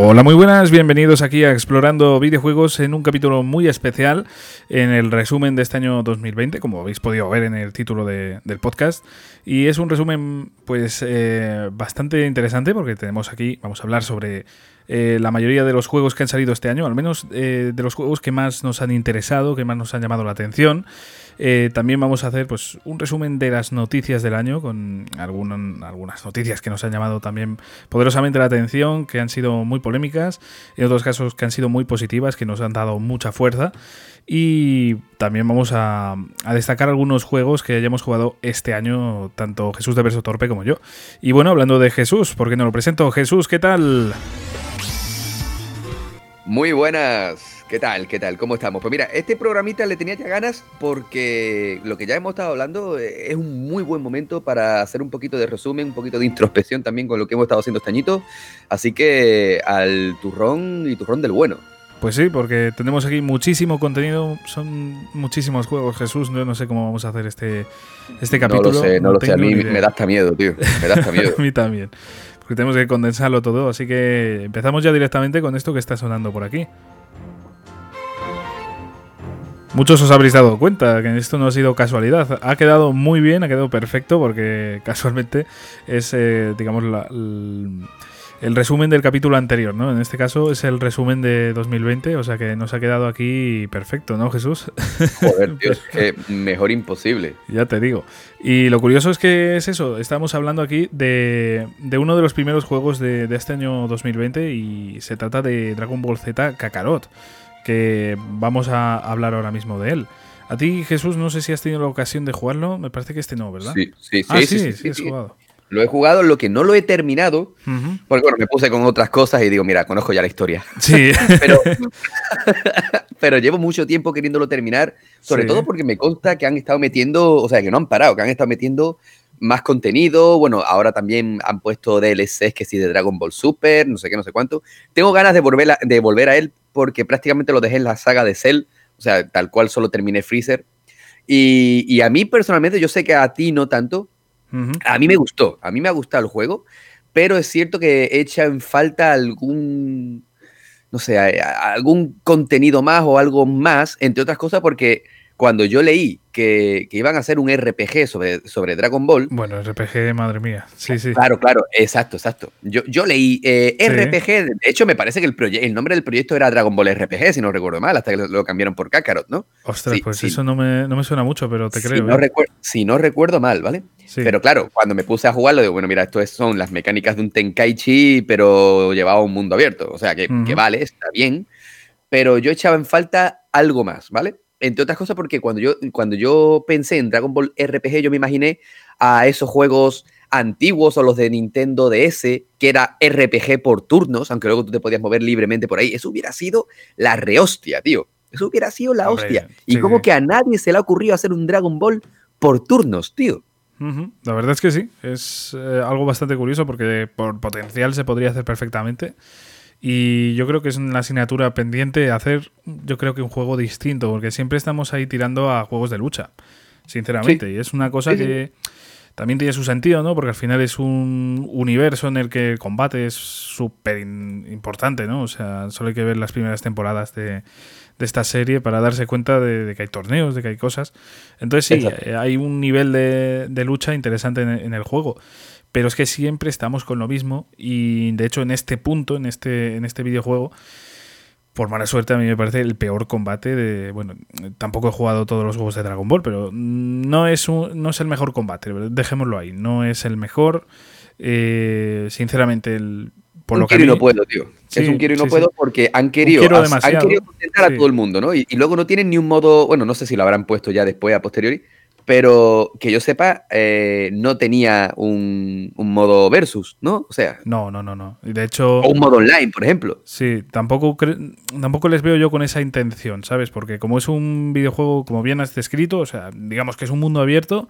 Hola, muy buenas, bienvenidos aquí a Explorando Videojuegos en un capítulo muy especial en el resumen de este año 2020, como habéis podido ver en el título de- del podcast. Y es un resumen pues eh, bastante interesante porque tenemos aquí, vamos a hablar sobre eh, la mayoría de los juegos que han salido este año, al menos eh, de los juegos que más nos han interesado, que más nos han llamado la atención. Eh, también vamos a hacer pues un resumen de las noticias del año con algunas noticias que nos han llamado también poderosamente la atención, que han sido muy polémicas, en otros casos que han sido muy positivas, que nos han dado mucha fuerza. Y también vamos a, a destacar algunos juegos que hayamos jugado este año, tanto Jesús de Verso Torpe como yo. Y bueno, hablando de Jesús, ¿por qué no lo presento? Jesús, ¿qué tal? Muy buenas. ¿Qué tal? ¿Qué tal? ¿Cómo estamos? Pues mira, este programita le tenía ya ganas porque lo que ya hemos estado hablando eh, es un muy buen momento para hacer un poquito de resumen, un poquito de introspección también con lo que hemos estado haciendo este añito. Así que al turrón y turrón del bueno. Pues sí, porque tenemos aquí muchísimo contenido, son muchísimos juegos, Jesús, yo no sé cómo vamos a hacer este, este capítulo. no lo sé, no, lo sé. A mí idea. me da hasta miedo, tío. Me da hasta miedo. A mí también. Porque tenemos que condensarlo todo. Así que empezamos ya directamente con esto que está sonando por aquí. Muchos os habréis dado cuenta que esto no ha sido casualidad. Ha quedado muy bien, ha quedado perfecto porque casualmente es, eh, digamos, la- el, el resumen del capítulo anterior, ¿no? En este caso es el resumen de 2020, o sea que nos ha quedado aquí perfecto, ¿no, Jesús? Joder, que mejor imposible. Ya te digo. Y lo curioso es que es eso, estamos hablando aquí de, de uno de los primeros juegos de, de este año 2020 y se trata de Dragon Ball Z Kakarot, que vamos a hablar ahora mismo de él. A ti, Jesús, no sé si has tenido la ocasión de jugarlo, me parece que este no, ¿verdad? Sí, sí, sí. ah, sí, sí, sí, sí, sí, has sí. jugado. Lo he jugado, lo que no lo he terminado, porque bueno, me puse con otras cosas y digo, mira, conozco ya la historia. Sí, pero, pero llevo mucho tiempo queriéndolo terminar, sobre todo porque me consta que han estado metiendo, o sea, que no han parado, que han estado metiendo más contenido. Bueno, ahora también han puesto DLCs que sí de Dragon Ball Super, no sé qué, no sé cuánto. Tengo ganas de volver a, de volver a él porque prácticamente lo dejé en la saga de Cell, o sea, tal cual solo terminé Freezer. Y, y a mí personalmente, yo sé que a ti no tanto, a mí me gustó, a mí me ha gustado el juego, pero es cierto que echa en falta algún, no sé, algún contenido más o algo más, entre otras cosas, porque cuando yo leí que, que iban a hacer un RPG sobre, sobre Dragon Ball, Bueno, RPG, madre mía. Sí, sí. claro, claro, exacto, exacto. Yo, yo leí eh, Sí. RPG, de hecho me parece que el, el nombre del proyecto era Dragon Ball RPG, si no recuerdo mal, hasta que lo, lo cambiaron por Kakarot, ¿no? Ostras, sí, pues sí. eso no me, no me suena mucho, pero te si, creo. no ¿eh? si no recuerdo mal, ¿vale? Sí. Pero claro, cuando me puse a jugarlo, digo, bueno, mira, esto es- son las mecánicas de un Tenkaichi, pero llevado a un mundo abierto. O sea, que, que vale, está bien. Pero yo echaba en falta algo más, ¿vale? Entre otras cosas porque cuando yo, cuando yo pensé en Dragon Ball RPG, yo me imaginé a esos juegos antiguos o los de Nintendo DS, que era RPG por turnos, aunque luego tú te podías mover libremente por ahí. Eso hubiera sido la rehostia, tío. Eso hubiera sido la Hombre, hostia. Y sí, como sí. que a nadie se le ha ocurrido hacer un Dragon Ball por turnos, tío. La verdad es que sí, es eh, algo bastante curioso porque por potencial se podría hacer perfectamente. Y yo creo que es una asignatura pendiente hacer, yo creo que un juego distinto, porque siempre estamos ahí tirando a juegos de lucha, sinceramente. Y es una cosa Sí, sí. que también tiene su sentido, ¿no? Porque al final es un universo en el que el combate es súper importante, ¿no? O sea, solo hay que ver las primeras temporadas de, de esta serie para darse cuenta de, de que hay torneos, de que hay cosas. Entonces sí, Exacto. eh, hay un nivel de, de lucha interesante en, en el juego. Pero es que siempre estamos con lo mismo y de hecho en este punto, en este, en este videojuego, por mala suerte a mí me parece el peor combate de... Bueno, tampoco he jugado todos los juegos de Dragon Ball, pero no es, un- no es el mejor combate, dejémoslo ahí, no es el mejor. Eh, sinceramente, el, por un lo que quiero y mí- no puedo, tío. Sí, es un quiero y no sí, puedo sí. porque han querido, han querido contentar a todo el mundo, ¿no? Y, y luego no tienen ni un modo, bueno, no sé si lo habrán puesto ya después, a posteriori, pero que yo sepa, eh, no tenía un, un modo versus, ¿no? O sea, No, no, no, no. De hecho... o un modo online, por ejemplo. Sí, tampoco, tampoco les veo yo con esa intención, ¿sabes? Porque como es un videojuego, como bien has descrito, o sea, digamos que es un mundo abierto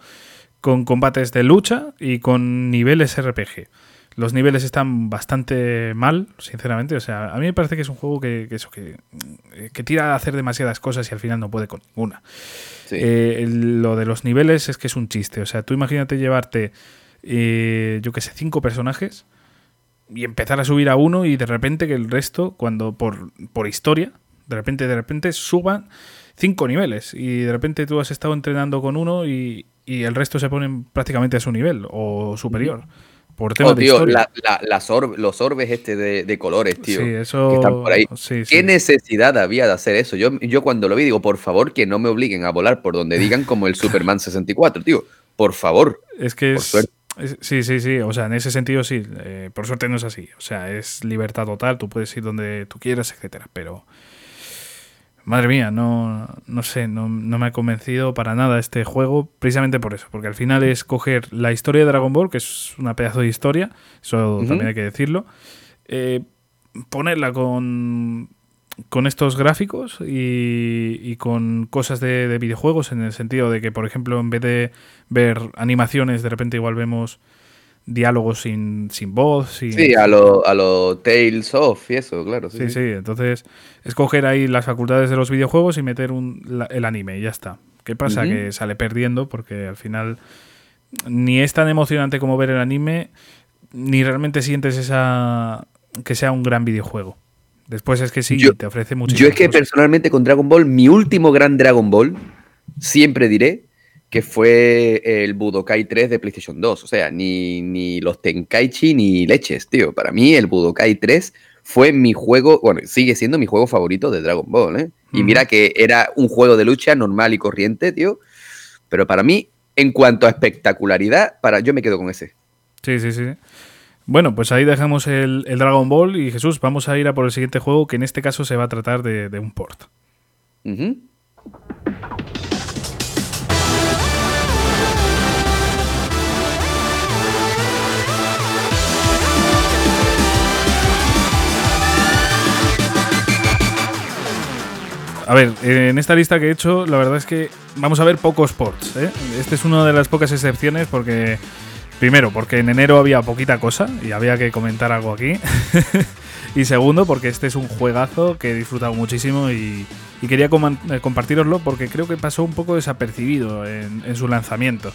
con combates de lucha y con niveles RPG. Los niveles están bastante mal, sinceramente. O sea, a mí me parece que es un juego que, que eso, que, que tira a hacer demasiadas cosas y al final no puede con ninguna. Sí. Eh, lo de los niveles es que es un chiste. O sea, tú imagínate llevarte, eh, yo que sé, cinco personajes y empezar a subir a uno y de repente que el resto, cuando por, por historia, de repente, de repente suban cinco niveles y de repente tú has estado entrenando con uno y, y el resto se ponen prácticamente a su nivel o superior. Por tema Oh, de tío, historia. la- la- las orb- los orbes este de, de colores, tío. sí, eso. que están por ahí. sí, sí. ¿Qué necesidad había de hacer eso? Yo, yo cuando lo vi digo, por favor, que no me obliguen a volar por donde digan como el Superman 64, tío. Por favor. Es que Por es, suerte. Sí, sí, sí. O sea, en ese sentido sí. eh, por suerte no es así. O sea, es libertad total. Tú puedes ir donde tú quieras, etcétera. Pero. Madre mía, no, no sé, no, no me ha convencido para nada este juego, precisamente por eso, porque al final es coger la historia de Dragon Ball, que es una pedazo de historia, eso también hay que decirlo, eh, ponerla con, con estos gráficos y, y con cosas de, de videojuegos, en el sentido de que, por ejemplo, en vez de ver animaciones, de repente igual vemos diálogos sin, sin voz. Sin, Sí, a lo, a lo Tales of y eso, claro. Sí, Sí, sí, entonces escoger ahí las facultades de los videojuegos y meter un, la- el anime y ya está. ¿Qué pasa? Que sale perdiendo porque al final ni es tan emocionante como ver el anime, ni realmente sientes esa que sea un gran videojuego. Después es que sí, Yo- te ofrece mucho. Yo es que personalmente con Dragon Ball, mi último gran Dragon Ball, siempre diré que fue el Budokai 3 de PlayStation 2. O sea, ni, ni los Tenkaichi ni leches, tío. Para mí el Budokai 3 fue mi juego, bueno, sigue siendo mi juego favorito de Dragon Ball, ¿eh? Y mira que era un juego de lucha normal y corriente, tío. Pero para mí, en cuanto a espectacularidad, para, yo me quedo con ese. Sí, sí, sí. Bueno, pues ahí dejamos el, el Dragon Ball y Jesús, vamos a ir a por el siguiente juego que en este caso se va a tratar de, de un port. A ver, en esta lista que he hecho, la verdad es que vamos a ver pocos ports. ¿eh? Esta es una de las pocas excepciones porque, primero, porque en enero había poquita cosa y había que comentar algo aquí. y segundo, porque este es un juegazo que he disfrutado muchísimo y, y quería eh, compartiroslo porque creo que pasó un poco desapercibido en, en su lanzamiento.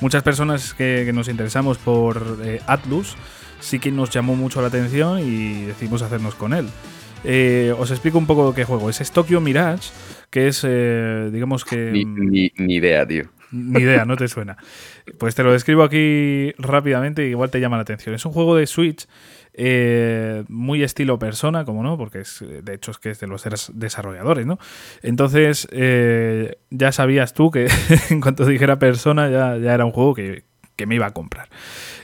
Muchas personas que, que nos interesamos por eh, Atlus sí que nos llamó mucho la atención y decidimos hacernos con él. Eh, os explico un poco qué juego es. Es Tokyo Mirage, que es, eh, digamos que... Ni, mm, ni- ni idea, tío. ni idea, no te suena. Pues te lo describo aquí rápidamente y igual te llama la atención. Es un juego de Switch eh, muy estilo persona, como no, porque es, de hecho es que es de los des- desarrolladores, ¿no? Entonces ya sabías tú que en cuanto dijera persona ya, ya era un juego que, que me iba a comprar.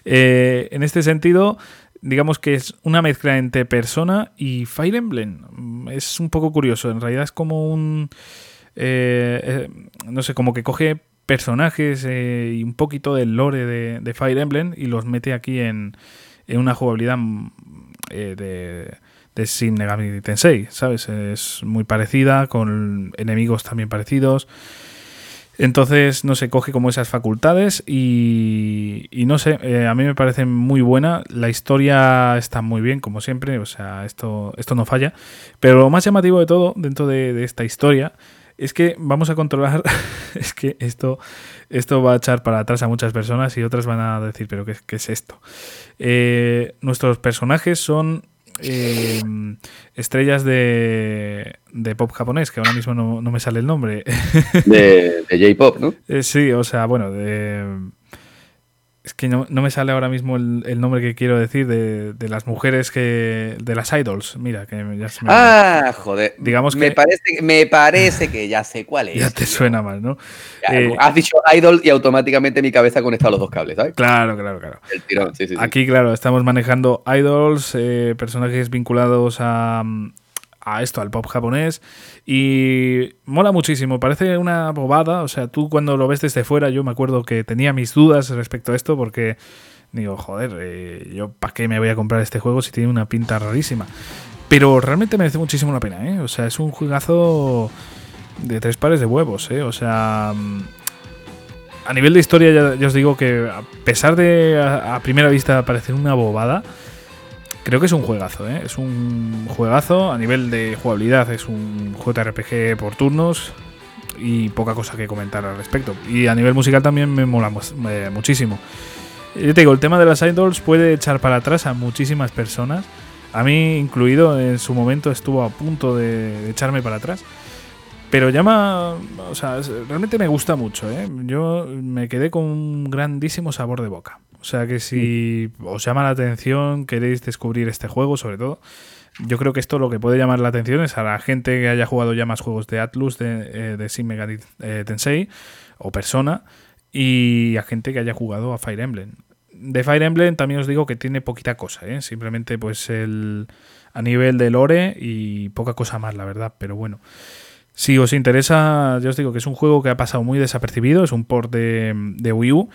Eh, en este sentido, digamos que es una mezcla entre Persona y Fire Emblem. Es un poco curioso, en realidad es como un... eh, eh, no sé, como que coge personajes eh, y un poquito del lore de, Fire Emblem y los mete aquí en, en una jugabilidad eh, de, de Shin Megami Tensei, ¿sabes? Es muy parecida, con enemigos también parecidos. Entonces, no sé, coge como esas facultades y, y no sé, eh, a mí me parece muy buena. La historia está muy bien, como siempre, o sea, esto, esto no falla. Pero lo más llamativo de todo, dentro de, esta historia, es que vamos a controlar, es que esto, esto va a echar para atrás a muchas personas y otras van a decir, pero ¿qué, qué es esto? Eh, nuestros personajes son eh, estrellas de, de pop japonés, que ahora mismo no, no me sale el nombre. De, de J-Pop, ¿no? Eh, sí, o sea, bueno, de... Es que no, no me sale ahora mismo el, el nombre que quiero decir de, de las mujeres que... de las idols. Mira, que ya se me... Ah, joder. Digamos me que- Parece, me parece que ya sé cuál es. ya te tío. suena mal, ¿no? Ya, Eh, Has dicho idol y automáticamente mi cabeza ha conectado los dos cables, ¿sabes? Claro, claro, claro. El tirón, sí, sí. sí. Aquí, claro, estamos manejando idols, eh, personajes vinculados a, a esto, al pop japonés. Y mola muchísimo, parece una bobada. O sea, tú cuando lo ves desde fuera, yo me acuerdo que tenía mis dudas respecto a esto porque digo, joder, eh, yo para qué me voy a comprar este juego si tiene una pinta rarísima. Pero realmente merece muchísimo la pena, ¿eh? O sea, es un juegazo de tres pares de huevos, ¿eh? O sea, mm, a nivel de historia ya, os digo que a pesar de a, a primera vista parecer una bobada, creo que es un juegazo, ¿eh? Es un juegazo a nivel de jugabilidad, es un JRPG por turnos y poca cosa que comentar al respecto. Y a nivel musical también me mola eh, muchísimo. Yo te digo, el tema de las idols puede echar para atrás a muchísimas personas. A mí, incluido, en su momento estuvo a punto de echarme para atrás. Pero llama. O sea, realmente me gusta mucho, ¿eh? Yo me quedé con un grandísimo sabor de boca. O sea que si os llama la atención, queréis descubrir este juego, sobre todo, yo creo que esto lo que puede llamar la atención es a la gente que haya jugado ya más juegos de Atlus, de, eh, de Shin Megami eh, Tensei o Persona, y a gente que haya jugado a Fire Emblem. De Fire Emblem también os digo que tiene poquita cosa, ¿eh? simplemente pues el a nivel de lore y poca cosa más, la verdad, pero bueno. Si os interesa, ya os digo que es un juego que ha pasado muy desapercibido, es un port de, de Wii U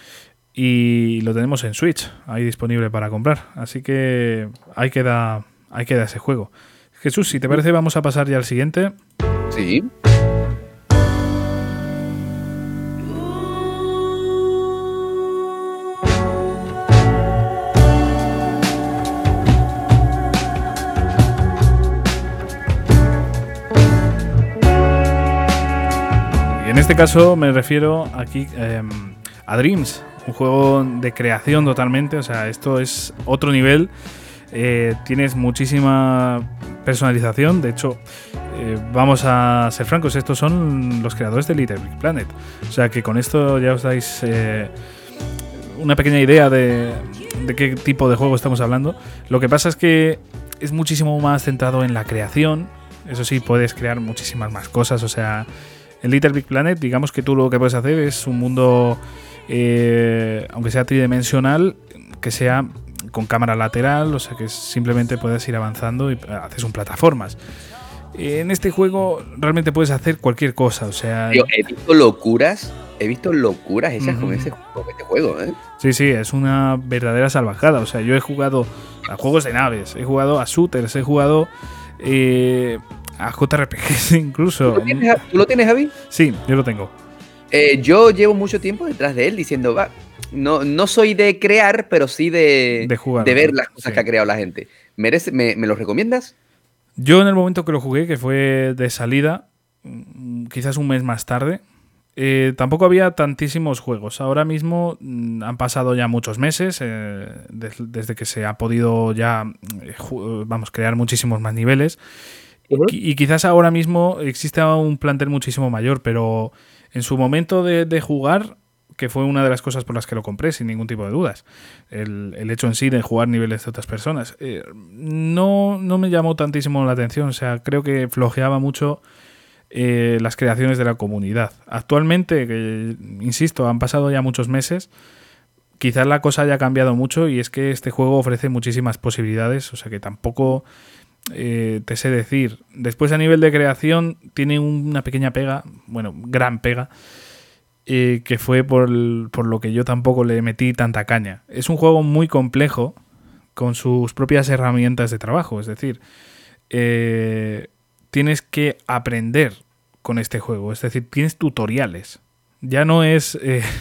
y lo tenemos en Switch, ahí disponible para comprar. Así que ahí queda, ahí queda ese juego. Jesús, si te parece, vamos a pasar ya al siguiente. Sí. Y en este caso me refiero aquí eh, a Dreams, un juego de creación totalmente, o sea, esto es otro nivel. Eh, tienes muchísima personalización, de hecho, eh, vamos a ser francos, estos son los creadores de Little Big Planet. O sea que con esto ya os dais eh, una pequeña idea de, de qué tipo de juego estamos hablando. Lo que pasa es que es muchísimo más centrado en la creación. Eso sí, puedes crear muchísimas más cosas. O sea, en Little Big Planet, digamos que tú lo que puedes hacer es un mundo, eh, aunque sea tridimensional, que sea con cámara lateral, o sea que simplemente puedes ir avanzando y haces un plataformas. En este juego realmente puedes hacer cualquier cosa, o sea... He visto locuras, he visto locuras hechas con, ese, con este juego, ¿eh? Sí, sí, es una verdadera salvajada. O sea, yo he jugado a juegos de naves, he jugado a shooters, he jugado eh, a JRPGs incluso. ¿Tú lo tienes, ¿tú lo tienes, Javi? Sí, yo lo tengo. Eh, yo llevo mucho tiempo detrás de él diciendo, va, no, no soy de crear, pero sí de, De jugar, de ver las cosas Sí. que ha creado la gente. ¿Merece, me, ¿Me lo recomiendas? Yo en el momento que lo jugué, que fue de salida, mm, quizás un mes más tarde, eh, tampoco había tantísimos juegos. Ahora mismo mm, han pasado ya muchos meses eh, des- desde que se ha podido ya, eh, vamos, crear muchísimos más niveles. Qui- Y quizás ahora mismo existe un plantel muchísimo mayor, pero en su momento de, jugar, que fue una de las cosas por las que lo compré, sin ningún tipo de dudas, el, el hecho en sí de jugar niveles de otras personas, eh, no, no me llamó tantísimo la atención. O sea, creo que flojeaba mucho eh, las creaciones de la comunidad. Actualmente, que, insisto, han pasado ya muchos meses. Quizás la cosa haya cambiado mucho y es que este juego ofrece muchísimas posibilidades, o sea que tampoco eh, te sé decir. Después a nivel de creación tiene una pequeña pega, bueno, gran pega, eh, que fue por, por lo que yo tampoco le metí tanta caña. Es un juego muy complejo con sus propias herramientas de trabajo, es decir, eh, tienes que aprender con este juego, es decir, tienes tutoriales. Ya no es... eh,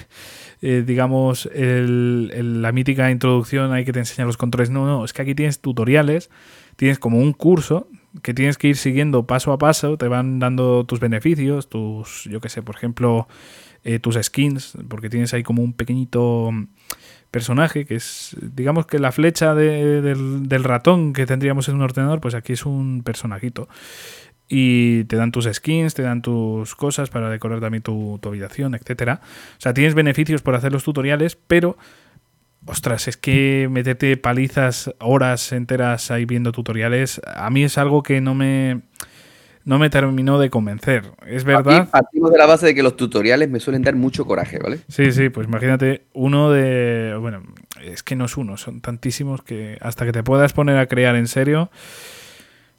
digamos, el- la mítica introducción ahí que te enseña los controles. No, no, es que aquí tienes tutoriales, tienes como un curso que tienes que ir siguiendo paso a paso, te van dando tus beneficios, tus, yo qué sé, por ejemplo, eh, tus skins, porque tienes ahí como un pequeñito personaje que es, digamos que la flecha de- del, del ratón que tendríamos en un ordenador, pues aquí es un personajito. Y te dan tus skins, te dan tus cosas para decorar también tu, tu habitación, etcétera. O sea, tienes beneficios por hacer los tutoriales, pero ostras, es que meterte palizas horas enteras ahí viendo tutoriales, a mí es algo que no me no me terminó de convencer. Es verdad. Partimos de la base de que los tutoriales me suelen dar mucho coraje, ¿vale? Sí, sí, pues imagínate uno de. Bueno, es que no es uno, son tantísimos que hasta que te puedas poner a crear en serio,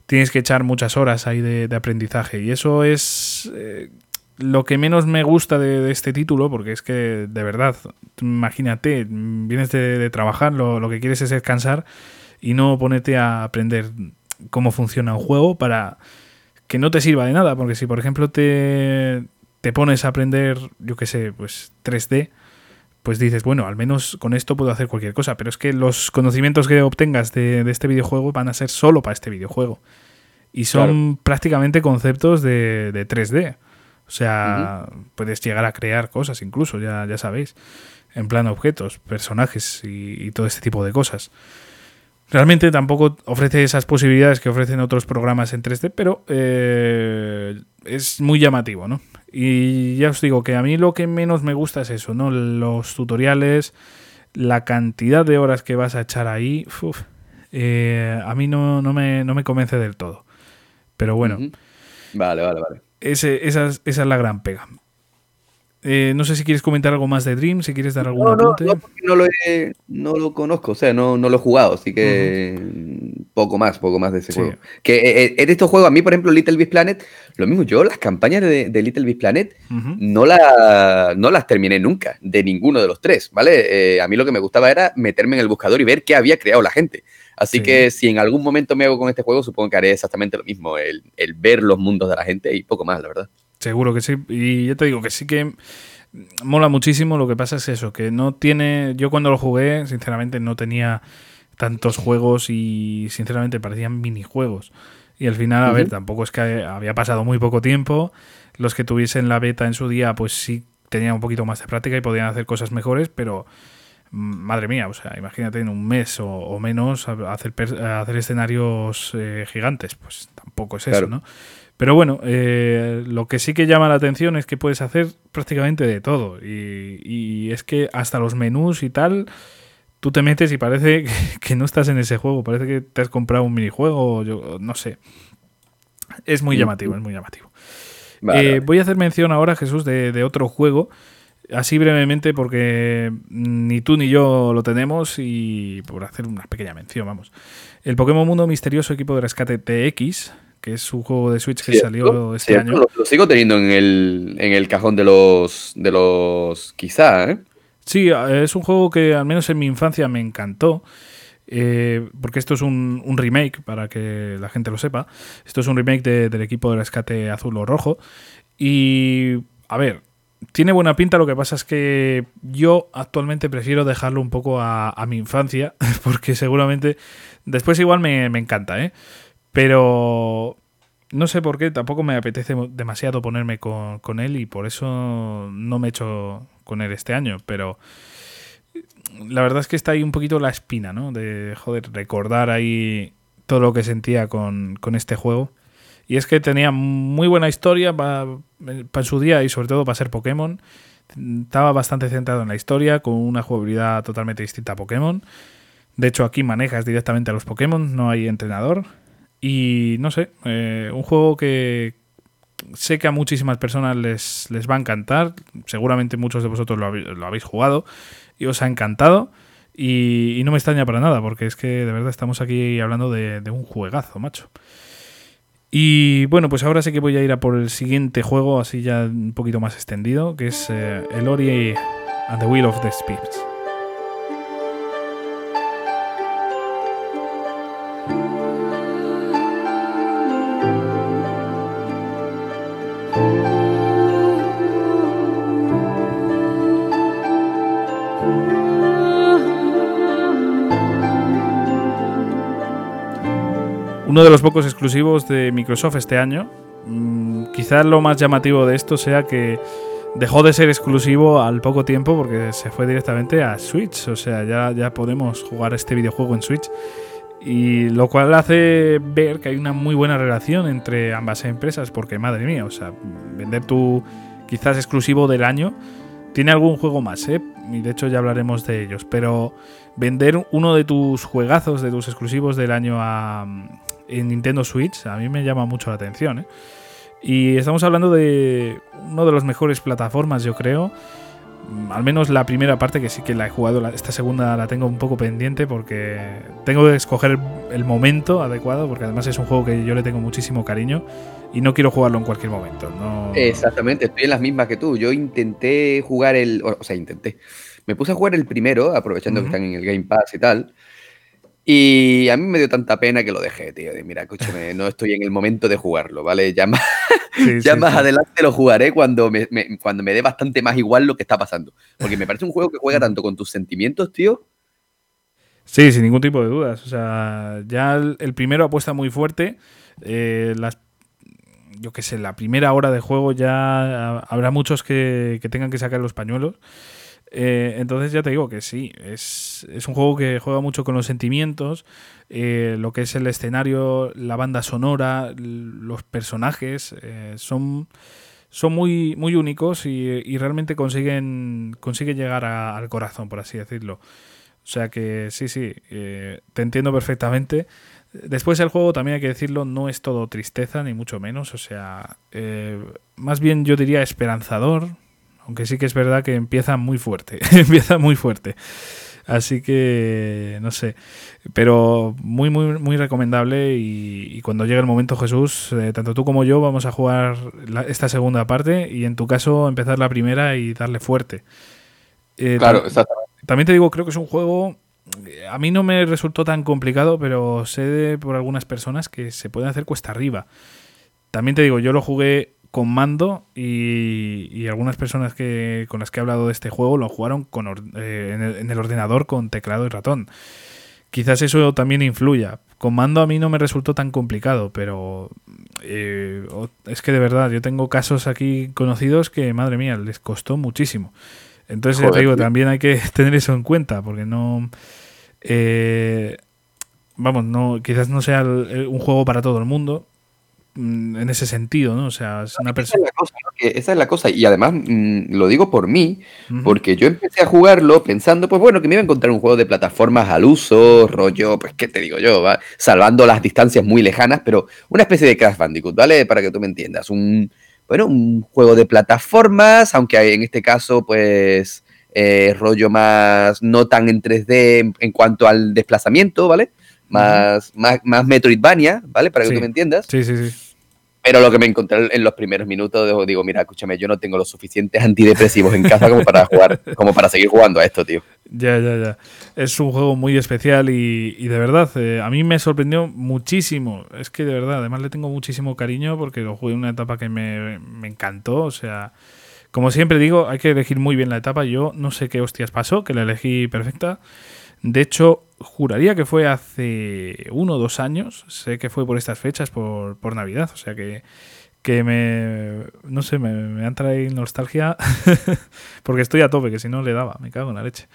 tienes que echar muchas horas ahí de, de aprendizaje. Y eso es eh, lo que menos me gusta de, de este título, porque es que, de verdad, imagínate, vienes de, de trabajar, lo, lo que quieres es descansar y no ponerte a aprender cómo funciona un juego para que no te sirva de nada, porque si por ejemplo te, te pones a aprender, yo qué sé, pues 3D, pues dices, bueno, al menos con esto puedo hacer cualquier cosa, pero es que los conocimientos que obtengas de, de este videojuego van a ser solo para este videojuego. Y son prácticamente conceptos de, de 3D. O sea, puedes llegar a crear cosas incluso, ya, ya sabéis. en plan objetos, personajes y, todo este tipo de cosas. Realmente tampoco ofrece esas posibilidades que ofrecen otros programas en 3D, pero eh, es muy llamativo, ¿no? Y ya os digo que a mí lo que menos me gusta es eso, ¿no? Los tutoriales, la cantidad de horas que vas a echar ahí, eh, a mí no, no, me, no, me, convence del todo. Pero bueno. Vale, vale, vale. Ese, esa, esa, es la gran pega. Eh, no sé si quieres comentar algo más de Dream, si quieres dar algún apunte. No, no, lo no lo conozco, o sea, no, no lo he jugado, así que poco más, poco más de ese juego. Que eh, eh, en estos juegos, a mí, por ejemplo, Little Big Planet, lo mismo yo, las campañas de, Little Big Planet, no, la, no las terminé nunca, de ninguno de los tres, ¿vale? a mí lo que me gustaba era meterme en el buscador y ver qué había creado la gente. Así que si en algún momento me hago con este juego, supongo que haré exactamente lo mismo, el, el ver los mundos de la gente y poco más, la verdad. Seguro que sí. Y yo te digo que sí que mola muchísimo. Lo que pasa es eso, que no tiene. Yo cuando lo jugué, sinceramente, no tenía tantos juegos y sinceramente parecían minijuegos. Y al final, a ver, tampoco es que había pasado muy poco tiempo. Los que tuviesen la beta en su día, pues sí tenían un poquito más de práctica y podían hacer cosas mejores, pero mm, madre mía, o sea, imagínate en un mes o, menos hacer, hacer escenarios eh, gigantes, pues tampoco es eso, ¿no? Pero bueno, eh, lo que sí que llama la atención es que puedes hacer prácticamente de todo. Y, es que hasta los menús y tal, tú te metes y parece que, no estás en ese juego. Parece que te has comprado un minijuego, yo no sé. Es muy llamativo, es muy llamativo. Eh, voy a hacer mención ahora, Jesús, de, otro juego. Así brevemente, porque ni tú ni yo lo tenemos y por hacer una pequeña mención, vamos. El Pokémon Mundo Misterioso Equipo de Rescate TX, que es un juego de Switch que salió este año. Lo, sigo teniendo en el, en el cajón de los, de los quizá, ¿eh? Sí, es un juego que al menos en mi infancia me encantó. Eh, porque esto es un, remake, para que la gente lo sepa. Esto es un remake del equipo de rescate azul o rojo. Y, a ver, tiene buena pinta, lo que pasa es que yo actualmente prefiero dejarlo un poco a, mi infancia, porque seguramente después igual me, me encanta, ¿eh? Pero no sé por qué, tampoco me apetece demasiado ponerme con, él y por eso no me he hecho con él este año. Pero la verdad es que está ahí un poquito la espina, ¿no? De, joder, recordar ahí todo lo que sentía con, este juego. Y es que tenía muy buena historia para su día y sobre todo para ser Pokémon. Estaba bastante centrado en la historia, con una jugabilidad totalmente distinta a Pokémon. De hecho, aquí manejas directamente a los Pokémon, no hay entrenador. Y no sé, eh, un juego que sé que a muchísimas personas les, les va a encantar. Seguramente muchos de vosotros lo, habéis, jugado y os ha encantado. Y, no me extraña para nada, porque es que de verdad estamos aquí hablando de, un juegazo, macho. Y bueno, pues ahora sí que voy a ir a por el siguiente juego, así ya un poquito más extendido, que es eh, el Ori and the Wheel of the Spirits. Uno de los pocos exclusivos de Microsoft este año. Mm, quizás lo más llamativo de esto sea que dejó de ser exclusivo al poco tiempo porque se fue directamente a Switch. O sea, ya, ya podemos jugar este videojuego en Switch. Y lo cual hace ver que hay una muy buena relación entre ambas empresas. Porque madre mía, o sea, vender tu quizás exclusivo del año. Tiene algún juego más, ¿eh? Y de hecho ya hablaremos de ellos. Pero vender uno de tus juegazos, de tus exclusivos del año a, en Nintendo Switch, a mí me llama mucho la atención. ¿eh? Y estamos hablando de uno de los mejores plataformas, yo creo. Mm, al menos la primera parte, que sí que la he jugado, esta segunda la tengo un poco pendiente porque tengo que escoger el momento adecuado, porque además es un juego que yo le tengo muchísimo cariño y no quiero jugarlo en cualquier momento. Exactamente, estoy en las mismas que tú. Yo intenté jugar el. O sea, intenté. Me puse a jugar el primero, aprovechando que están en el Game Pass y tal. Y a mí me dio tanta pena que lo dejé, tío. De, mira, escúchame, no estoy en el momento de jugarlo, ¿vale? Ya más, ya más adelante lo jugaré cuando me, cuando me dé bastante más igual lo que está pasando. Porque me parece un juego que juega tanto con tus sentimientos, tío. Sí, sin ningún tipo de dudas. O sea, ya el, primero apuesta muy fuerte. Eh, las, yo qué sé, la primera hora de juego ya habrá muchos que, que tengan que sacar los pañuelos. Eh, entonces ya te digo que sí, es, es, un juego que juega mucho con los sentimientos, eh, lo que es el escenario, la banda sonora, los personajes, eh, son, son muy, muy únicos y, realmente consiguen, consiguen llegar al corazón, por así decirlo. O sea que sí, sí, te entiendo perfectamente. Después el juego, también hay que decirlo, no es todo tristeza, ni mucho menos. O sea, más bien yo diría esperanzador, aunque sí que es verdad que empieza muy fuerte. empieza muy fuerte. Así que, no sé. Pero muy, muy, muy recomendable. Y, cuando llegue el momento, Jesús, eh, tanto tú como yo vamos a jugar esta segunda parte. Y en tu caso, empezar la primera y darle fuerte. Eh, claro, exactamente. También te digo, creo que es un juego. A mí no me resultó tan complicado, pero sé por algunas personas que se puede hacer cuesta arriba. También te digo, yo lo jugué con mando y, algunas personas que con las que he hablado de este juego lo jugaron con eh, en, el, ordenador con teclado y ratón. Quizás eso también influya. Con mando a mí no me resultó tan complicado, pero eh, es que de verdad yo tengo casos aquí conocidos que, madre mía, les costó muchísimo. Entonces, te digo, también hay que tener eso en cuenta, porque no... Eh, vamos, no, quizás no sea un juego para todo el mundo, en ese sentido, ¿no? O sea, es una persona... Esa es la cosa, y además mm, lo digo por mí, porque yo empecé a jugarlo pensando, pues bueno, que me iba a encontrar un juego de plataformas al uso, rollo, pues qué te digo yo, ¿va? salvando las distancias muy lejanas, pero una especie de Crash Bandicoot, ¿vale? Para que tú me entiendas, un, bueno, un juego de plataformas, aunque en este caso, pues, eh, rollo más, no tan en 3D en, cuanto al desplazamiento, ¿vale? Más, más, más Metroidvania, ¿vale? Para que tú me entiendas. Sí, sí, sí. Pero lo que me encontré en los primeros minutos, digo, mira, escúchame, yo no tengo los suficientes antidepresivos en casa como para jugar, como para seguir jugando a esto, tío. Ya, ya, ya. Es un juego muy especial y, de verdad, eh, a mí me sorprendió muchísimo. Es que de verdad, además le tengo muchísimo cariño porque lo jugué en una etapa que me, me encantó. O sea, como siempre digo, hay que elegir muy bien la etapa. Yo no sé qué hostias pasó, que la elegí perfecta. De hecho, juraría que fue hace uno o dos años. Sé que fue por estas fechas, por, por Navidad. O sea que, que me. No sé, me, me han traído nostalgia. porque estoy a tope, que si no le daba. Me cago en la leche.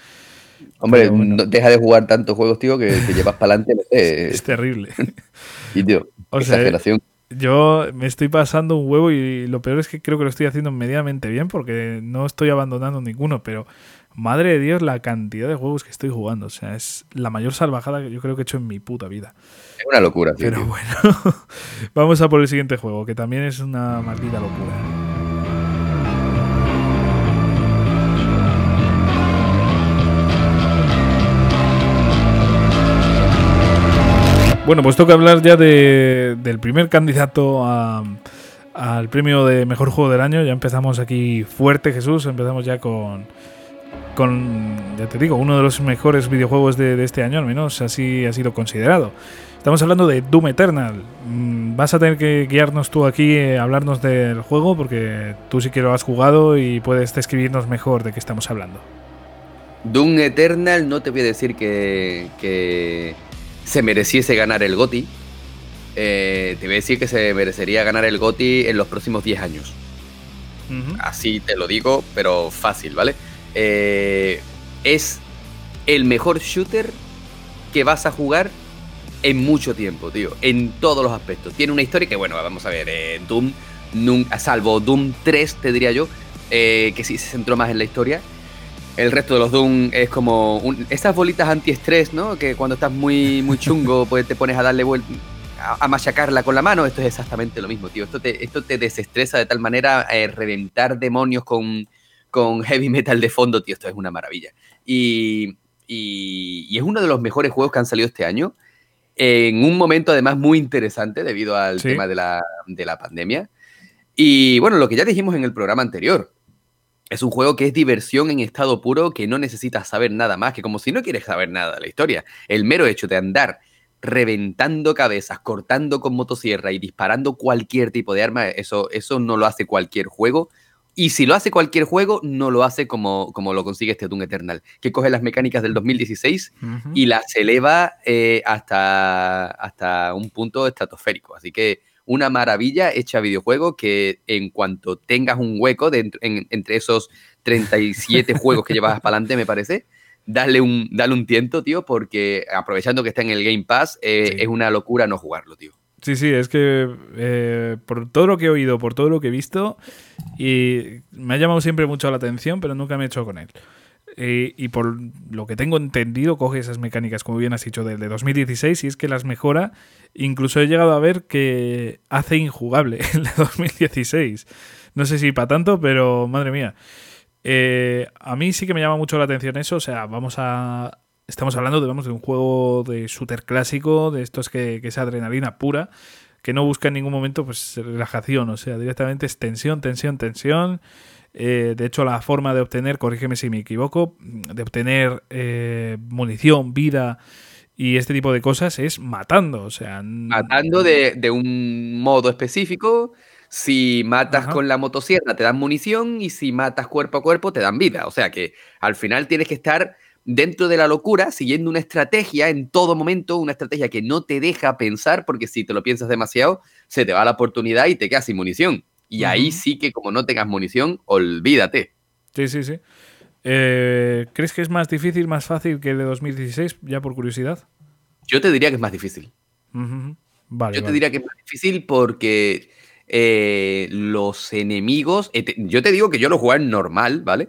Hombre, deja de jugar tantos juegos, tío, que te llevas para adelante. es terrible. y, tío, o exageración. yo me estoy pasando un huevo y lo peor es que creo que lo estoy haciendo medianamente bien porque no estoy abandonando ninguno, pero Madre de Dios, la cantidad de juegos que estoy jugando. O sea, es la mayor salvajada que yo creo que he hecho en mi puta vida. Es una locura, tío. Pero bueno, vamos a por el siguiente juego, que también es una maldita locura. Bueno, pues toca hablar ya del primer candidato al premio de mejor juego del año. Ya empezamos aquí fuerte, Jesús. Empezamos ya con, con, ya te digo, uno de los mejores videojuegos de, este año, al menos así ha sido considerado. Estamos hablando de Doom Eternal. Mm, vas a tener que guiarnos tú aquí, eh, hablarnos del juego, porque tú sí que lo has jugado y puedes describirnos mejor de qué estamos hablando. Doom Eternal no te voy a decir que, se mereciese ganar el GOTI. Eh, te voy a decir que se merecería ganar el GOTI en los próximos 10 años. Así te lo digo, pero fácil, ¿vale? Eh, es el mejor shooter que vas a jugar en mucho tiempo, tío. En todos los aspectos. Tiene una historia que, bueno, vamos a ver, eh, Doom, nunca, salvo Doom 3, te diría yo, eh, que sí se centró más en la historia. El resto de los Doom es como esas bolitas antiestrés, ¿no? Que cuando estás muy, muy chungo, pues te pones a darle vuelta, a, machacarla con la mano. Esto es exactamente lo mismo, tío. Esto te, esto te desestresa de tal manera, reventar demonios con, con heavy metal de fondo, tío, esto es una maravilla. Y, es uno de los mejores juegos que han salido este año, en un momento además muy interesante debido al tema de la, de la pandemia. Y bueno, lo que ya dijimos en el programa anterior, es un juego que es diversión en estado puro, que no necesitas saber nada más, que como si no quieres saber nada de la historia. El mero hecho de andar reventando cabezas, cortando con motosierra y disparando cualquier tipo de arma, eso, eso no lo hace cualquier juego. Y si lo hace cualquier juego, no lo hace como, como lo consigue este Doom Eternal, que coge las mecánicas del 2016 y las eleva eh, hasta, hasta un punto estratosférico. Así que una maravilla hecha videojuego que en cuanto tengas un hueco dentro, entre esos 37 juegos que llevas para adelante, me parece, dale un, dale un tiento, tío, porque aprovechando que está en el Game Pass, eh, es una locura no jugarlo, tío. Sí, sí, es que eh, por todo lo que he oído, por todo lo que he visto, y me ha llamado siempre mucho la atención, pero nunca me he hecho con él. y por lo que tengo entendido, coge esas mecánicas, como bien has dicho, del de 2016, y es que las mejora. Incluso he llegado a ver que hace injugable el de 2016. No sé si para tanto, pero madre mía. Eh, a mí sí que me llama mucho la atención eso. O sea, vamos a, estamos hablando de, de un juego de shooter clásico, de estos que, que es adrenalina pura, que no busca en ningún momento pues relajación, o sea, directamente es tensión, tensión, tensión. Eh, de hecho, la forma de obtener, corrígeme si me equivoco, de obtener eh, munición, vida y este tipo de cosas es matando, o sea... Matando de, un modo específico. Si matas con la motosierra te dan munición y si matas cuerpo a cuerpo te dan vida. O sea que al final tienes que estar dentro de la locura, siguiendo una estrategia en todo momento, una estrategia que no te deja pensar, porque si te lo piensas demasiado, se te va la oportunidad y te quedas sin munición. Y ahí sí que como no tengas munición, olvídate. Sí, sí, sí. Eh, ¿Crees que es más difícil, más fácil que el de 2016, ya por curiosidad? Yo te diría que es más difícil. vale, yo te diría que es más difícil porque eh, los enemigos, eh, yo te digo que yo lo juego en normal, ¿vale?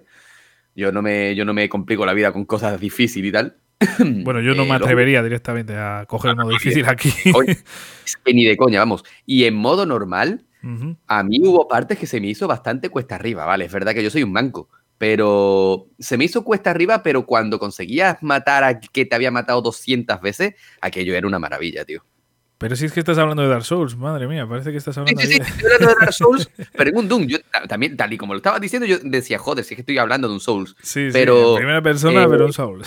Yo no me, yo no me complico la vida con cosas difíciles y tal. Bueno, yo no me atrevería directamente a coger modo difícil aquí. es que ni de coña, vamos. Y en modo normal, a mí hubo partes que se me hizo bastante cuesta arriba, ¿vale? Es verdad que yo soy un manco, pero se me hizo cuesta arriba, pero cuando conseguías matar a que te había matado 200 veces, aquello era una maravilla, tío. Pero si es que estás hablando de Dark Souls, madre mía, parece que estás hablando sí, sí, sí, estoy hablando de Dark Souls, pero en un Doom. Yo también, tal y como lo estabas diciendo, yo decía, joder, si es que estoy hablando de un Souls. Sí, pero, sí, en primera persona, pero un Souls.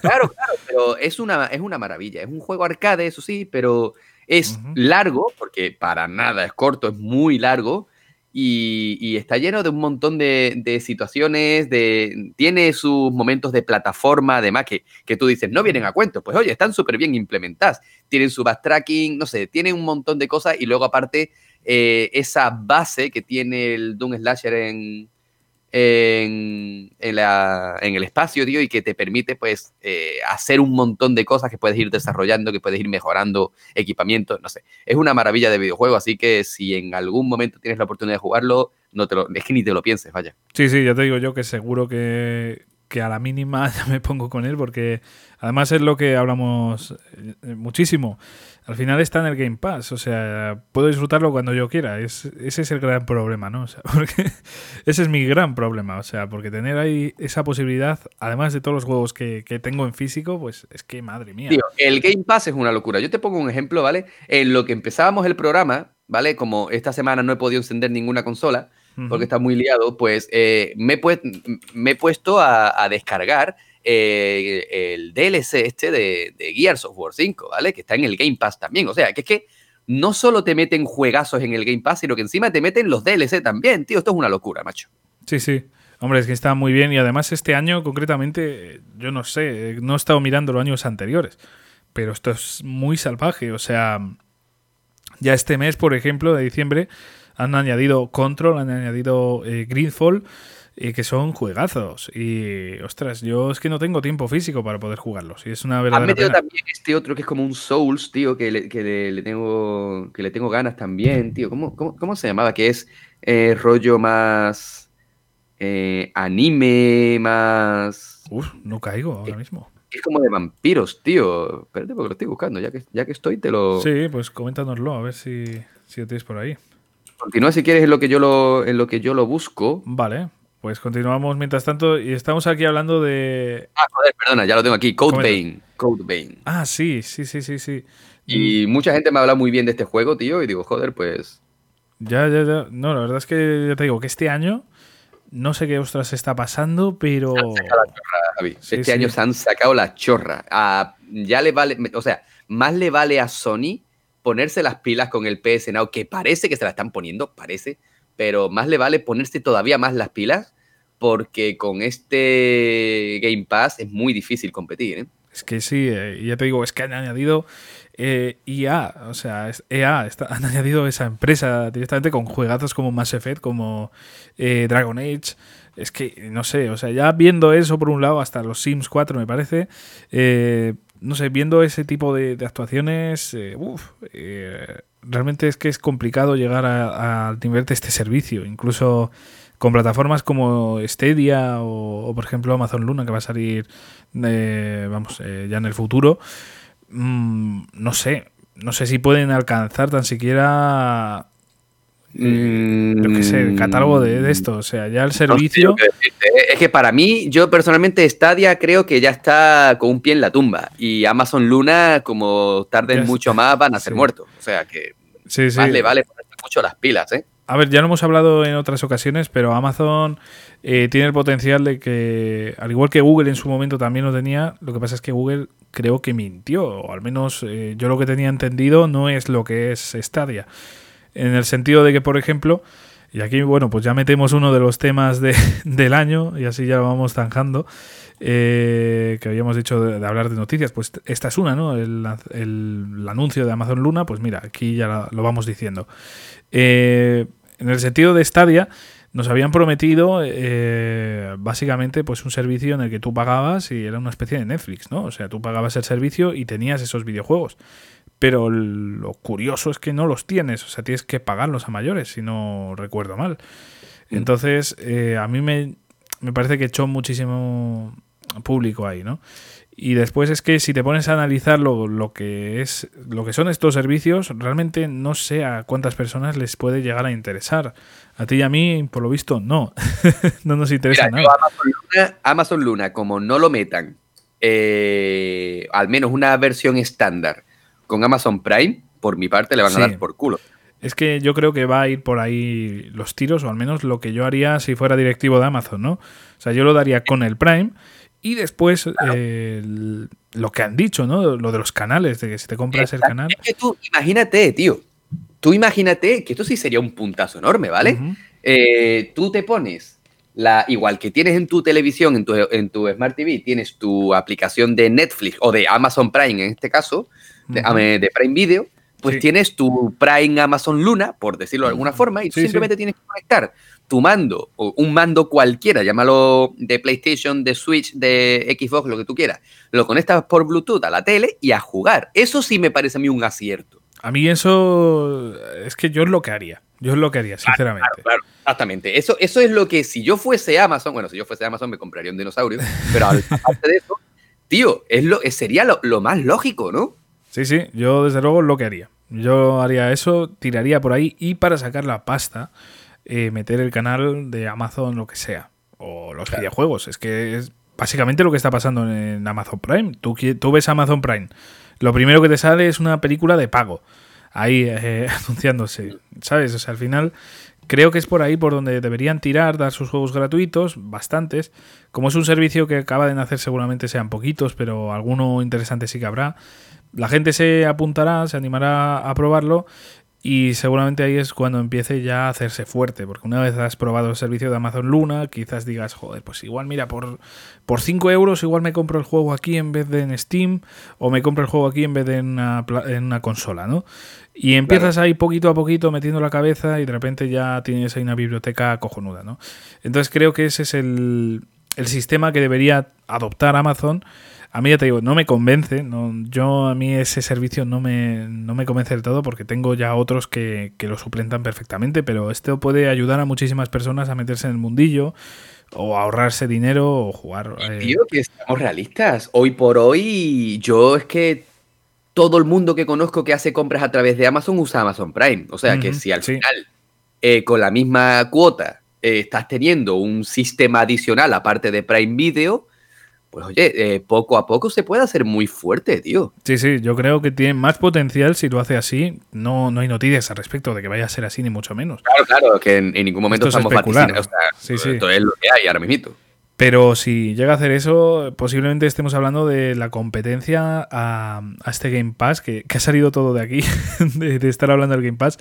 Claro, claro, pero es una, es una maravilla. Es un juego arcade, eso sí, pero es largo, porque para nada es corto, es muy largo. Y, está lleno de un montón de, situaciones, de, tiene sus momentos de plataforma, además que, que tú dices, no vienen a cuento, pues oye, están súper bien implementadas, tienen su backtracking, no sé, tienen un montón de cosas y luego aparte eh, esa base que tiene el Doom Slasher en, en, el espacio, tío, y que te permite, pues, eh, hacer un montón de cosas que puedes ir desarrollando, que puedes ir mejorando equipamiento, no sé. Es una maravilla de videojuego, así que si en algún momento tienes la oportunidad de jugarlo, no te lo, es que ni te lo pienses, vaya. Sí, sí, ya te digo yo que seguro que, que a la mínima ya me pongo con él porque además es lo que hablamos eh, muchísimo. Al final está en el Game Pass, o sea, puedo disfrutarlo cuando yo quiera. Es, ese es el gran problema, ¿no? O sea, porque ese es mi gran problema, o sea, porque tener ahí esa posibilidad, además de todos los juegos que, tengo en físico, pues es que madre mía. Tío, el Game Pass es una locura. Yo te pongo un ejemplo, ¿vale? En lo que empezábamos el programa, ¿vale? Como esta semana no he podido encender ninguna consola, porque está muy liado, pues eh, me, he puesto a, descargar eh, el DLC este de, de, Gears of War 5, ¿vale? Que está en el Game Pass también. O sea, que es que no solo te meten juegazos en el Game Pass, sino que encima te meten los DLC también, tío. Esto es una locura, macho. Sí, sí. Hombre, es que está muy bien y además este año concretamente, yo no sé, no he estado mirando los años anteriores, pero esto es muy salvaje. O sea, ya este mes, por ejemplo, de diciembre, han añadido Control, han añadido eh, Greenfall, eh, que son juegazos. Y, ostras, yo es que no tengo tiempo físico para poder jugarlos. Y es una verdadera. Han metido también este otro que es como un Souls, tío, que le, que le, tengo, que le tengo ganas también, tío. ¿Cómo, cómo, se llamaba? Que es eh, rollo más. anime, más. Uf, no caigo ahora mismo. Es como de vampiros, tío. Espérate porque lo estoy buscando. Ya que, ya que estoy, te lo. Sí, pues coméntanoslo, a ver si, si lo tienes por ahí. Continúa si quieres en lo que yo lo, en lo que yo lo busco. Vale, pues continuamos mientras tanto y estamos aquí hablando de. Ah, joder, perdona, ya lo tengo aquí. Code Vein. Code Vein. Ah, sí, sí, sí, sí, sí. Y mucha gente me habla muy bien de este juego, tío, y digo, joder, pues. Ya, ya, ya. No, la verdad es que ya te digo que este año no sé qué ostras está pasando, pero. este año se han sacado la chorra. Ah, ya le vale. O sea, más le vale a Sony ponerse las pilas con el PS Now, que parece que se la están poniendo, parece, pero más le vale ponerse todavía más las pilas, porque con este Game Pass es muy difícil competir. ¿eh? Es que sí, eh, ya te digo, es que han añadido eh, EA, o sea, EA han añadido esa empresa directamente con juegazos como Mass Effect, como eh, Dragon Age. Es que, no sé, o sea, ya viendo eso por un lado, hasta los Sims 4 me parece, eh, no sé, viendo ese tipo de, actuaciones, realmente es que es complicado llegar al nivel de este servicio. Incluso con plataformas como Stadia o, por ejemplo Amazon Luna que va a salir vamos ya en el futuro Mm, no sé, no sé si pueden alcanzar tan siquiera lo que sé, el catálogo de, esto. O sea, ya el servicio. es que para mí, yo personalmente, Stadia creo que ya está con un pie en la tumba. Y Amazon Luna, como tarden mucho más, van a ser muertos. O sea que sí, más le vale ponerse mucho las pilas, ¿eh? A ver, ya lo hemos hablado en otras ocasiones, pero Amazon eh, tiene el potencial de que, al igual que Google en su momento también lo tenía, lo que pasa es que Google creo que mintió, o al menos eh, yo lo que tenía entendido no es lo que es Stadia. En el sentido de que, por ejemplo, y aquí, bueno, pues ya metemos uno de los temas del año y así ya lo vamos zanjando, eh, que habíamos dicho de, hablar de noticias, pues esta es una, ¿no? El, anuncio de Amazon Luna, pues mira, aquí ya lo, vamos diciendo. en el sentido de Stadia, nos habían prometido eh, básicamente pues un servicio en el que tú pagabas y era una especie de Netflix, ¿no? O sea, tú pagabas el servicio y tenías esos videojuegos. Pero lo curioso es que no los tienes, o sea, tienes que pagarlos a mayores, si no recuerdo mal. Mm. Entonces, eh, a mí me, me parece que echó muchísimo público ahí, ¿no? Y después es que si te pones a analizar lo, lo, que es lo que son estos servicios, realmente no sé a cuántas personas les puede llegar a interesar. A ti y a mí, por lo visto, no. no nos interesa nada. Amazon, Luna, como no lo metan, eh, al menos una versión estándar con Amazon Prime, por mi parte le van a dar por culo. Es que yo creo que va a ir por ahí los tiros, o al menos lo que yo haría si fuera directivo de Amazon, ¿no? O sea, yo lo daría con el Prime y después eh, lo que han dicho, ¿no? Lo de los canales, de que si te compras el canal. Es que tú, imagínate, tío. Tú imagínate que esto sí sería un puntazo enorme, ¿vale? Eh, tú te pones la, igual que tienes en tu televisión, en tu, en tu Smart TV, tienes tu aplicación de Netflix o de Amazon Prime en este caso, de, Prime Video, pues tienes tu Prime Amazon Luna, por decirlo de alguna forma, y tú simplemente tienes que conectar tu mando, o un mando cualquiera, llámalo de PlayStation, de Switch, de Xbox, lo que tú quieras, lo conectas por Bluetooth a la tele y a jugar. Eso sí me parece a mí un acierto. A mí eso es que yo es lo que haría. Yo es lo que haría, sinceramente. Claro, exactamente. Eso, eso es lo que si yo fuese Amazon, bueno, si yo fuese Amazon me compraría un dinosaurio, pero aparte de eso, tío, es lo, sería lo, lo más lógico, ¿no? Sí, sí, yo desde luego lo que haría. Yo haría eso, tiraría por ahí y para sacar la pasta, eh, meter el canal de Amazon, lo que sea, o los videojuegos. Es que es básicamente lo que está pasando en Amazon Prime. Tú, tú ves Amazon Prime, lo primero que te sale es una película de pago, ahí eh, anunciándose, ¿sabes? O sea, al final creo que es por ahí por donde deberían tirar, dar sus juegos gratuitos, bastantes. Como es un servicio que acaba de nacer, seguramente sean poquitos, pero alguno interesante sí que habrá. La gente se apuntará, se animará a probarlo y seguramente ahí es cuando empiece ya a hacerse fuerte, porque una vez has probado el servicio de Amazon Luna, quizás digas, joder, pues igual, mira, por, por 5 euros igual me compro el juego aquí en vez de en Steam, o me compro el juego aquí en vez de en una, en una consola, ¿no? Y empiezas ahí poquito a poquito metiendo la cabeza y de repente ya tienes ahí una biblioteca cojonuda, ¿no? Entonces creo que ese es el, el sistema que debería adoptar Amazon a mí ya te digo, no me convence. No, yo a mí ese servicio no me, no me convence del todo porque tengo ya otros que, lo suplentan perfectamente, pero esto puede ayudar a muchísimas personas a meterse en el mundillo o a ahorrarse dinero o jugar. Eh. Tío, que estamos realistas. Hoy por hoy, yo es que todo el mundo que conozco que hace compras a través de Amazon usa Amazon Prime. O sea que si al final, eh, con la misma cuota, eh, estás teniendo un sistema adicional aparte de Prime Video, pues oye, eh, poco a poco se puede hacer muy fuerte, tío. Sí, sí, yo creo que tiene más potencial si lo hace así. No, no hay noticias al respecto de que vaya a ser así, ni mucho menos. Claro, claro, que en, ningún momento estamos vaticinando. O sea, sí, sí. Esto es lo que hay ahora mismo. Pero si llega a hacer eso, posiblemente estemos hablando de la competencia a, este Game Pass, que, ha salido todo de aquí, de, estar hablando del Game Pass.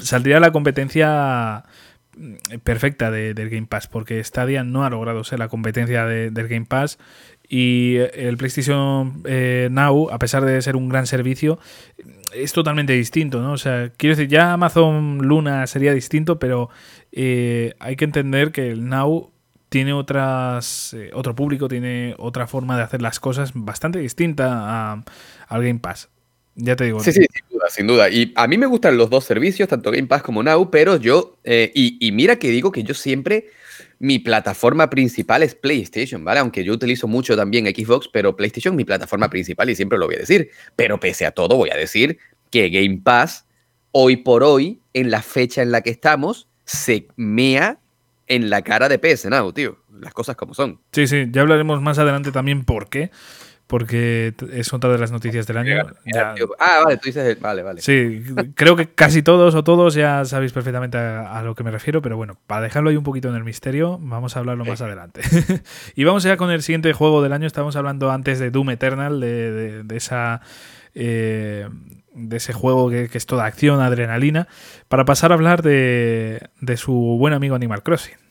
Saldría la competencia perfecta del Game Pass, porque Stadia no ha logrado ser la competencia del Game Pass Y el PlayStation eh, Now, a pesar de ser un gran servicio, es totalmente distinto, ¿no? O sea, quiero decir, ya Amazon Luna sería distinto, pero eh, hay que entender que el Now tiene otras eh, otro público, tiene otra forma de hacer las cosas bastante distinta al Game Pass. Ya te digo. Sí, sí, sin duda, sin duda. Y a mí me gustan los dos servicios, tanto Game Pass como Now, pero yo, eh, y, mira que digo que yo siempre, mi plataforma principal es PlayStation, ¿vale? Aunque yo utilizo mucho también Xbox, pero PlayStation es mi plataforma principal y siempre lo voy a decir. Pero pese a todo, voy a decir que Game Pass, hoy por hoy, en la fecha en la que estamos, se mea en la cara de PS Now, tío. Las cosas como son. Sí, sí, ya hablaremos más adelante también por qué porque es otra de las noticias del año. Ah, vale, tú dices, vale, vale. Sí, creo que casi todos o todos ya sabéis perfectamente a, lo que me refiero, pero bueno, para dejarlo ahí un poquito en el misterio, vamos a hablarlo más adelante. y vamos ya con el siguiente juego del año, estamos hablando antes de Doom Eternal, de, esa... Eh, de ese juego que, es toda acción, adrenalina, para pasar a hablar de, de su buen amigo Animal Crossing.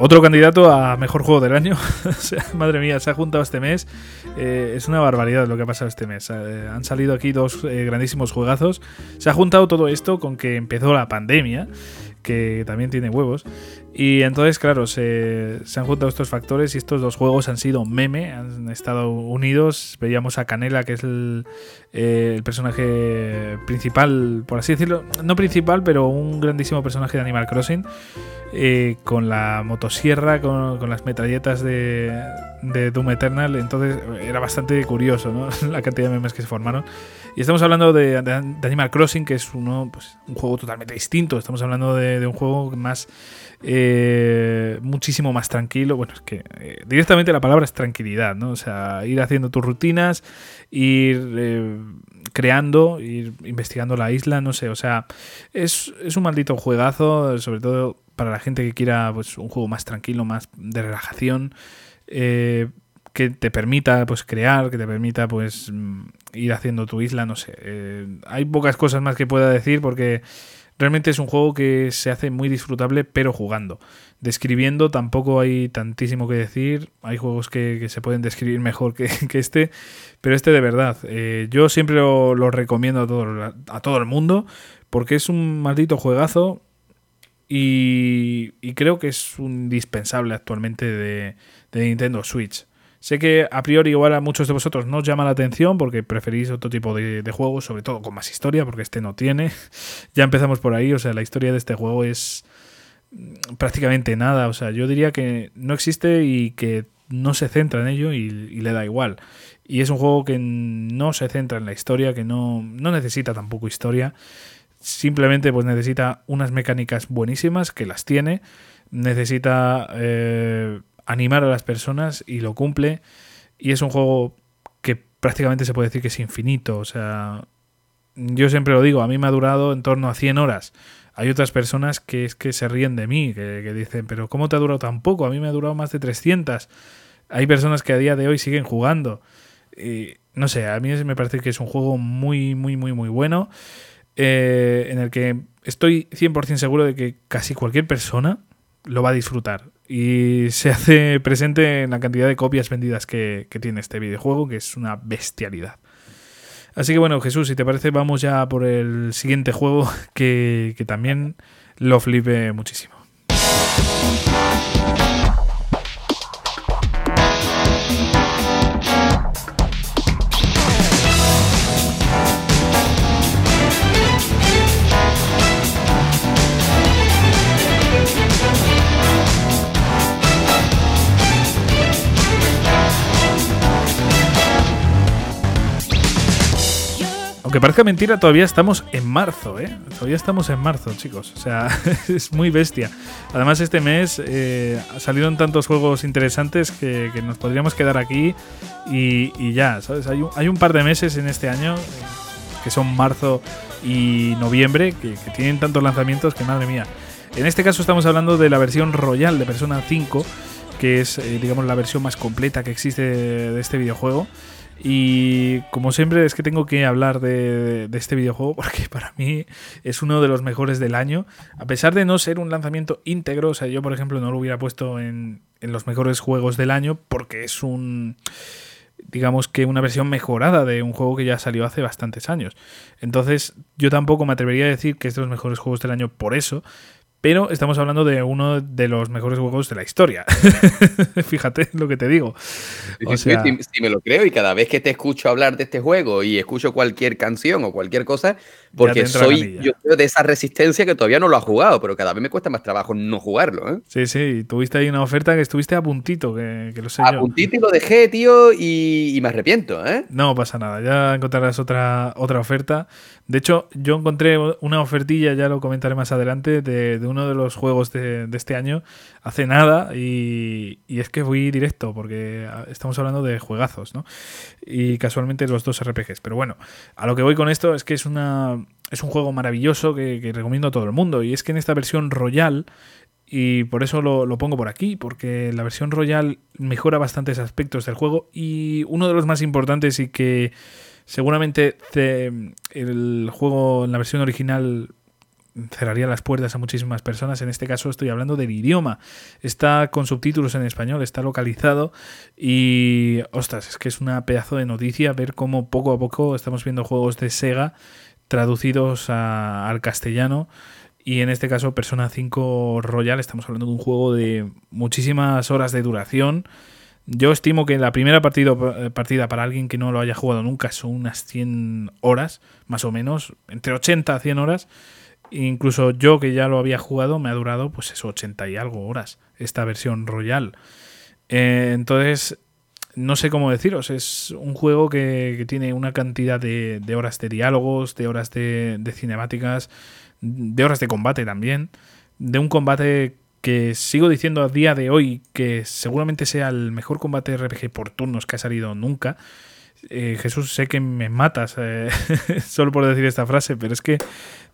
Otro candidato a mejor juego del año. madre mía, se ha juntado este mes. Eh, es una barbaridad lo que ha pasado este mes. Eh, han salido aquí dos eh, grandísimos juegazos. Se ha juntado todo esto con que empezó la pandemia que también tiene huevos. Y entonces, claro, se, han juntado estos factores y estos dos juegos han sido meme, han estado unidos. Veíamos a Canela, que es el, eh, personaje principal, por así decirlo, no principal, pero un grandísimo personaje de Animal Crossing, eh, con la motosierra, con, las metralletas de, de, Doom Eternal. Entonces era bastante curioso ¿no? la cantidad de memes que se formaron. Y estamos hablando de, Animal Crossing, que es uno, pues, un juego totalmente distinto. Estamos hablando de, un juego más. Eh, muchísimo más tranquilo. Bueno, es que eh, directamente la palabra es tranquilidad, ¿no? O sea, ir haciendo tus rutinas, ir eh, creando, ir investigando la isla, no sé. O sea, es, es un maldito juegazo, sobre todo para la gente que quiera pues, un juego más tranquilo, más de relajación. Eh, que te permita pues crear, que te permita pues mm, ir haciendo tu isla, no sé. Eh, hay pocas cosas más que pueda decir porque realmente es un juego que se hace muy disfrutable pero jugando. Describiendo tampoco hay tantísimo que decir, hay juegos que, se pueden describir mejor que, este, pero este de verdad, eh, yo siempre lo, recomiendo a todo, a todo el mundo porque es un maldito juegazo y, y creo que es un indispensable actualmente de, de Nintendo Switch. Sé que a priori igual a muchos de vosotros no os llama la atención porque preferís otro tipo de, juegos, sobre todo con más historia, porque este no tiene. ya empezamos por ahí, o sea, la historia de este juego es mm, prácticamente nada. O sea, yo diría que no existe y que no se centra en ello y, le da igual. Y es un juego que no se centra en la historia, que no, no necesita tampoco historia. Simplemente pues necesita unas mecánicas buenísimas, que las tiene. Necesita... Eh, animar a las personas y lo cumple. Y es un juego que prácticamente se puede decir que es infinito. O sea, yo siempre lo digo, a mí me ha durado en torno a 100 horas. Hay otras personas que es que se ríen de mí, que, dicen, pero ¿cómo te ha durado tan poco? A mí me ha durado más de 300. Hay personas que a día de hoy siguen jugando. Y, no sé, a mí me parece que es un juego muy, muy, muy, muy bueno. Eh, en el que estoy 100% seguro de que casi cualquier persona lo va a disfrutar y se hace presente en la cantidad de copias vendidas que, tiene este videojuego, que es una bestialidad. Así que bueno, Jesús, si te parece, vamos ya por el siguiente juego que, que también lo flipe muchísimo. Aunque parezca mentira, todavía estamos en marzo, ¿eh? Todavía estamos en marzo, chicos. O sea, es muy bestia. Además, este mes eh, salieron tantos juegos interesantes que, nos podríamos quedar aquí y, ya, ¿sabes? Hay un, hay un, par de meses en este año eh, que son marzo y noviembre que, tienen tantos lanzamientos que, madre mía. En este caso estamos hablando de la versión Royal de Persona 5, que es, eh, digamos, la versión más completa que existe de este videojuego Y como siempre es que tengo que hablar de, este videojuego porque para mí es uno de los mejores del año. A pesar de no ser un lanzamiento íntegro, o sea, yo por ejemplo no lo hubiera puesto en, en los mejores juegos del año porque es un digamos que una versión mejorada de un juego que ya salió hace bastantes años. Entonces, yo tampoco me atrevería a decir que es de los mejores juegos del año por eso, pero estamos hablando de uno de los mejores juegos de la historia. Fíjate lo que te digo. O sea, si, me lo creo y cada vez que te escucho hablar de este juego y escucho cualquier canción o cualquier cosa, porque soy yo de esa resistencia que todavía no lo ha jugado, pero cada vez me cuesta más trabajo no jugarlo. ¿eh? Sí, sí, tuviste ahí una oferta que estuviste a puntito, que, lo sé a puntito y lo dejé, tío, y, me arrepiento. ¿eh? No pasa nada, ya encontrarás otra, otra oferta. De hecho, yo encontré una ofertilla, ya lo comentaré más adelante, de, uno de los juegos de, este año hace nada y, es que fui directo porque estamos hablando de juegazos, ¿no? Y casualmente los dos RPGs. Pero bueno, a lo que voy con esto es que es, una, es un juego maravilloso que, recomiendo a todo el mundo y es que en esta versión Royal y por eso lo, lo, pongo por aquí, porque la versión Royal mejora bastantes aspectos del juego y uno de los más importantes y que Seguramente el juego en la versión original cerraría las puertas a muchísimas personas. En este caso estoy hablando del idioma. Está con subtítulos en español, está localizado y, ostras, es que es una pedazo de noticia ver cómo poco a poco estamos viendo juegos de Sega traducidos al castellano. Y en este caso Persona 5 Royal, estamos hablando de un juego de muchísimas horas de duración yo estimo que la primera eh, partida para alguien que no lo haya jugado nunca son unas 100 horas, más o menos, entre 80 a 100 horas. Incluso yo que ya lo había jugado me ha durado pues eso, 80 y algo horas, esta versión Royal. Eh, entonces, no sé cómo deciros, es un juego que, tiene una cantidad de, horas de diálogos, de horas de cinemáticas, de horas de combate también, de un combate que sigo diciendo a día de hoy que seguramente sea el mejor combate RPG por turnos que ha salido nunca. Eh, Jesús, sé que me matas eh, solo por decir esta frase, pero es que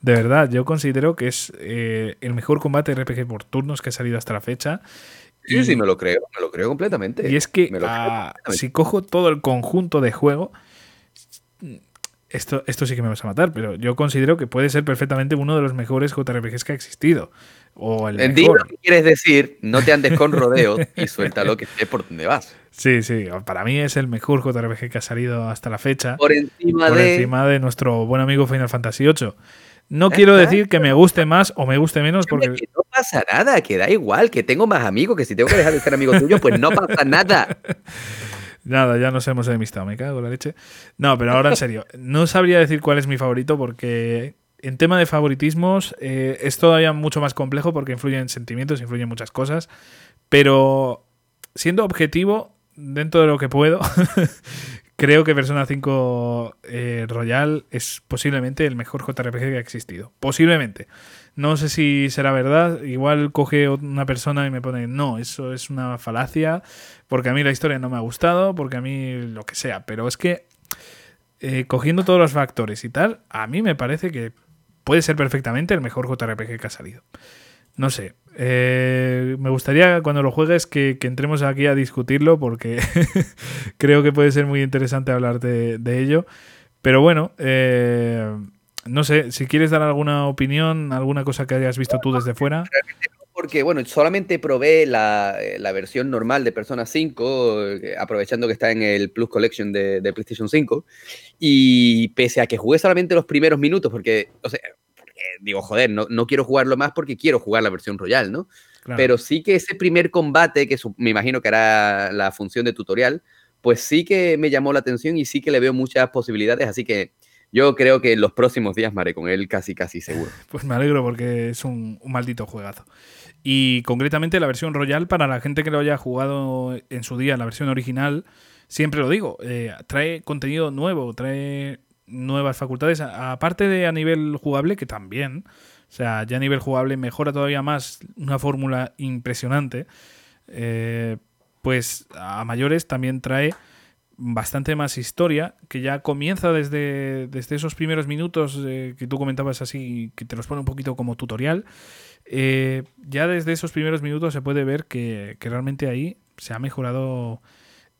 de verdad yo considero que es eh, el mejor combate RPG por turnos que ha salido hasta la fecha. Sí, sí, me lo creo, me lo creo completamente. Y es que ah, si cojo todo el conjunto de juego, esto, esto sí que me vas a matar, pero yo considero que puede ser perfectamente uno de los mejores JRPGs que ha existido. O el lo que quieres decir, no te andes con rodeos y suéltalo que estés por donde vas. Sí, sí, para mí es el mejor JRPG que ha salido hasta la fecha. Por encima, de... encima de nuestro buen amigo Final Fantasy VIII. No quiero decir que me guste más o me guste menos porque... no pasa nada, que da igual, que tengo más amigos, que si tengo que dejar de ser amigo tuyo, pues no pasa nada. Nada, ya nos hemos enemistado, me cago en la leche. No, pero ahora en serio, no sabría decir cuál es mi favorito porque en tema de favoritismos eh, es todavía mucho más complejo porque influyen sentimientos, influyen muchas cosas, pero siendo objetivo, dentro de lo que puedo, creo que Persona 5 eh, Royal es posiblemente el mejor JRPG que ha existido. Posiblemente. No sé si será verdad. Igual coge una persona y me pone, no, eso es una falacia, porque a mí la historia no me ha gustado, porque a mí lo que sea. Pero es que, eh, cogiendo todos los factores y tal, a mí me parece que puede ser perfectamente el mejor JRPG que ha salido. No sé. Eh, me gustaría cuando lo juegues que, entremos aquí a discutirlo porque creo que puede ser muy interesante hablar de, ello. Pero bueno, eh, no sé, si quieres dar alguna opinión, alguna cosa que hayas visto tú desde fuera. Porque, bueno, solamente probé la, versión normal de Persona 5, eh, aprovechando que está en el Plus Collection de, de PlayStation 5. Y pese a que jugué solamente los primeros minutos, porque, o sea, digo, joder, no, no, quiero jugarlo más porque quiero jugar la versión Royal, ¿no? Pero sí que ese primer combate, que me imagino que hará la función de tutorial, pues sí que me llamó la atención y sí que le veo muchas posibilidades, así que yo creo que en los próximos días me haré con él casi, casi seguro. Pues me alegro porque es un, un maldito juegazo. Y concretamente la versión Royal, para la gente que lo haya jugado en su día, la versión original, siempre lo digo, eh, trae contenido nuevo, trae nuevas facultades, aparte de a nivel jugable, que también, o sea, ya a nivel jugable mejora todavía más una fórmula impresionante, eh, pues a mayores también trae bastante más historia, que ya comienza desde, desde esos primeros minutos eh, que tú comentabas así, que te los pone un poquito como tutorial. Eh, ya desde esos primeros minutos se puede ver que, que realmente ahí se ha mejorado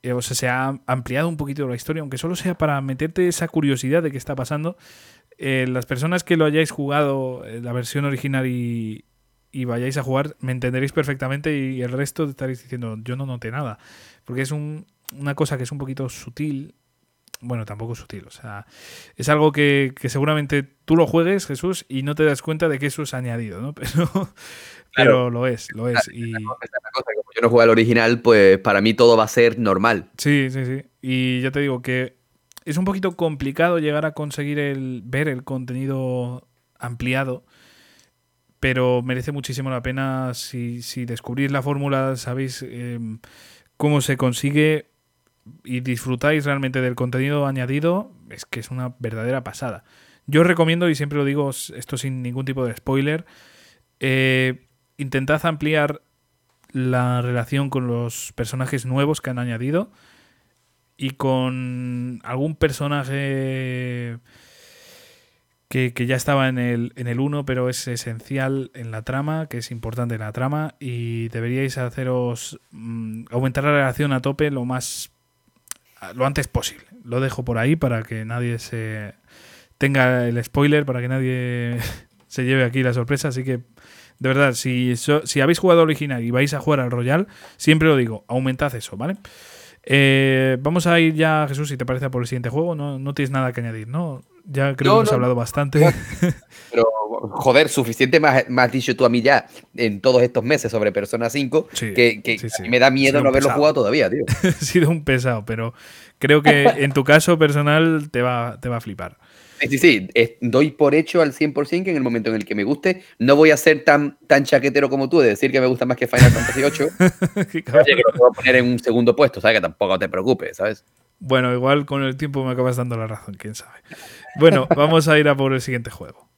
eh, o sea, se ha ampliado un poquito la historia, aunque solo sea para meterte esa curiosidad de qué está pasando. Las personas que lo hayáis jugado, la versión original y, y vayáis a jugar, me entenderéis perfectamente y el resto estaréis diciendo, yo no noté nada. Porque es un, una cosa que es un poquito sutil. Bueno, tampoco sutil, o sea, es algo que, seguramente tú lo juegues, Jesús, y no te das cuenta de que eso es añadido, ¿no? Pero, pero lo es, lo es. y... como yo no juego al original, pues para mí todo va a ser normal. Sí, sí, sí. Y ya te digo que es un poquito complicado llegar a conseguir el ver el contenido ampliado pero merece muchísimo la pena si, si descubrís la fórmula, sabéis em, cómo se consigue y disfrutáis realmente del contenido añadido, es que es una verdadera pasada. Yo os recomiendo, y siempre lo digo, esto sin ningún tipo de spoiler, eh, intentad ampliar la relación con los personajes nuevos que han añadido y con algún personaje que, ya estaba en el, en el 1, pero es esencial en la trama, que es importante en la trama, y deberíais haceros mm, aumentar la relación a tope lo más lo antes posible. Lo dejo por ahí para que nadie se tenga el spoiler, para que nadie se lleve aquí la sorpresa, así que de verdad, si, si habéis jugado original y vais a jugar al Royal, siempre lo digo, aumentad eso, ¿vale? Eh, vamos a ir ya, Jesús, si te parece, por el siguiente juego. No, no tienes nada que añadir, ¿no? Ya creo que hemos hablado bastante. Pero, joder, suficiente más, más dicho tú a mí ya en todos estos meses sobre Persona 5 que, me da miedo no haberlo jugado todavía, tío. ha sido un pesado, pero creo que en tu caso personal te va, te va a flipar. Sí, sí, doy por hecho al 100% que en el momento en el que me guste, no voy a ser tan, tan chaquetero como tú de decir que me gusta más que Final Fantasy VIII. que lo puedo poner en un segundo puesto, ¿sabes? Que tampoco te preocupes, ¿sabes? Bueno, igual con el tiempo me acabas dando la razón, quién sabe. Bueno, vamos a ir a por el siguiente juego.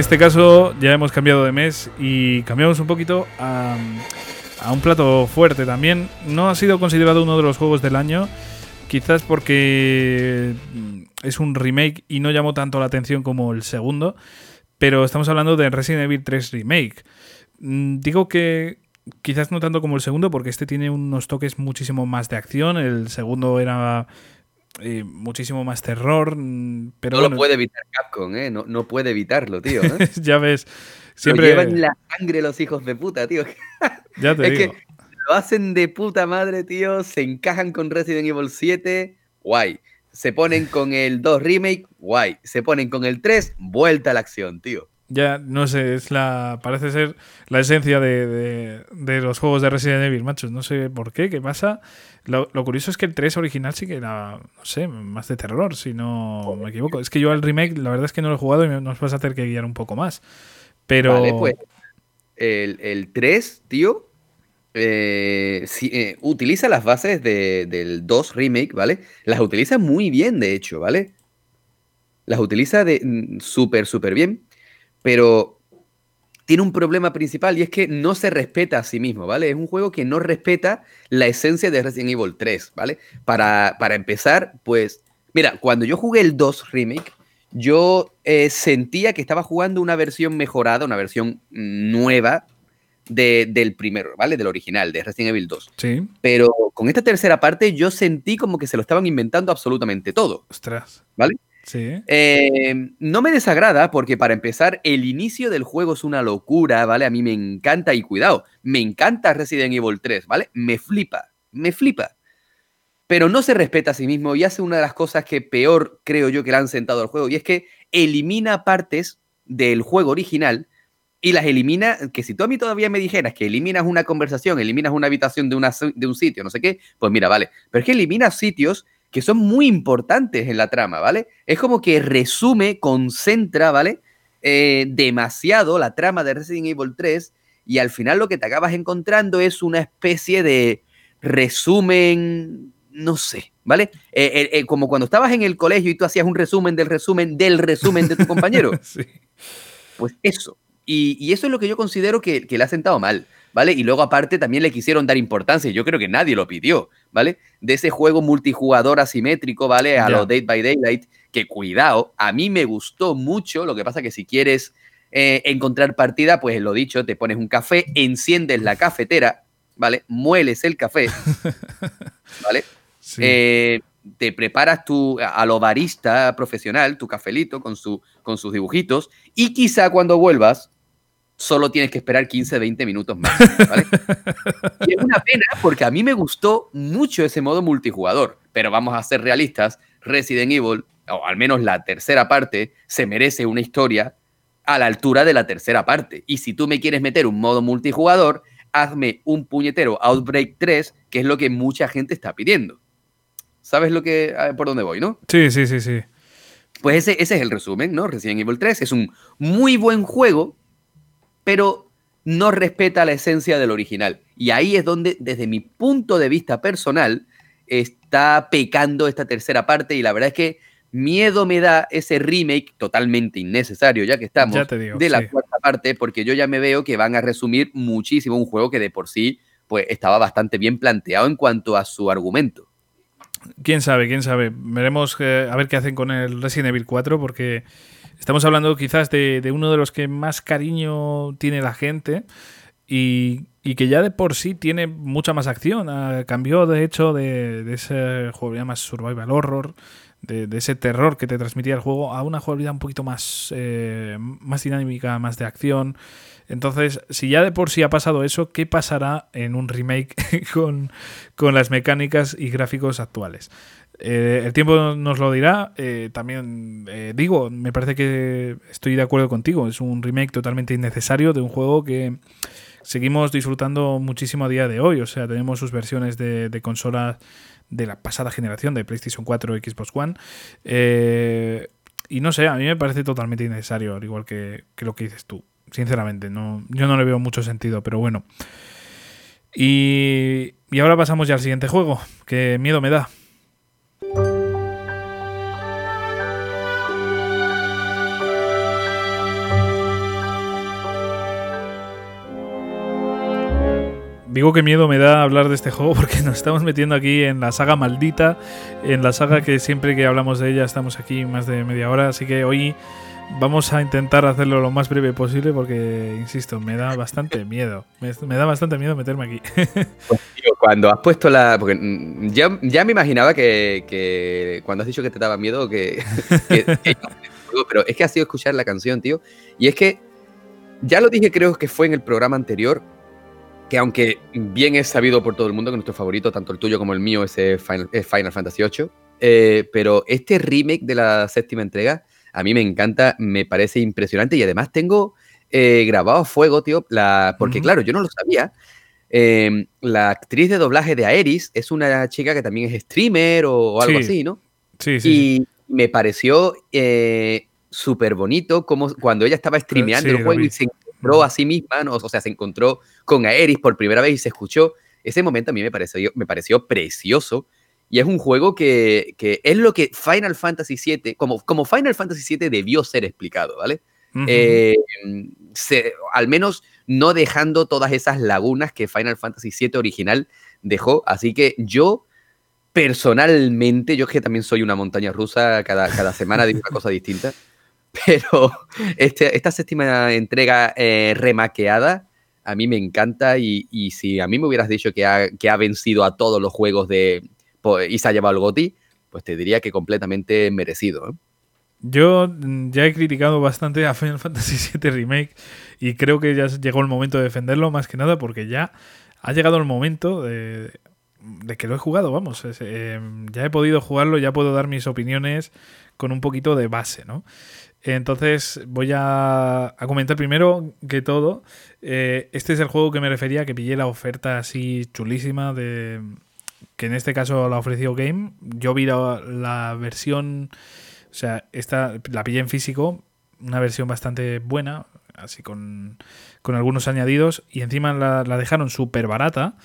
Este caso ya hemos cambiado de mes y cambiamos un poquito a, un plato fuerte también. No ha sido considerado uno de los juegos del año, quizás porque es un remake y no llamó tanto la atención como el segundo, pero estamos hablando de Resident Evil 3 Remake. Mm, digo que quizás no tanto como el segundo, porque este tiene unos toques muchísimo más de acción. El segundo era muchísimo más terror. Mm, pero no lo puede evitar Capcom, ¿eh? No, no puede evitarlo, tío. ¿eh? ya ves. Siempre... llevan la sangre los hijos de puta, tío. ya te es que lo hacen de puta madre, tío. Se encajan con Resident Evil 7, guay. Se ponen con el 2 Remake, guay. Se ponen con el 3, vuelta a la acción, tío. Ya, no sé, es la. Parece ser la esencia de, los juegos de Resident Evil, machos. No sé por qué, qué pasa. Lo, curioso es que el 3 original sí que era, no sé, más de terror, si no me equivoco. Es que yo al remake, la verdad es que no lo he jugado y nos vas a hacer que guiar un poco más. Pero. Vale, pues. El, 3, tío, eh, eh, utiliza las bases del 2 remake, ¿vale? Las utiliza muy bien, de hecho, ¿vale? Las utiliza de mm, súper, súper bien pero tiene un problema principal y es que no se respeta a sí mismo, ¿vale? Es un juego que no respeta la esencia de Resident Evil 3, ¿vale? Para, empezar, pues, mira, cuando yo jugué el 2 Remake, yo eh, sentía que estaba jugando una versión mejorada, una versión nueva del primero, ¿vale? Del original, de Resident Evil 2. Sí. Pero con esta tercera parte yo sentí como que se lo estaban inventando absolutamente todo. Ostras. ¿Vale? Eh, no me desagrada porque para empezar, el inicio del juego es una locura, ¿vale? A mí me encanta y cuidado, me encanta Resident Evil 3, ¿vale? Me flipa, me flipa. Pero no se respeta a sí mismo y hace una de las cosas que peor creo yo que le han sentado al juego y es que elimina partes del juego original y las elimina, que si tú a mí todavía me dijeras que eliminas una conversación, eliminas una habitación de, una, de un sitio, no sé qué, pues mira, vale. Pero es que eliminas sitios que son muy importantes en la trama, ¿vale? Es como que resume, concentra, ¿vale? Eh, demasiado la trama de Resident Evil 3 y al final lo que te acabas encontrando es una especie de resumen no sé, ¿vale? Eh, eh, como cuando estabas en el colegio y tú hacías un resumen del resumen del resumen de tu compañero. sí. Pues eso. Y, eso es lo que yo considero que, le ha sentado mal, ¿vale? Y luego aparte también le quisieron dar importancia, y yo creo que nadie lo pidió, ¿vale? De ese juego multijugador asimétrico, ¿vale? A lo Date by Daylight, que cuidado, a mí me gustó mucho, lo que pasa que si quieres eh, encontrar partida, pues lo dicho, te pones un café, enciendes la cafetera, ¿vale? Mueles el café, ¿vale? Eh, te preparas tu, a lo barista profesional, tu cafelito con, su, con sus dibujitos, y quizá cuando vuelvas, solo tienes que esperar 15, 20 minutos más. ¿vale? y es una pena porque a mí me gustó mucho ese modo multijugador, pero vamos a ser realistas, Resident Evil, o al menos la tercera parte, se merece una historia a la altura de la tercera parte. Y si tú me quieres meter un modo multijugador, hazme un puñetero Outbreak 3, que es lo que mucha gente está pidiendo. ¿Sabes lo que, por dónde voy, no? Sí, sí, sí, sí. Pues ese, ese es el resumen, ¿no? Resident Evil 3 es un muy buen juego, pero no respeta la esencia del original. Y ahí es donde, desde mi punto de vista personal, está pecando esta tercera parte. Y la verdad es que miedo me da ese remake totalmente innecesario, ya que estamos de la cuarta parte, porque yo ya me veo que van a resumir muchísimo un juego que de por sí pues estaba bastante bien planteado en cuanto a su argumento. Quién sabe, quién sabe. Veremos eh, a ver qué hacen con el Resident Evil 4 porque estamos hablando quizás de, uno de los que más cariño tiene la gente y, que ya de por sí tiene mucha más acción. Ah, cambió de hecho de, ese juego más survival horror, de, ese terror que te transmitía el juego a una jugabilidad un poquito más, eh, más dinámica, más de acción. Entonces, si ya de por sí ha pasado eso, ¿qué pasará en un remake con, las mecánicas y gráficos actuales? Eh, el tiempo nos lo dirá. Eh, también eh, digo, me parece que estoy de acuerdo contigo. Es un remake totalmente innecesario de un juego que seguimos disfrutando muchísimo a día de hoy. O sea, tenemos sus versiones de, consolas de la pasada generación, de PlayStation 4 y Xbox One. y no sé, a mí me parece totalmente innecesario, al igual que lo que dices tú sinceramente. No, yo no le veo mucho sentido, pero bueno. Y, y ahora pasamos ya al siguiente juego, que miedo me da. Digo que miedo me da hablar de este juego porque nos estamos metiendo aquí en la saga maldita, en la saga que siempre que hablamos de ella estamos aquí más de media hora, así que hoy Vamos a intentar hacerlo lo más breve posible porque, insisto, me da bastante miedo. Me, da bastante miedo meterme aquí. Pues, cuando has puesto la... Porque mm, ya, ya me imaginaba que, cuando has dicho que te daba miedo, que, Pero es que ha sido escuchar la canción, tío. Y es que, ya lo dije creo que fue en el programa anterior, que aunque bien es sabido por todo el mundo que nuestro favorito, tanto el tuyo como el mío, es Final, es Final Fantasy VIII, eh, pero este remake de la séptima entrega a mí me encanta, me parece impresionante y además tengo eh, grabado a fuego, tío, la, porque claro, yo no lo sabía. Em, la actriz de doblaje de Aeris es una chica que también es streamer o, algo así, ¿no? Sí, sí. Y me pareció eh, súper bonito como cuando ella estaba streameando el juego y se encontró a sí misma, ¿no? o sea, se encontró con Aeris por primera vez y se escuchó. Ese momento a mí me pareció, me pareció precioso y es un juego que, es lo que Final Fantasy VII, como, como Final Fantasy VII debió ser explicado, ¿vale? Eh, al menos no dejando todas esas lagunas que Final Fantasy VII original dejó. Así que yo, personalmente, yo que también soy una montaña rusa, cada, cada semana digo una cosa distinta. Pero este, esta séptima entrega eh, remaqueada a mí me encanta y, si a mí me hubieras dicho que ha, que ha vencido a todos los juegos de, y se ha llevado el GOTI, pues te diría que completamente merecido. ¿eh? Yo mm, ya he criticado bastante a Final Fantasy VII Remake y creo que ya llegó el momento de defenderlo más que nada porque ya ha llegado el momento de, que lo he jugado, vamos. Em, ya he podido jugarlo, ya puedo dar mis opiniones con un poquito de base, ¿no? Entonces voy a, comentar primero que todo. Eh, este es el juego que me refería, que pillé la oferta así chulísima de, que en este caso la ofreció Game. Yo vi la, versión, o sea, esta la pillé en físico, una versión bastante buena, así con, con algunos añadidos, y encima la, dejaron súper barata.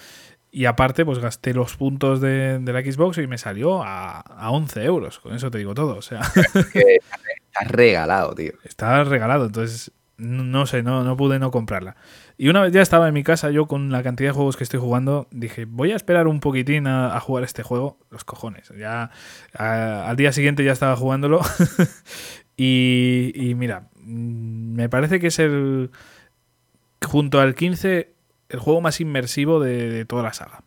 Y aparte, pues gasté los puntos de, la Xbox y me salió a, a, 11 euros. Con eso te digo todo. O sea. está regalado, tío. Está regalado. Entonces, no sé, no, no pude no comprarla. Y una vez ya estaba en mi casa, yo con la cantidad de juegos que estoy jugando, dije, voy a esperar un poquitín a, jugar este juego. Los cojones. Ya al día siguiente ya estaba jugándolo. y, mira, mm, me parece que es el. Junto al 15, el juego más inmersivo de, toda la saga.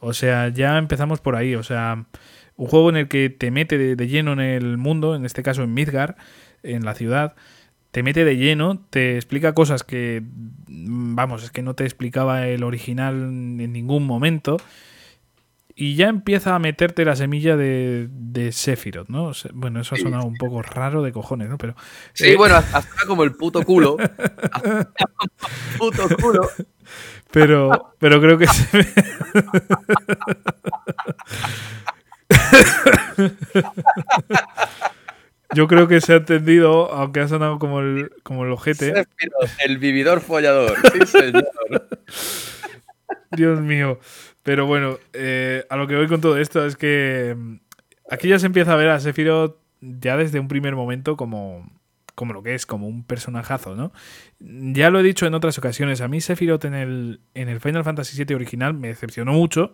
O sea, ya empezamos por ahí. O sea, un juego en el que te mete de, lleno en el mundo, en este caso en Midgar, en la ciudad te mete de lleno, te explica cosas que, vamos, es que no te explicaba el original en ningún momento. Y ya empieza a meterte la semilla de, de Sephiroth, ¿no? Bueno, eso ha sonado un poco raro de cojones, ¿no? Pero. Sí, eh, bueno, hasta como el puto culo. puto culo. Pero, pero creo que se Yo creo que se ha entendido, aunque ha sonado como el, como el ojete. El vividor follador, sí, señor. Dios mío. Pero bueno, eh, a lo que voy con todo esto es que mm, aquí ya se empieza a ver a Sephiroth ya desde un primer momento como, como lo que es, como un personajazo, ¿no? Ya lo he dicho en otras ocasiones, a mí Sephiroth en el, en el Final Fantasy VII original me decepcionó mucho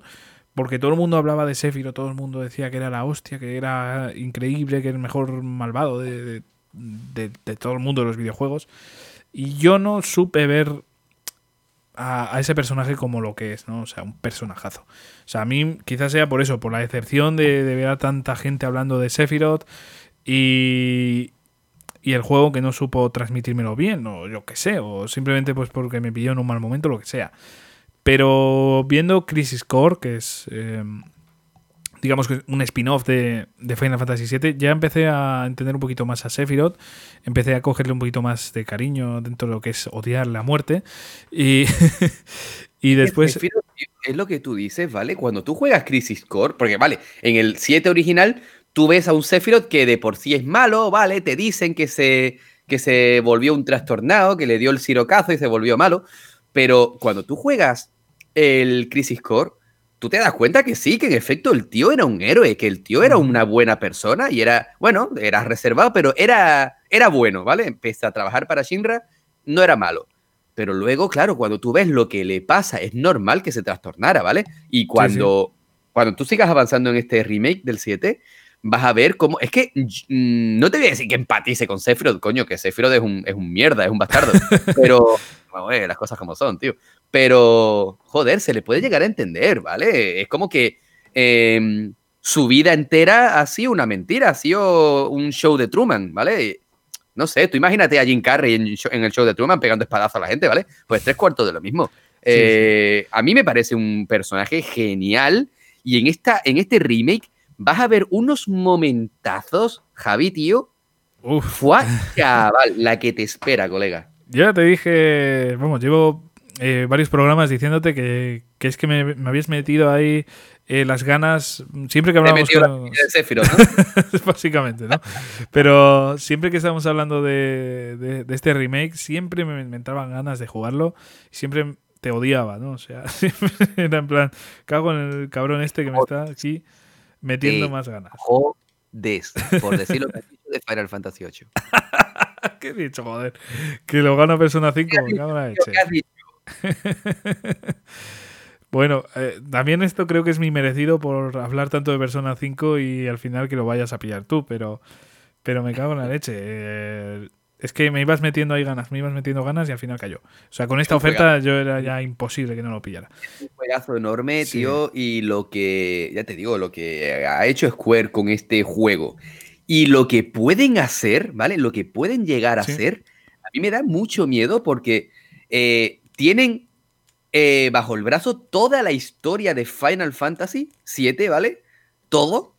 porque todo el mundo hablaba de Sephiroth, todo el mundo decía que era la hostia, que era increíble, que era el mejor malvado de, todo el mundo de los videojuegos. Y yo no supe ver a, ese personaje como lo que es, ¿no? O sea, un personajazo. O sea, a mí quizás sea por eso, por la decepción de, ver a tanta gente hablando de Sephiroth y, y el juego que no supo transmitírmelo bien, o yo qué sé, o simplemente pues porque me pilló en un mal momento, lo que sea. Pero viendo Crisis Core, que es em, digamos que un spin-off de, Final Fantasy VII, ya empecé a entender un poquito más a Sephiroth, empecé a cogerle un poquito más de cariño dentro de lo que es odiar la muerte. Y, y después... Es lo que tú dices, ¿vale? Cuando tú juegas Crisis Core, porque vale, en el 7 original tú ves a un Sephiroth que de por sí es malo, ¿vale? Te dicen que se, que se volvió un trastornado, que le dio el sirocazo y se volvió malo. Pero cuando tú juegas el Crisis Core, tú te das cuenta que sí, que en efecto el tío era un héroe, que el tío era una buena persona y era, bueno, era reservado, pero era, era bueno, ¿vale? Empecé a trabajar para Shinra, no era malo. Pero luego, claro, cuando tú ves lo que le pasa, es normal que se trastornara, ¿vale? Y cuando, cuando tú sigas avanzando en este remake del 7, vas a ver cómo. Es que mm, no te voy a decir que empatice con Sephiroth, coño, que Sephiroth es un, es un mierda, es un bastardo. pero, bueno, las cosas como son, tío. Pero, joder, se le puede llegar a entender, ¿vale? Es como que em, su vida entera ha sido una mentira, ha sido un show de Truman, ¿vale? No sé, tú imagínate a Jim Carrey en, el show de Truman pegando espadazo a la gente, ¿vale? Pues tres cuartos de lo mismo. Eh, a mí me parece un personaje genial y en, esta, en este remake vas a ver unos momentazos, Javi, tío. Uf. chaval, la que te espera, colega. Yo ya te dije, vamos, llevo eh, varios programas diciéndote que, es que me, habías metido ahí eh, las ganas, siempre que hablamos con... Básicamente, ¿no? Pero siempre que estábamos hablando de, este remake, siempre me, entraban ganas de jugarlo siempre te odiaba, ¿no? O sea, era en plan, cago en el cabrón este que me está aquí metiendo más ganas. Jodes, por decirlo de Final Fantasy VIII. ¿Qué he dicho, joder? Que lo gana Persona 5, me cago en la bueno, eh, también esto creo que es mi merecido por hablar tanto de Persona 5 y al final que lo vayas a pillar tú, pero, pero me cago en la leche. Eh, es que me ibas metiendo ahí ganas, me ibas metiendo ganas y al final cayó. O sea, con esta oferta yo era ya imposible que no lo pillara. un juegazo enorme, tío, y lo que, ya te digo, lo que ha hecho Square con este juego y lo que pueden hacer, ¿vale? Lo que pueden llegar a hacer, a mí me da mucho miedo porque eh, tienen eh, bajo el brazo toda la historia de Final Fantasy VII, ¿vale? Todo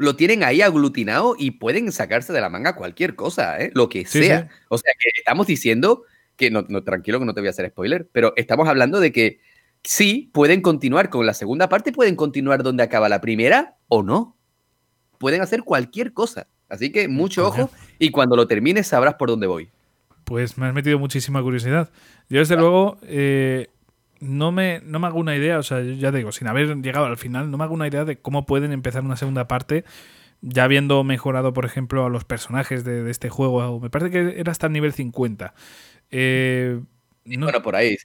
lo tienen ahí aglutinado y pueden sacarse de la manga cualquier cosa, ¿eh? Lo que sea. O sea, que estamos diciendo que, no, tranquilo que no te voy a hacer spoiler, pero estamos hablando de que sí, pueden continuar con la segunda parte, pueden continuar donde acaba la primera o no. Pueden hacer cualquier cosa. Así que mucho ojo y cuando lo termines sabrás por dónde voy. Pues me has metido muchísima curiosidad. Yo, desde luego, eh, no me, no me hago una idea, o sea, ya te digo, sin haber llegado al final, no me hago una idea de cómo pueden empezar una segunda parte ya habiendo mejorado, por ejemplo, a los personajes de, este juego. Me parece que era hasta el nivel 50. Eh, bueno, por ahí,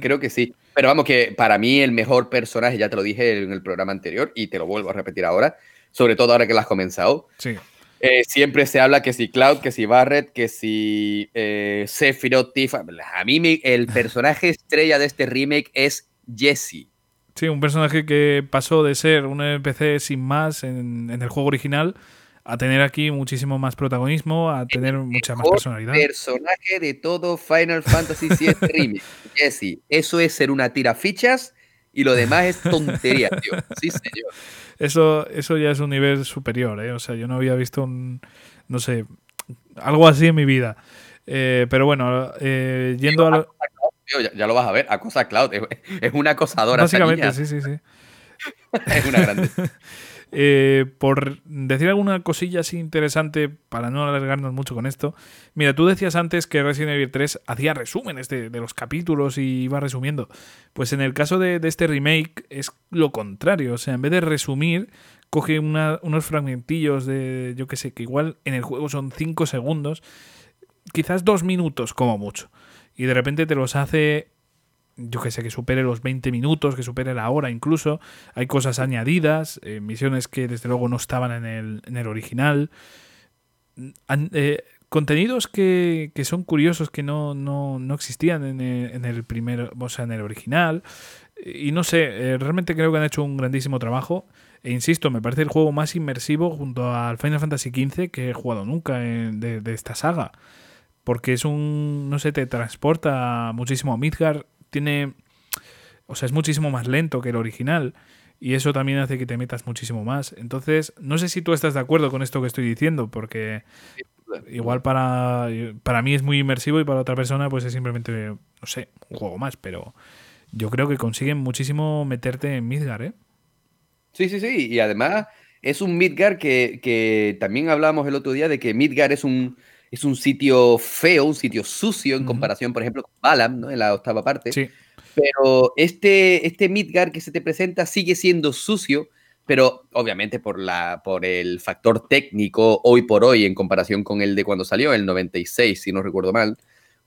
creo, que sí. Pero vamos, que para mí el mejor personaje, ya te lo dije en el programa anterior y te lo vuelvo a repetir ahora, sobre todo ahora que lo has comenzado. Sí. Eh, siempre se habla que si Cloud, que si Barret, que si eh, Sephiroth, Tifa. A mí el personaje estrella de este remake es Jesse. Sí, un personaje que pasó de ser un NPC sin más en, el juego original a tener aquí muchísimo más protagonismo, a tener mucha más personalidad. personaje de todo Final Fantasy VII Remake. Jesse, eso es ser una tira fichas y lo demás es tontería, tío. Sí, señor. Eso, eso ya es un nivel superior, ¿eh? O sea, yo no había visto un, no sé, algo así en mi vida. Eh, pero bueno, eh, yendo a ya, lo vas a ver, acosa Cloud. Es, una acosadora. Básicamente, sí, sí, sí. es una grande. Eh, por decir alguna cosilla así interesante, para no alargarnos mucho con esto. Mira, tú decías antes que Resident Evil 3 hacía resúmenes de, los capítulos y iba resumiendo. Pues en el caso de, este remake es lo contrario. O sea, en vez de resumir, coge unos fragmentillos de, yo que sé, que igual en el juego son 5 segundos, quizás 2 minutos como mucho y de repente te los hace, yo que sé, que supere los 20 minutos, que supere la hora incluso. Hay cosas añadidas, eh, misiones que desde luego no estaban en el, en el original. Eh, contenidos que, que, son curiosos, que no, no, no existían en el, en el, primer, o sea, en el original. Y no sé, eh, realmente creo que han hecho un grandísimo trabajo. E insisto, me parece el juego más inmersivo junto al Final Fantasy XV que he jugado nunca de, de esta saga porque es un, no sé, te transporta muchísimo a Midgar, tiene, o sea, es muchísimo más lento que el original y eso también hace que te metas muchísimo más. Entonces, no sé si tú estás de acuerdo con esto que estoy diciendo, porque igual para, para mí es muy inmersivo y para otra persona pues es simplemente, no sé, un juego más, pero yo creo que consiguen muchísimo meterte en Midgar, ¿eh? Sí, sí, sí, y además es un Midgar que, que también hablábamos el otro día de que Midgar es un es un sitio feo, un sitio sucio en comparación, por ejemplo, con Balam, ¿no? En la octava parte. Sí. Pero este, este Midgar que se te presenta sigue siendo sucio, pero obviamente por, la, por el factor técnico hoy por hoy en comparación con el de cuando salió, el 96, si no recuerdo mal,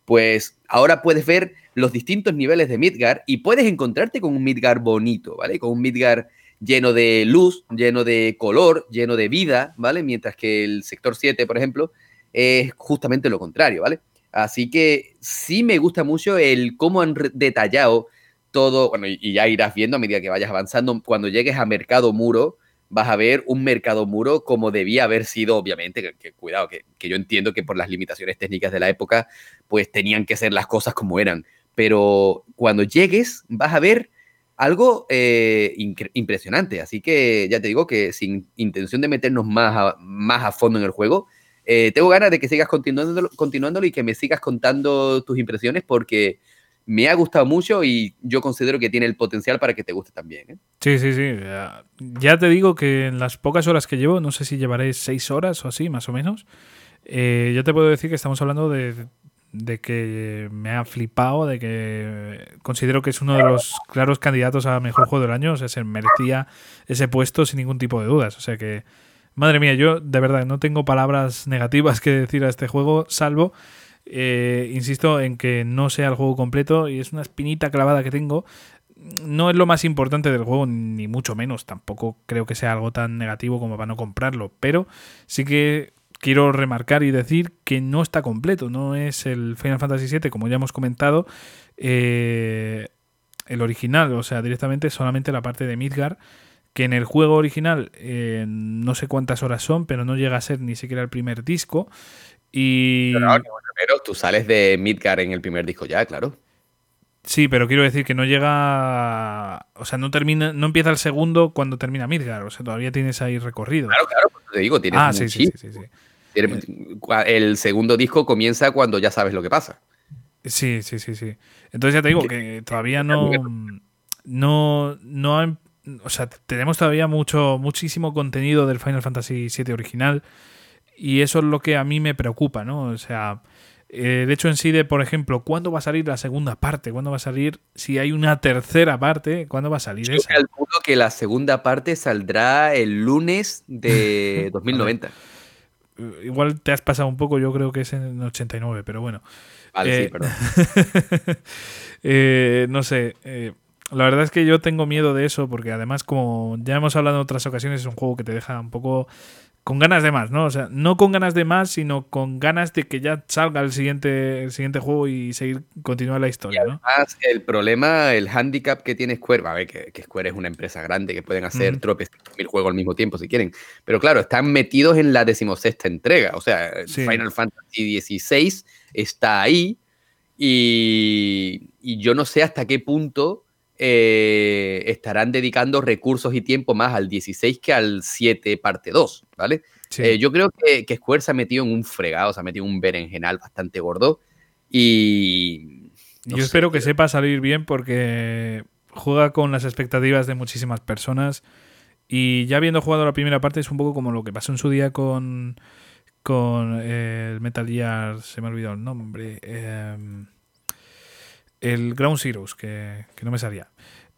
pues ahora puedes ver los distintos niveles de Midgar y puedes encontrarte con un Midgar bonito, ¿vale? Con un Midgar lleno de luz, lleno de color, lleno de vida, ¿vale? Mientras que el sector 7, por ejemplo, es justamente lo contrario, ¿vale? Así que sí me gusta mucho el cómo han detallado todo, bueno, y ya irás viendo a medida que vayas avanzando, cuando llegues a Mercado Muro, vas a ver un Mercado Muro como debía haber sido, obviamente, que, cuidado, que, yo entiendo que por las limitaciones técnicas de la época, pues tenían que ser las cosas como eran, pero cuando llegues vas a ver algo eh, impresionante, así que ya te digo que sin intención de meternos más más a fondo en el juego, eh, tengo ganas de que sigas continuándolo, continuándolo y que me sigas contando tus impresiones porque me ha gustado mucho y yo considero que tiene el potencial para que te guste también. ¿eh? Sí, sí, sí. Ya te digo que en las pocas horas que llevo, no sé si llevaré seis horas o así, más o menos, eh, ya te puedo decir que estamos hablando de, de que me ha flipado, de que considero que es uno de los claros candidatos a mejor juego del año, o sea, se merecía ese puesto sin ningún tipo de dudas. O sea que Madre mía, yo de verdad no tengo palabras negativas que decir a este juego, salvo, eh, insisto, en que no sea el juego completo y es una espinita clavada que tengo. No es lo más importante del juego, ni mucho menos. Tampoco creo que sea algo tan negativo como para no comprarlo. Pero sí que quiero remarcar y decir que no está completo. No es el Final Fantasy VII, como ya hemos comentado, eh, el original. O sea, directamente solamente la parte de Midgar que en el juego original eh, no sé cuántas horas son, pero no llega a ser ni siquiera el primer disco. Y... Pero, tú sales de Midgar en el primer disco ya, claro. Sí, pero quiero decir que no llega. O sea, no termina, no empieza el segundo cuando termina Midgar. O sea, todavía tienes ahí recorrido. Claro, claro, te digo, tienes. Ah, sí, sí, sí, sí, El segundo disco comienza cuando ya sabes lo que pasa. Sí, sí, sí, sí. Entonces ya te digo que todavía no. No, no, o sea, tenemos todavía mucho, muchísimo contenido del Final Fantasy VII original y eso es lo que a mí me preocupa, ¿no? O sea, Eh, de hecho, en sí, de, por ejemplo, ¿cuándo va a salir la segunda parte? ¿Cuándo va a salir? Si hay una tercera parte, ¿cuándo va a salir Yo esa? calculo que la segunda parte saldrá el lunes de 2090. Eh, Igual te has pasado un poco, yo creo que es en 89, pero bueno. Vale, Eh, sí, perdón. Eh, no sé. eh, la verdad es que yo tengo miedo de eso porque además, como ya hemos hablado en otras ocasiones, es un juego que te deja un poco con ganas de más, ¿no? O sea, no con ganas de más, sino con ganas de que ya salga el siguiente, el siguiente juego y seguir continuar la historia, ¿no? Además, el problema, el handicap que tiene Square, a ver, que, que Square es una empresa grande, que pueden hacer Ujú. tropes mil juegos al mismo tiempo si quieren. Pero claro, están metidos en la decimosexta entrega. O sea, Sí. Final Fantasy XVI está ahí y, y yo no sé hasta qué punto eh, estarán dedicando recursos y tiempo más al 16 que al 7 parte 2, ¿vale? Sí. Eh, yo creo que, que Square se ha metido en un fregado, se ha metido en un berenjenal bastante gordo y... no Yo sé, espero que sepa salir bien porque juega con las expectativas de muchísimas personas. Y ya habiendo jugado la primera parte, es un poco como lo que pasó en su día con, con eh, el Metal Gear, se me ha olvidado el nombre. eh, el Ground Zeroes, que, que no me salía.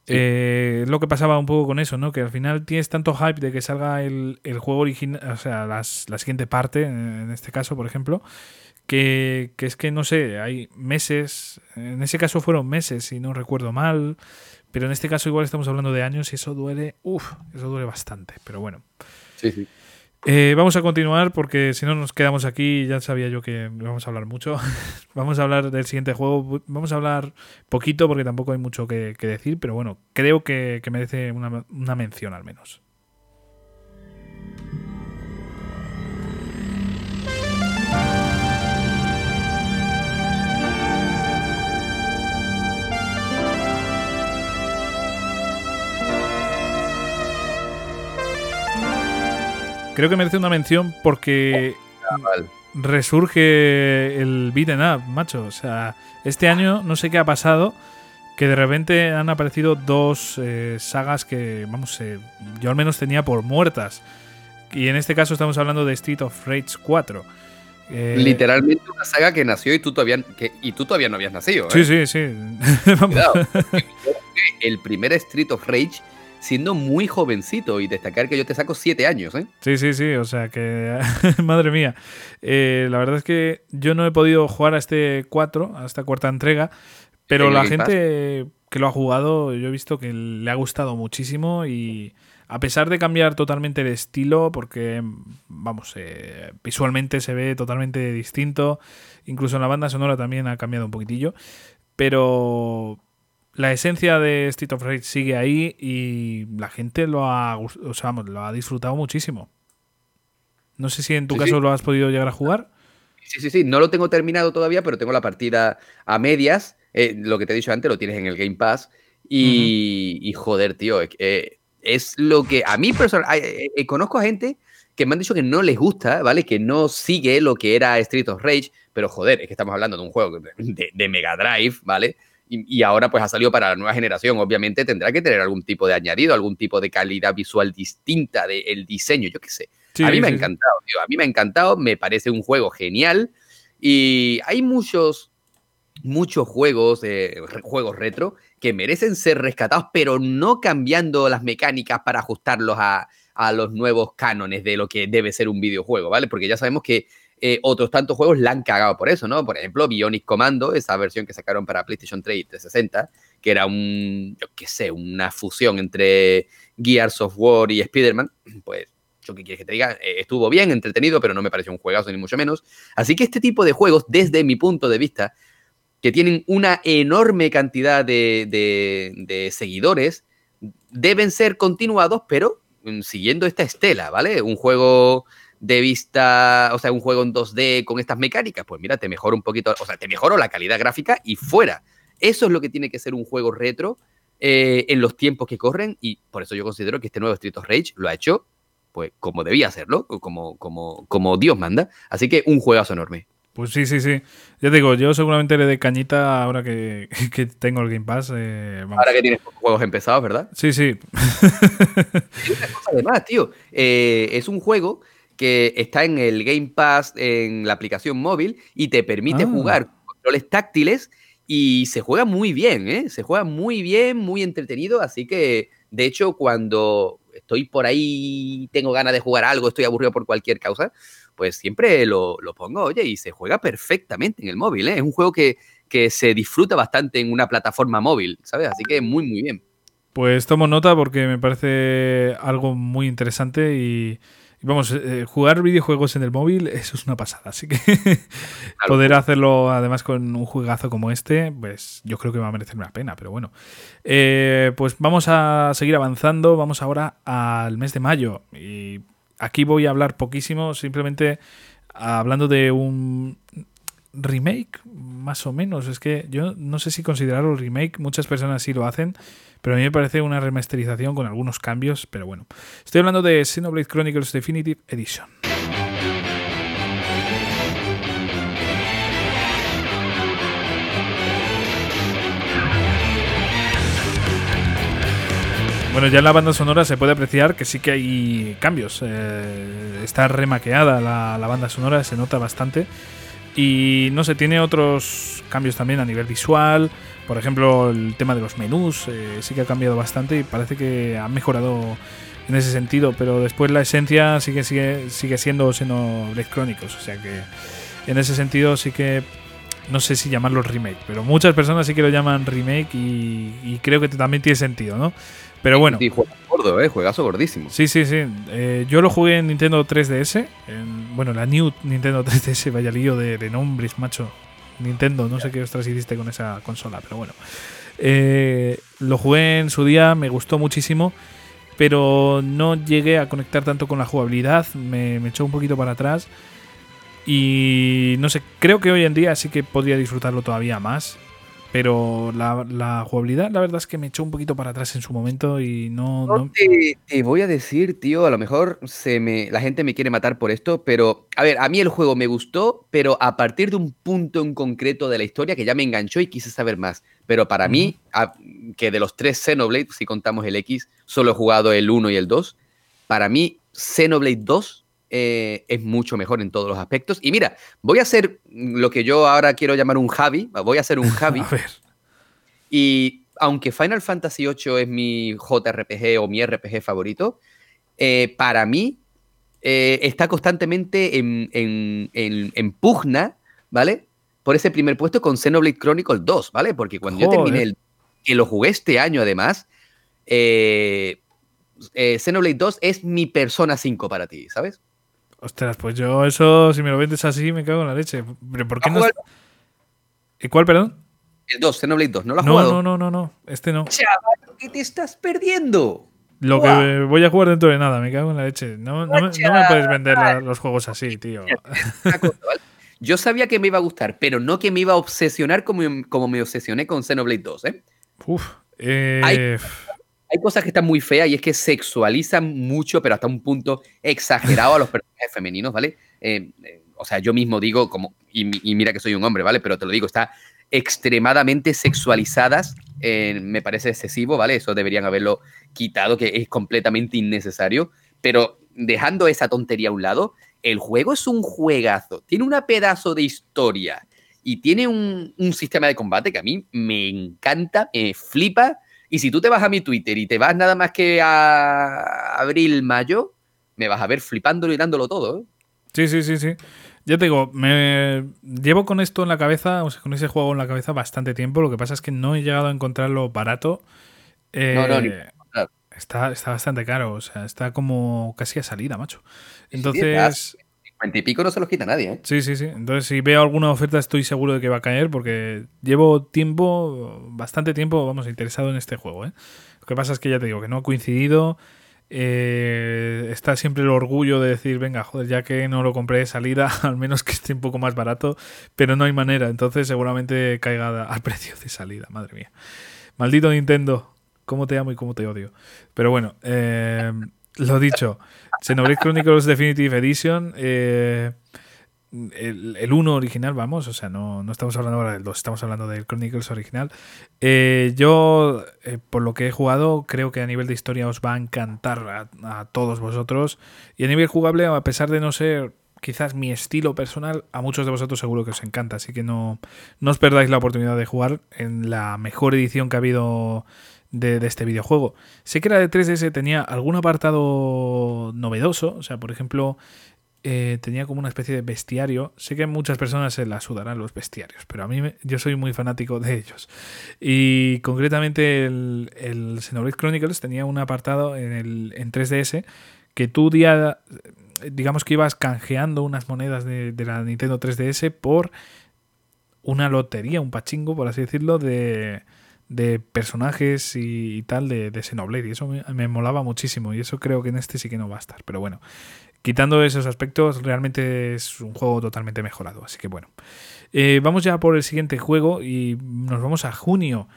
Sí. Eh, es lo que pasaba un poco con eso, ¿no? Que al final tienes tanto hype de que salga el, el juego original, o sea, las- la siguiente parte, en en este caso, por ejemplo, que, que es que no sé, hay meses, en ese caso fueron meses, si no recuerdo mal, pero en este caso igual estamos hablando de años y eso duele, uff, eso duele bastante, pero bueno. Sí, sí. Eh, vamos a continuar porque si no nos quedamos aquí, ya sabía yo que vamos a hablar mucho. vamos a hablar del siguiente juego, vamos a hablar poquito porque tampoco hay mucho que, decir, pero bueno, creo que, merece una mención al menos. Creo que merece una mención porque resurge el beaten up, macho. O sea, este año no sé qué ha pasado, que de repente han aparecido dos eh, sagas que, vamos, eh, yo al menos tenía por muertas. Y en este caso estamos hablando de Street of Rage 4. Eh, Literalmente una saga que nació y tú todavía, que, y tú todavía no habías nacido. Sí, sí, sí. Cuidado. el primer Street of Rage siendo muy jovencito y destacar que yo te saco siete años, ¿eh? Sí, sí, sí, o sea que, madre mía, Eh, la verdad es que yo no he podido jugar a este 4, a esta cuarta entrega, pero la gente que lo ha jugado, yo he visto que le ha gustado muchísimo y a pesar de cambiar totalmente el estilo, porque, vamos, eh, visualmente se ve totalmente distinto, incluso en la banda sonora también ha cambiado un poquitillo, pero la esencia de Street of Rage sigue ahí y la gente lo ha, o sea, lo ha disfrutado muchísimo. No sé si en tu Sí, caso sí. lo has podido llegar a jugar. Sí, sí, sí, no lo tengo terminado todavía, pero tengo la partida a medias. Eh, lo que te he dicho antes lo tienes en el Game Pass. Y, y joder, tío, es, eh, es lo que a mí personalmente, conozco a gente que me han dicho que no les gusta, ¿vale? Que no sigue lo que era Street of Rage, pero joder, es que estamos hablando de un juego de, de Mega Drive, ¿vale? Y, y ahora pues ha salido para la nueva generación, obviamente tendrá que tener algún tipo de añadido, algún tipo de calidad visual distinta del diseño, yo qué sé. Sí, a mí me ha encantado, tío. A mí me ha encantado. Me parece un juego genial. Y hay muchos, muchos juegos, eh, juegos retro que merecen ser rescatados, pero no cambiando las mecánicas para ajustarlos a, a los nuevos cánones de lo que debe ser un videojuego, ¿vale? Porque ya sabemos que eh, otros tantos juegos la han cagado por eso, ¿no? Por ejemplo, Bionic Commando, esa versión que sacaron para PlayStation 3 y 360, que era un, yo qué sé, una fusión entre Gears of War y Spider-Man, pues yo qué quieres que te diga, Eh, estuvo bien, entretenido, pero no me pareció un juegazo ni mucho menos. Así que este tipo de juegos, desde mi punto de vista, que tienen una enorme cantidad de, seguidores, deben ser continuados, pero mm, siguiendo esta estela, ¿vale? Un juego de vista, o sea, un juego en 2D con estas mecánicas, pues mira, te mejora un poquito, o sea, te mejoro la calidad gráfica y fuera. Eso es lo que tiene que ser un juego retro eh, en los tiempos que corren y por eso yo considero que este nuevo Street of Rage lo ha hecho pues como debía hacerlo, como, como, como Dios manda. Así que un juegazo enorme. Pues sí, sí, sí. Ya te digo, yo seguramente le dé cañita ahora que, que tengo el Game Pass. eh, vamos. Ahora que tienes juegos empezados, ¿verdad? Sí, sí. Y una cosa además, tío, eh, es un juego que está en el Game Pass, en la aplicación móvil, y te permite Ah. jugar con controles táctiles y se juega muy bien, ¿eh? Se juega muy bien, muy entretenido, así que, de hecho, cuando estoy por ahí, tengo ganas de jugar algo, estoy aburrido por cualquier causa, pues siempre lo, lo pongo, oye, y se juega perfectamente en el móvil, ¿eh? Es un juego que, que se disfruta bastante en una plataforma móvil, ¿sabes? Así que muy, muy bien. Pues tomo nota porque me parece algo muy interesante y, y vamos, eh, jugar videojuegos en el móvil, eso es una pasada. Así que poder hacerlo además con un juegazo como este, pues yo creo que va a merecer una pena, pero bueno. Eh, pues vamos a seguir avanzando, vamos ahora al mes de mayo y aquí voy a hablar poquísimo, simplemente hablando de un remake, más o menos. Es que yo no sé si considerarlo remake, muchas personas sí lo hacen, pero a mí me parece una remasterización con algunos cambios, pero bueno. Estoy hablando de Xenoblade Chronicles Definitive Edition. Bueno, ya en la banda sonora se puede apreciar que sí que hay cambios. Eh, está remaqueada la, la banda sonora, se nota bastante. Y no sé, tiene otros cambios también a nivel visual. Por ejemplo, el tema de los menús eh, sí que ha cambiado bastante y parece que ha mejorado en ese sentido. Pero después la esencia sigue, sigue, sigue siendo Xenoblade Chronicles. O sea que en ese sentido sí que no sé si llamarlo remake. Pero muchas personas sí que lo llaman remake y, y creo que también tiene sentido, ¿no? Pero bueno. Sí, juego gordo, ¿eh? Juegazo gordísimo. Sí, sí, sí. Eh, yo lo jugué en Nintendo 3DS. En, bueno, la New Nintendo 3DS, vaya lío de, de nombres, macho. Nintendo, no sé qué ostras hiciste con esa consola, pero bueno. Eh, lo jugué en su día, me gustó muchísimo, pero no llegué a conectar tanto con la jugabilidad, me, me echó un poquito para atrás. Y no sé, creo que hoy en día sí que podría disfrutarlo todavía más. Pero la, la jugabilidad, la verdad es que me echó un poquito para atrás en su momento y no. No no- te, te voy a decir, tío, a lo mejor se me, la gente me quiere matar por esto, pero a ver, a mí el juego me gustó, pero a partir de un punto en concreto de la historia que ya me enganchó y quise saber más. Pero para mí, a- que de los tres Xenoblade, si contamos el X, solo he jugado el 1 y el 2, para mí Xenoblade 2 eh, es mucho mejor en todos los aspectos. Y mira, voy a hacer lo que yo ahora quiero llamar un Javi, voy a hacer un Javi. A ver. Y aunque Final Fantasy VIII es mi JRPG o mi RPG favorito, eh, para mí eh, está constantemente en, en- en- en pugna, ¿vale? Por ese primer puesto con Xenoblade Chronicles 2, ¿vale? Porque cuando yo terminé el. que lo jugué este año además, eh, Xenoblade 2 es mi persona 5 para ti, ¿sabes? Ostras, pues yo eso, si me lo vendes así, me cago en la leche. ¿Pero por qué ¿Has no? jugado ¿Y cuál, perdón? El 2, Xenoblade 2, ¿no lo has No, jugado? no, no, no, no. Este no. Chaval, ¿qué te estás perdiendo? Lo que voy a jugar dentro de nada, me cago en la leche. No, no, me, no me puedes vender la- los juegos así, tío. Yo sabía que me iba a gustar, pero no que me iba a obsesionar como, como me obsesioné con Xenoblade 2. ¿eh? Uf. eh, Hay- Hay cosas que están muy feas y es que sexualizan mucho, pero hasta un punto exagerado a los personajes femeninos, ¿vale? Eh, eh, o sea, yo mismo digo, como, y, mi- y mira que soy un hombre, ¿vale? Pero te lo digo, está extremadamente sexualizadas. eh, me parece excesivo, ¿vale? Eso deberían haberlo quitado, que es completamente innecesario. Pero dejando esa tontería a un lado, el juego es un juegazo. Tiene una pedazo de historia y tiene un sistema de combate que a mí me encanta, me flipa. Y si tú te vas a mi Twitter y te vas nada más que a abril, mayo, me vas a ver flipándolo y dándolo todo. ¿eh? Sí, sí, sí, sí. Ya te digo, me llevo con esto en la cabeza, o sea, con ese juego en la cabeza bastante tiempo. Lo que pasa es que no he llegado a encontrarlo barato. Eh, No, no, ni- está, está bastante caro, o sea, está como casi a salida, macho. sí, Entonces, 50 y pico no se los quita nadie. ¿eh? Sí, sí, sí. Entonces, si veo alguna oferta, estoy seguro de que va a caer porque llevo tiempo, bastante tiempo, vamos, interesado en este juego. ¿eh? Lo que pasa es que ya te digo que no ha coincidido. eh, está siempre el orgullo de decir, venga, joder, ya que no lo compré de salida, al menos que esté un poco más barato, pero no hay manera. Entonces, seguramente caiga al precio de salida, madre mía. Maldito Nintendo, cómo te amo y cómo te odio. Pero bueno, eh, lo dicho, Xenoblade Chronicles Definitive Edition. eh, el 1 original, vamos, o sea, no, no, estamos hablando ahora del 2, estamos hablando del Chronicles original. Eh, yo, eh, por lo que he jugado, creo que a nivel de historia os va a encantar a, todos vosotros. Y a nivel jugable, a pesar de no ser quizás mi estilo personal, a muchos de vosotros seguro que os encanta. Así que no, no os perdáis la oportunidad de jugar en la mejor edición que ha habido de, de, este videojuego. Sé que la de 3DS tenía algún apartado novedoso, o sea, por ejemplo, eh, tenía como una especie de bestiario. Sé que muchas personas se la sudarán los bestiarios, pero a mí yo soy muy fanático de ellos. Y concretamente el, el Xenoblade Chronicles tenía un apartado en, el, en 3DS que tú día, digamos que ibas canjeando unas monedas de, la Nintendo 3DS por una lotería, un pachingo, por así decirlo, de, de personajes y, tal de, de Xenoblade. Y eso me, me, molaba muchísimo. Y eso creo que en este sí que no va a estar. Pero bueno, quitando esos aspectos, realmente es un juego totalmente mejorado. Así que bueno. Eh, vamos ya por el siguiente juego y nos vamos a junio.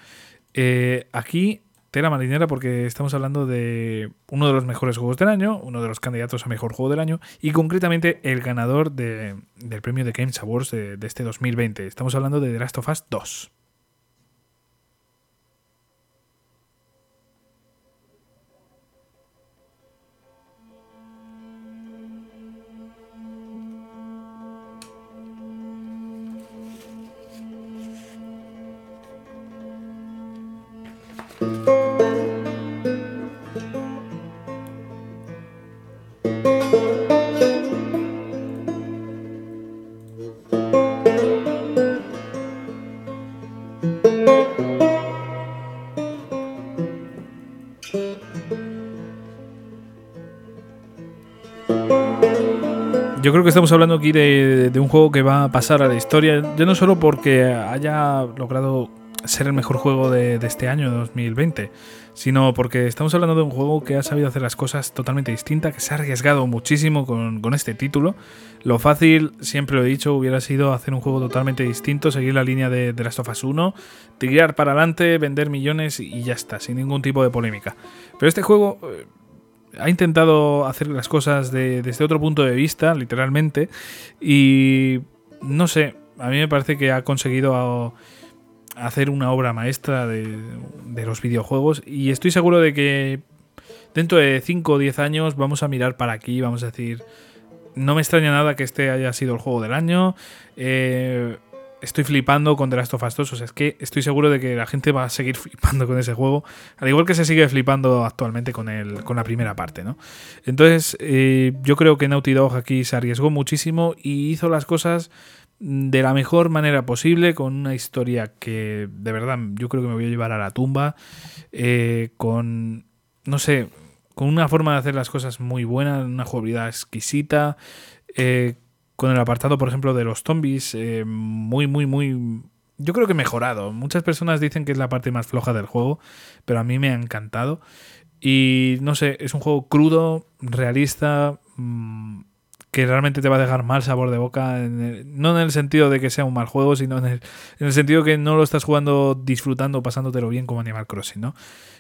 Eh, aquí, tela marinera, porque estamos hablando de uno de los mejores juegos del año, uno de los candidatos a mejor juego del año, y concretamente el ganador del premio de Games Awards de, de este 2020. Estamos hablando de The Last of Us 2. Yo creo que estamos hablando aquí de, un juego que va a pasar a la historia, ya no solo porque haya logrado ser el mejor juego de, este año, 2020, sino porque estamos hablando de un juego que ha sabido hacer las cosas totalmente distintas, que se ha arriesgado muchísimo con, con, este título. Lo fácil, siempre lo he dicho, hubiera sido hacer un juego totalmente distinto, seguir la línea de, de Last of Us 1, tirar para adelante, vender millones y ya está, sin ningún tipo de polémica. Pero este juego eh, ha intentado hacer las cosas de, desde otro punto de vista, literalmente, y no sé, a mí me parece que ha conseguido hacer una obra maestra de, de los videojuegos y estoy seguro de que dentro de 5 o 10 años vamos a mirar para aquí, vamos a decir, no me extraña nada que este haya sido el juego del año. Eh, estoy flipando con The Last of Us 2. O sea, es que estoy seguro de que la gente va a seguir flipando con ese juego. Al igual que se sigue flipando actualmente con, el, con la primera parte, ¿no? Entonces, eh, yo creo que Naughty Dog aquí se arriesgó muchísimo y hizo las cosas de la mejor manera posible, con una historia que de verdad yo creo que me voy a llevar a la tumba, eh, con, no sé, con una forma de hacer las cosas muy buena, una jugabilidad exquisita, eh, con el apartado, por ejemplo, de los zombies, eh, muy, muy, muy... Yo creo que mejorado. Muchas personas dicen que es la parte más floja del juego, pero a mí me ha encantado. Y no sé, es un juego crudo, realista, mmm, que realmente te va a dejar mal sabor de boca. En el, no en el sentido de que sea un mal juego, sino en el, en el sentido que no lo estás jugando disfrutando, pasándotelo bien como Animal Crossing, ¿no?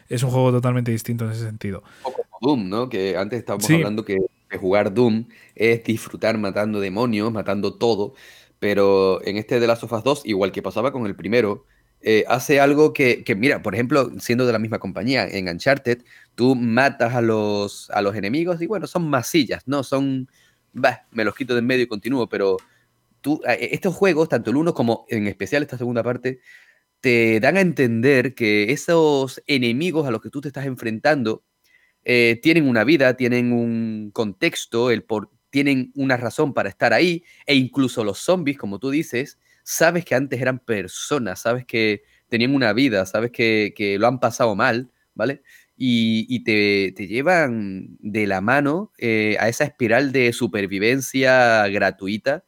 Es un juego totalmente distinto en ese sentido. O como Doom, ¿no? Que antes estábamos sí. hablando que jugar Doom es disfrutar matando demonios, matando todo, pero en este de las Us 2, igual que pasaba con el primero, eh, hace algo que, que, mira, por ejemplo, siendo de la misma compañía, en Uncharted, tú matas a los, a los enemigos y bueno, son masillas, ¿no? Son, bah, me los quito de en medio y continúo, pero tú, estos juegos, tanto el uno como en especial esta segunda parte, te dan a entender que esos enemigos a los que tú te estás enfrentando eh, tienen una vida, tienen un contexto, tienen una razón para estar ahí, e incluso los zombies, como tú dices, sabes que antes eran personas, sabes que tenían una vida, sabes que, lo han pasado mal, ¿vale? Y, te, llevan de la mano eh, a esa espiral de supervivencia gratuita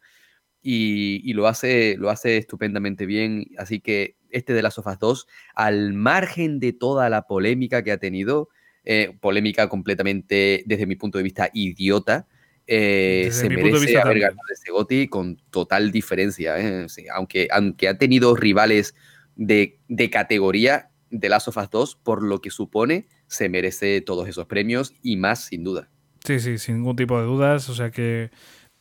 y, y, lo, hace, lo hace estupendamente bien. Así que este de las Sofas 2, al margen de toda la polémica que ha tenido, eh, polémica completamente, desde mi punto de vista, idiota. Eh, se merece haber ganado ese Goti con total diferencia. ¿eh? Sí, aunque, aunque ha tenido rivales de, de categoría de Last of Us 2, por lo que supone, se merece todos esos premios y más, sin duda. Sí, sí, sin ningún tipo de dudas. O sea que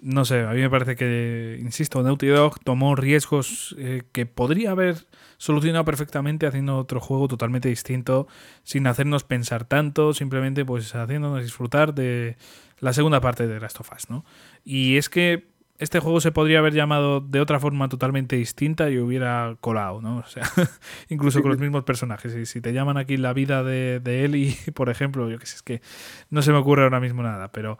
no sé, a mí me parece que, insisto, Naughty Dog tomó riesgos eh, que podría haber solucionado perfectamente haciendo otro juego totalmente distinto, sin hacernos pensar tanto, simplemente pues haciéndonos disfrutar de la segunda parte de Last of Us, ¿no? Y es que este juego se podría haber llamado de otra forma totalmente distinta y hubiera colado, ¿no? O sea, incluso con los mismos personajes. Y si te llaman aquí la vida de, de Ellie, por ejemplo, yo que sé, es que no se me ocurre ahora mismo nada, pero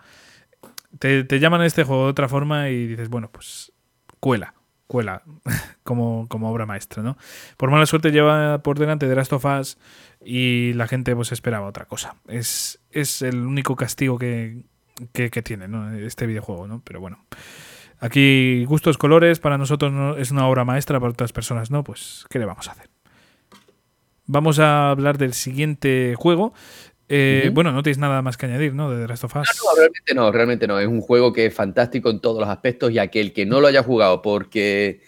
te, llaman este juego de otra forma y dices, bueno, pues cuela, cuela como, como obra maestra, ¿no? Por mala suerte lleva por delante de Last of Us y la gente pues esperaba otra cosa. Es, es el único castigo que, que, que tiene ¿no? este videojuego, ¿no? Pero bueno. Aquí gustos, colores, para nosotros no, es una obra maestra, para otras personas no, pues ¿qué le vamos a hacer? Vamos a hablar del siguiente juego. Eh, Bueno, no tenéis nada más que añadir, ¿no? De The Last of Us. No, no, realmente no, realmente no. Es un juego que es fantástico en todos los aspectos y aquel que no lo haya jugado porque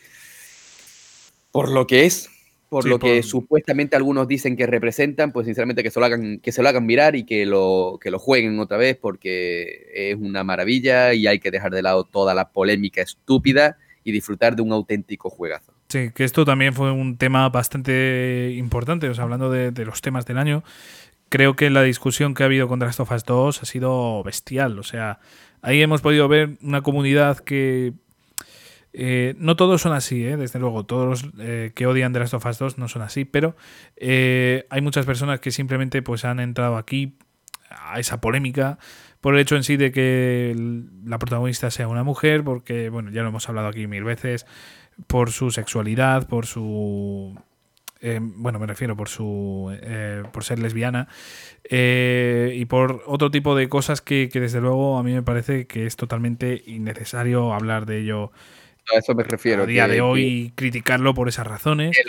por lo que es, por Sí, lo que supuestamente algunos dicen que representan, pues sinceramente que se lo hagan, que se lo hagan mirar y que lo, que lo jueguen otra vez porque es una maravilla y hay que dejar de lado toda la polémica estúpida y disfrutar de un auténtico juegazo. Sí, que esto también fue un tema bastante importante, o sea, hablando de, de los temas del año, creo que la discusión que ha habido con The Last of Us 2 ha sido bestial, o sea, ahí hemos podido ver una comunidad que... eh, no todos son así, ¿eh? desde luego, todos los eh, que odian The of Us 2 no son así, pero eh, hay muchas personas que simplemente pues han entrado aquí a esa polémica por el hecho en sí de que la protagonista sea una mujer, porque, bueno, ya lo hemos hablado aquí mil veces, por su sexualidad, por su... eh, bueno, me refiero por su... eh, por ser lesbiana eh, y por otro tipo de cosas que, que desde luego a mí me parece que es totalmente innecesario hablar de ello A eso me refiero. a día que- de hoy y criticarlo por esas razones. que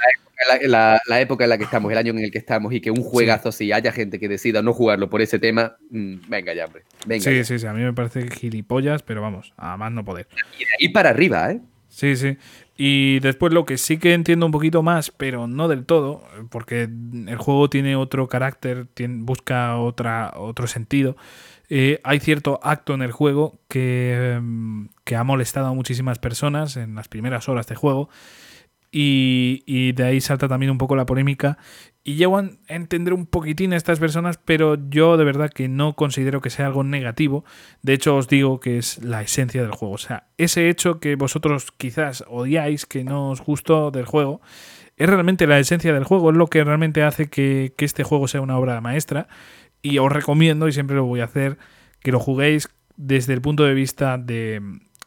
La, la- la época en la que estamos, el año en el que estamos y que un juegazo así haya gente que decida no jugarlo por ese tema, mm, venga ya, hombre. Venga Sí, ya. sí, sí, a mí me parece gilipollas, pero vamos, a más no poder. Y de ahí para arriba, ¿eh? Sí, sí. Y después lo que sí que entiendo un poquito más, pero no del todo, porque el juego tiene otro carácter, busca otra, otro sentido. Eh, hay cierto acto en el juego que, mm, que ha molestado a muchísimas personas en las primeras horas de juego. Y, y de ahí salta también un poco la polémica. Y llego a entender un poquitín a estas personas, pero yo de verdad que no considero que sea algo negativo. De hecho, os digo que es la esencia del juego. O sea, ese hecho que vosotros quizás odiáis, que no os gustó del juego, es realmente la esencia del juego. Es lo que realmente hace que, que este juego sea una obra maestra. Y os recomiendo, y siempre lo voy a hacer, que lo juguéis desde el punto de vista de,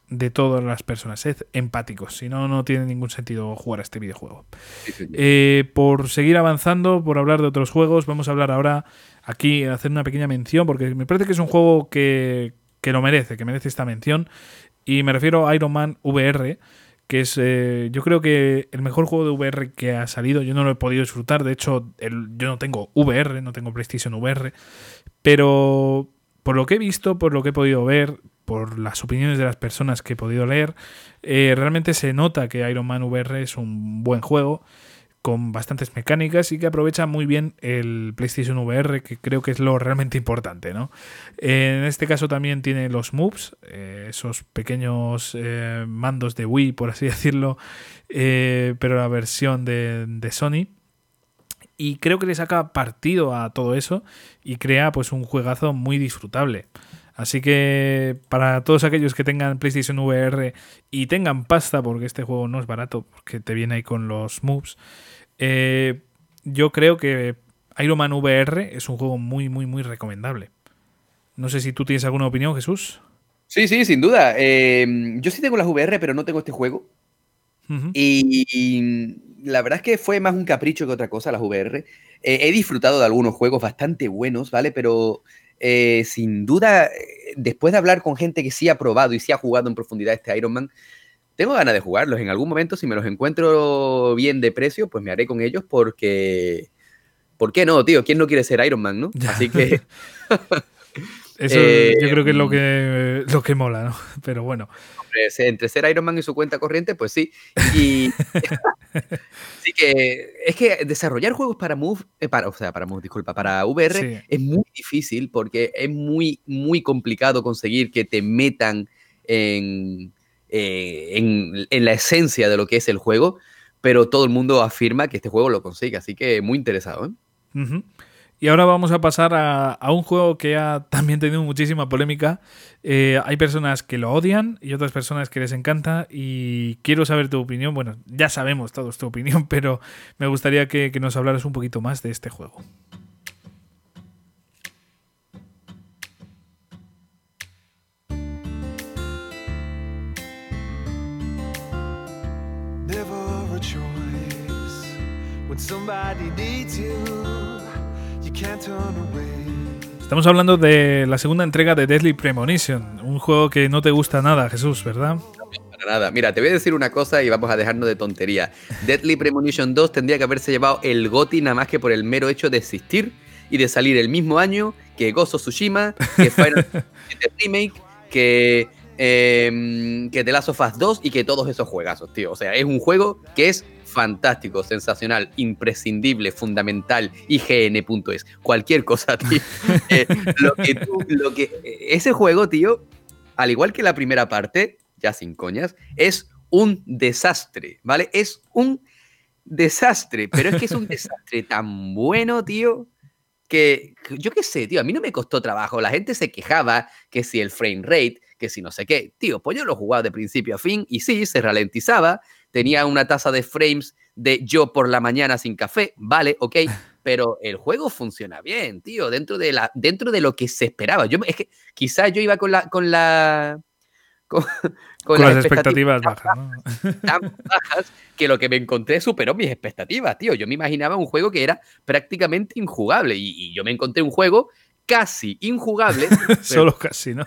de todas las personas. Sed empáticos, si no, no tiene ningún sentido jugar a este videojuego. Sí. Eh, por seguir avanzando, por hablar de otros juegos, vamos a hablar ahora aquí, hacer una pequeña mención, porque me parece que es un juego que, que lo merece, que merece esta mención. Y me refiero a Iron Man VR, que es, eh, yo creo que el mejor juego de VR que ha salido. Yo no lo he podido disfrutar, de hecho, el- yo no tengo VR, no tengo PlayStation VR, pero por lo que he visto, por lo que he podido ver, por las opiniones de las personas que he podido leer, eh, realmente se nota que Iron Man VR es un buen juego con bastantes mecánicas y que aprovecha muy bien el PlayStation VR, que creo que es lo realmente importante, ¿no? En este caso también tiene los moves, eh, esos pequeños eh, mandos de Wii, por así decirlo, pero la versión de, de Sony. Y creo que le saca partido a todo eso y crea pues un juegazo muy disfrutable. Así que para todos aquellos que tengan PlayStation VR y tengan pasta, porque este juego no es barato, porque te viene ahí con los moves, eh, yo creo que Iron Man VR es un juego muy, muy, muy recomendable. No sé si tú tienes alguna opinión, Jesús. Sí, sí, sin duda. Eh, yo sí tengo las VR, pero no tengo este juego. Y la verdad es que fue más un capricho que otra cosa las VR. Eh, he disfrutado de algunos juegos bastante buenos, ¿vale? Pero eh, sin duda, eh, después de hablar con gente que sí ha probado y sí ha jugado en profundidad este Iron Man, tengo ganas de jugarlos. En algún momento, si me los encuentro bien de precio, pues me haré con ellos porque... ¿Por qué no, tío? ¿Quién no quiere ser Iron Man, no? Así que... Eso Eh, yo creo que es lo que, lo que mola, ¿no? Pero bueno. Entre ser Iron Man y su cuenta corriente, pues sí. Y sí que es que desarrollar juegos para Move, eh, para, o sea, para Move, disculpa, para VR Sí. es muy difícil porque es muy, muy complicado conseguir que te metan en, eh, en, la esencia de lo que es el juego, pero todo el mundo afirma que este juego lo consigue, así que muy interesado. ¿eh? Y ahora vamos a pasar a, un juego que ha también tenido muchísima polémica. Eh, hay personas que lo odian y otras personas que les encanta y quiero saber tu opinión. Bueno, ya sabemos todos tu opinión, pero me gustaría que, nos hablaras un poquito más de este juego. Estamos hablando de la segunda entrega de Deadly Premonition, un juego que no te gusta nada, Jesús, ¿verdad? No, para nada. Mira, te voy a decir una cosa y vamos a dejarnos de tontería. Deadly Premonition 2 tendría que haberse llevado el GOTY nada más que por el mero hecho de existir y de salir el mismo año que Gozo Tsushima, que Final Remake, que eh, que The Last of Us 2 y que todos esos juegazos, tío. O sea, es un juego que es fantástico, sensacional, imprescindible, fundamental, IGN.es, cualquier cosa, tío. Eh, lo que lo que, ese juego, tío, al igual que la primera parte, ya sin coñas, es un desastre, ¿vale? Es un desastre, pero es que es un desastre tan bueno, tío, que yo qué sé, tío, a mí no me costó trabajo. La gente se quejaba que si el frame rate, que si no sé qué. Tío, pues yo lo jugaba de principio a fin y sí, se ralentizaba. Tenía una tasa de frames de yo por la mañana sin café, vale, ok, pero el juego funciona bien, tío, dentro de, la, dentro de lo que se esperaba. Yo, es que quizás yo iba con la... Con la con, las, expectativas, bajas, tan bajas que lo que me encontré superó mis expectativas, tío. Yo me imaginaba un juego que era prácticamente injugable y, y yo me encontré un juego casi injugable. Solo casi, ¿no?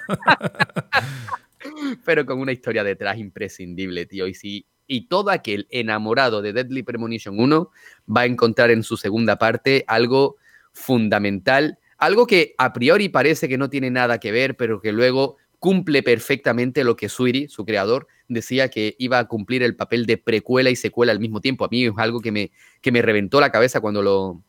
pero con una historia detrás imprescindible, tío. Y, si, y todo aquel enamorado de Deadly Premonition 1 va a encontrar en su segunda parte algo fundamental, algo que a priori parece que no tiene nada que ver, pero que luego cumple perfectamente lo que Suiri, su creador, decía que iba a cumplir el papel de precuela y secuela al mismo tiempo. A mí es algo que me, que me reventó la cabeza cuando lo,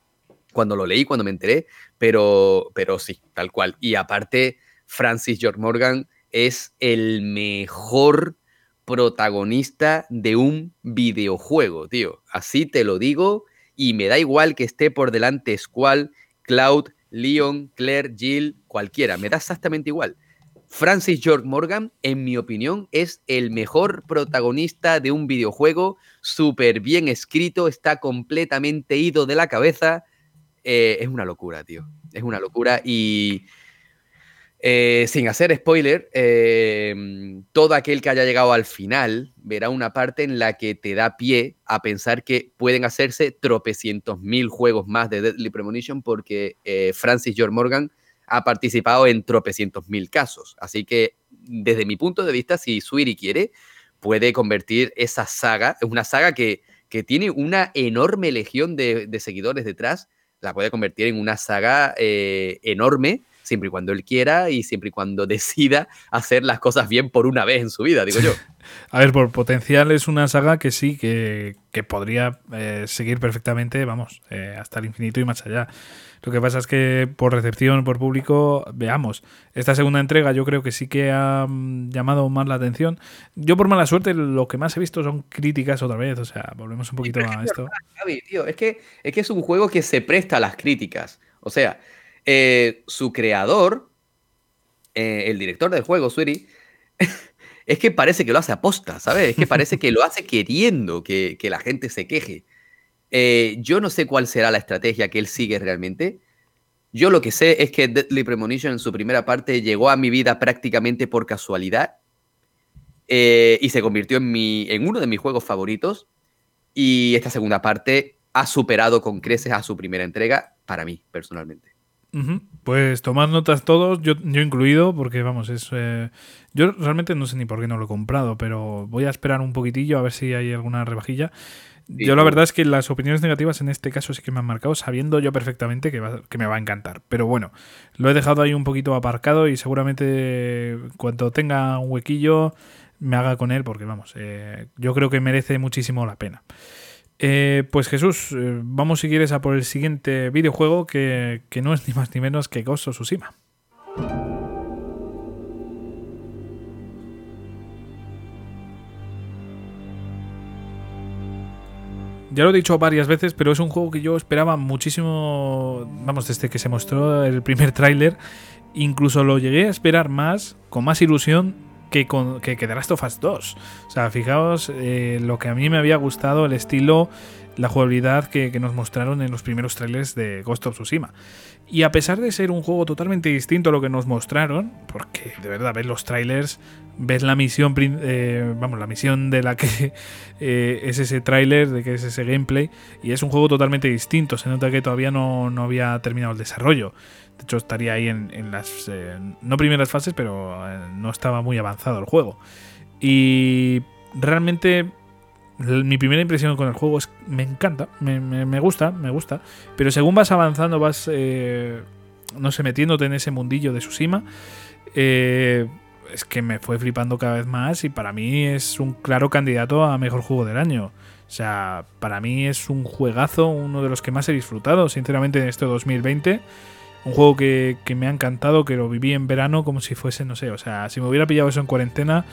cuando lo leí, cuando me enteré, pero, pero sí, tal cual. Y aparte, Francis George Morgan es el mejor protagonista de un videojuego, tío. Así te lo digo y me da igual que esté por delante Squall, Cloud, Leon, Claire, Jill, cualquiera, me da exactamente igual. Francis George Morgan, en mi opinión, es el mejor protagonista de un videojuego, súper bien escrito, está completamente ido de la cabeza, eh, es una locura, tío. Es una locura y eh, sin hacer spoiler, eh, todo aquel que haya llegado al final verá una parte en la que te da pie a pensar que pueden hacerse tropecientos mil juegos más de Deadly Premonition porque Francis George Morgan ha participado en tropecientos mil casos. Así que desde mi punto de vista, si Suiri quiere, puede convertir esa saga, es una saga que, tiene una enorme legión de seguidores detrás, la puede convertir en una saga eh, enorme, siempre y cuando él quiera y siempre y cuando decida hacer las cosas bien por una vez en su vida, digo yo. A ver, por potencial es una saga que sí, que, podría eh, seguir perfectamente, vamos, eh, hasta el infinito y más allá. Lo que pasa es que por recepción, por público, veamos. Esta segunda entrega yo creo que sí que ha mm, llamado más la atención. Yo por mala suerte lo que más he visto son críticas otra vez, o sea, volvemos un poquito a esto. es, que, es que es un juego que se presta a las críticas. O sea, eh, su creador, eh, el director del juego, Suri, es que parece que lo hace aposta, ¿sabes? Es que parece que lo hace queriendo que, que la gente se queje. Eh, yo no sé cuál será la estrategia que él sigue realmente. Yo lo que sé es que Deadly Premonition en su primera parte llegó a mi vida prácticamente por casualidad eh, y se convirtió en, mi, en uno de mis juegos favoritos. Y esta segunda parte ha superado con creces a su primera entrega para mí, personalmente. Pues tomad notas todos, yo, yo incluido, porque vamos, es. Eh, yo realmente no sé ni por qué no lo he comprado, pero voy a esperar un poquitillo a ver si hay alguna rebajilla. Yo la verdad es que las opiniones negativas en este caso sí que me han marcado, sabiendo yo perfectamente que, que, me va a encantar. Pero bueno, lo he dejado ahí un poquito aparcado y seguramente cuando tenga un huequillo me haga con él, porque vamos, eh, yo creo que merece muchísimo la pena. Eh, pues Jesús, eh, vamos si quieres a por el siguiente videojuego que, que no es ni más ni menos que Ghost of Tsushima. Ya lo he dicho varias veces, pero es un juego que yo esperaba muchísimo, vamos, desde que se mostró el primer tráiler, incluso lo llegué a esperar más, con más ilusión que, con, que, Last of Us 2. O sea, fijaos eh, lo que a mí me había gustado, el estilo, la jugabilidad que, que, nos mostraron en los primeros trailers de Ghost of Tsushima. Y a pesar de ser un juego totalmente distinto a lo que nos mostraron, porque de verdad ves los trailers, ves la misión, eh, vamos, la misión de la que eh, es ese tráiler, de que es ese gameplay, y es un juego totalmente distinto. Se nota que todavía no había terminado el desarrollo. De hecho, estaría ahí en, las, eh, no primeras fases, pero eh, no estaba muy avanzado el juego. Y realmente mi primera impresión con el juego es me encanta, me, gusta, me gusta. Pero según vas avanzando, vas, eh, no sé, metiéndote en ese mundillo de Tsushima, es que me fue flipando cada vez más y para mí es un claro candidato a mejor juego del año. O sea, para mí es un juegazo, uno de los que más he disfrutado, sinceramente, en este 2020. Un juego que, me ha encantado, que lo viví en verano como si fuese, no sé, o sea, si me hubiera pillado eso en cuarentena,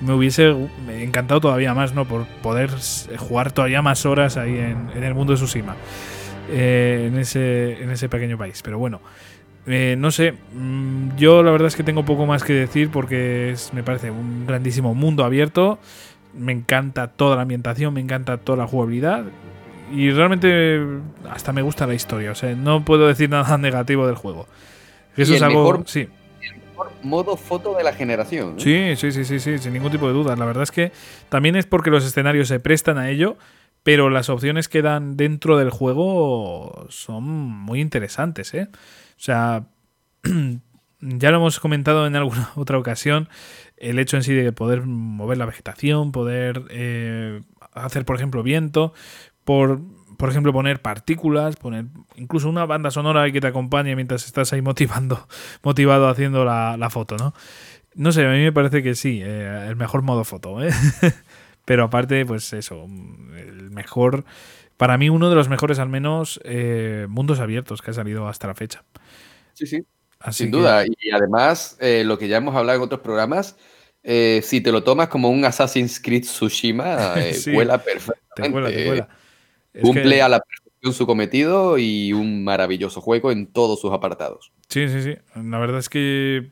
me hubiese encantado todavía más, ¿no? Por poder jugar todavía más horas ahí en, el mundo de Tsushima, eh, en, ese, en ese pequeño país. Pero bueno, eh, no sé, mm, yo la verdad es que tengo poco más que decir porque es, me parece un grandísimo mundo abierto. Me encanta toda la ambientación, me encanta toda la jugabilidad y realmente hasta me gusta la historia. O sea, no puedo decir nada negativo del juego. Eso es algo. Mejor, sí. El mejor modo foto de la generación. ¿eh? Sí, sí, sí, sí, sí, sin ningún tipo de duda. La verdad es que también es porque los escenarios se prestan a ello, pero las opciones que dan dentro del juego son muy interesantes, ¿eh? O sea, ya lo hemos comentado en alguna otra ocasión, el hecho en sí de poder mover la vegetación, poder eh, hacer, por ejemplo, viento, por, por ejemplo, poner partículas, poner incluso una banda sonora que te acompañe mientras estás ahí motivando, motivado haciendo la, foto, ¿no? No sé, a mí me parece que sí, eh, el mejor modo foto, ¿eh? Pero aparte, pues eso, el mejor, para mí uno de los mejores al menos eh, mundos abiertos que ha salido hasta la fecha. Sí, sí, sin duda. Y además, eh, lo que ya hemos hablado en otros programas, si te lo tomas como un Assassin's Creed Tsushima, sí, vuela perfectamente. Te vuela, te vuela. Cumple a la perfección su cometido y un maravilloso juego en todos sus apartados. Sí, sí, sí. La verdad es que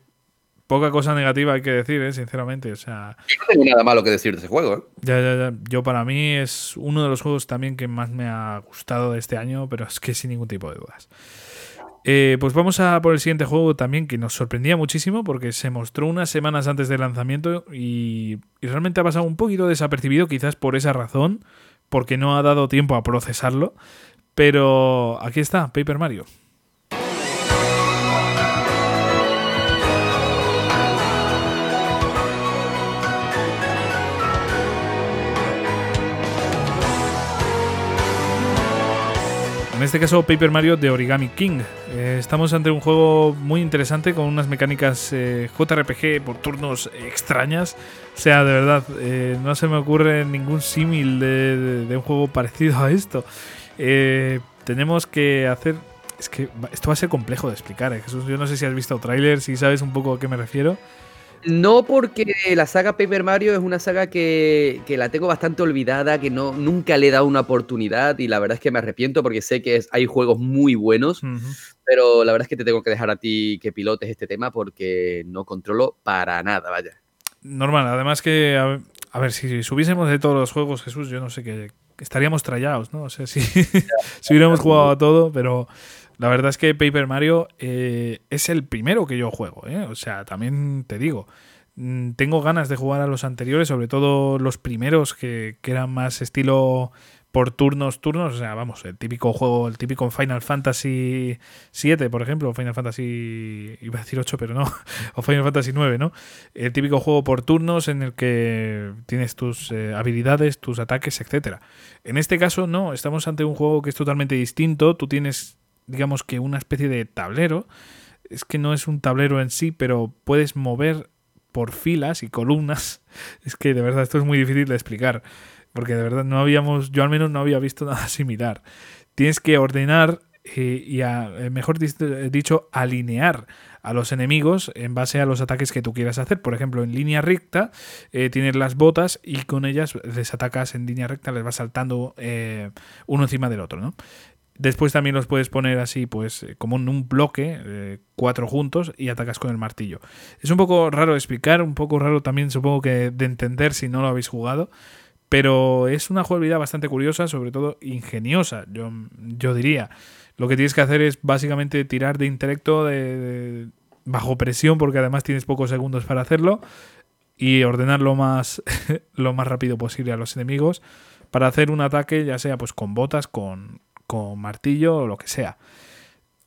poca cosa negativa hay que decir, ¿eh? sinceramente. O sea, Yo no tengo nada malo que decir de ese juego. ¿eh? Ya, ya, ya. Yo para mí es uno de los juegos también que más me ha gustado de este año, pero es que sin ningún tipo de dudas. Eh, pues vamos a por el siguiente juego también que nos sorprendía muchísimo porque se mostró unas semanas antes del lanzamiento y, y realmente ha pasado un poquito desapercibido quizás por esa razón, porque no ha dado tiempo a procesarlo. Pero aquí está, Paper Mario. En este caso, Paper Mario de Origami King. Eh, estamos ante un juego muy interesante con unas mecánicas eh, JRPG por turnos extrañas. O sea, de verdad, eh, no se me ocurre ningún símil de, un juego parecido a esto. tenemos que hacer. Es que esto va a ser complejo de explicar, Jesús. Yo no sé si has visto trailers, si sabes un poco a qué me refiero. No porque la saga Paper Mario es una saga que, la tengo bastante olvidada, que no, nunca le he dado una oportunidad y la verdad es que me arrepiento porque sé que hay juegos muy buenos, pero la verdad es que te tengo que dejar a ti que pilotes este tema porque no controlo para nada, vaya. Normal, además que, a ver, si subiésemos de todos los juegos, Jesús, yo no sé qué, estaríamos trallados, ¿no? O sea, si, si hubiéramos jugado a todo, pero la verdad es que Paper Mario eh, es el primero que yo juego, ¿eh? O sea, también te digo, mm, tengo ganas de jugar a los anteriores, sobre todo los primeros que, eran más estilo por turnos, turnos, o sea, vamos, el típico juego, el típico Final Fantasy 7, por ejemplo, o Final Fantasy, iba a decir 8, pero no, o Final Fantasy 9, ¿no? El típico juego por turnos en el que tienes tus eh, habilidades, tus ataques, etcétera. En este caso, no, estamos ante un juego que es totalmente distinto, tú tienes digamos que una especie de tablero. Es que no es un tablero en sí, pero puedes mover por filas y columnas. Es que de verdad esto es muy difícil de explicar, porque de verdad no habíamos, yo al menos no había visto nada similar. Tienes que ordenar eh, y, a, mejor dicho, alinear a los enemigos en base a los ataques que tú quieras hacer. Por ejemplo, en línea recta tienes las botas y con ellas les atacas en línea recta, les vas saltando uno encima del otro, ¿no? Después también los puedes poner así, pues eh, como en un bloque, eh, cuatro juntos, y atacas con el martillo. Es un poco raro de explicar, un poco raro también supongo que de entender si no lo habéis jugado, pero es una jugabilidad bastante curiosa, sobre todo ingeniosa, yo, yo diría. Lo que tienes que hacer es básicamente tirar de intelecto de, bajo presión, porque además tienes pocos segundos para hacerlo, y ordenar lo más, lo más rápido posible a los enemigos para hacer un ataque, ya sea pues con botas, con, con martillo o lo que sea.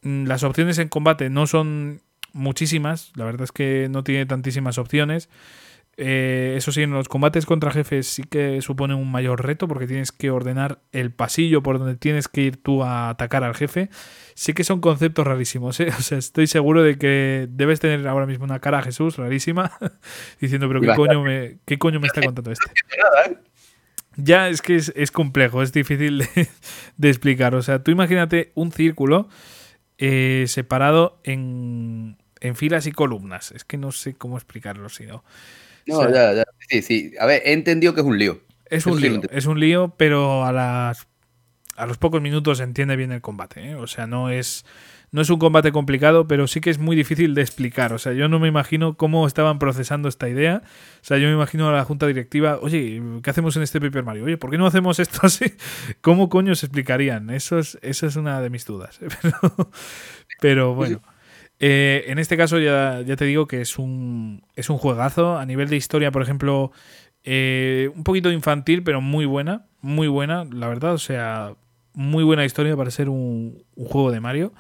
Mm, las opciones en combate no son muchísimas, la verdad es que no tiene tantísimas opciones. Eh, eso sí, en los combates contra jefes sí que supone un mayor reto porque tienes que ordenar el pasillo por donde tienes que ir tú a atacar al jefe. Sí que son conceptos rarísimos, ¿eh? O sea, estoy seguro de que debes tener ahora mismo una cara a Jesús rarísima diciendo, pero ¿qué coño, me, ¿qué coño me está contando este? Ya es que es, complejo, es difícil de, explicar. O sea, tú imagínate un círculo eh, separado en, filas y columnas. Es que no sé cómo explicarlo, si no. No, ya, ya. Sí, sí. A ver, he entendido que es un lío. Es un lío, es un lío, pero a las a los pocos minutos se entiende bien el combate. ¿eh? O sea, no es no es un combate complicado, pero sí que es muy difícil de explicar. O sea, yo no me imagino cómo estaban procesando esta idea. O sea, yo me imagino a la junta directiva, oye, ¿qué hacemos en este Paper Mario? Oye, ¿por qué no hacemos esto así? ¿Cómo coño se explicarían? Eso es, esa es una de mis dudas. Pero, bueno. Eh, en este caso ya, ya, te digo que es un, es un juegazo. A nivel de historia, por ejemplo, eh, un poquito infantil, pero muy buena. Muy buena, la verdad. O sea, muy buena historia para ser un, un juego de Mario.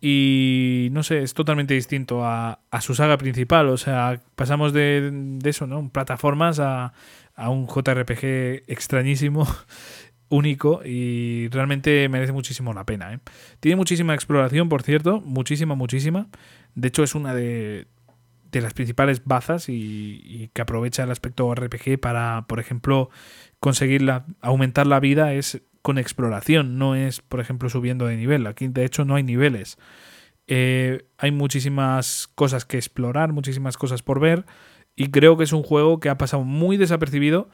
Y no sé, es totalmente distinto a, su saga principal. O sea, pasamos de, eso, ¿no? Plataformas a, a un JRPG extrañísimo, único y realmente merece muchísimo la pena. ¿eh? Tiene muchísima exploración, por cierto, muchísima, muchísima. De hecho, es una de, de las principales bazas y, que aprovecha el aspecto RPG para, por ejemplo, conseguir la, aumentar la vida es con exploración, no es, por ejemplo, subiendo de nivel. Aquí, de hecho, no hay niveles. Eh, hay muchísimas cosas que explorar, muchísimas cosas por ver, y creo que es un juego que ha pasado muy desapercibido,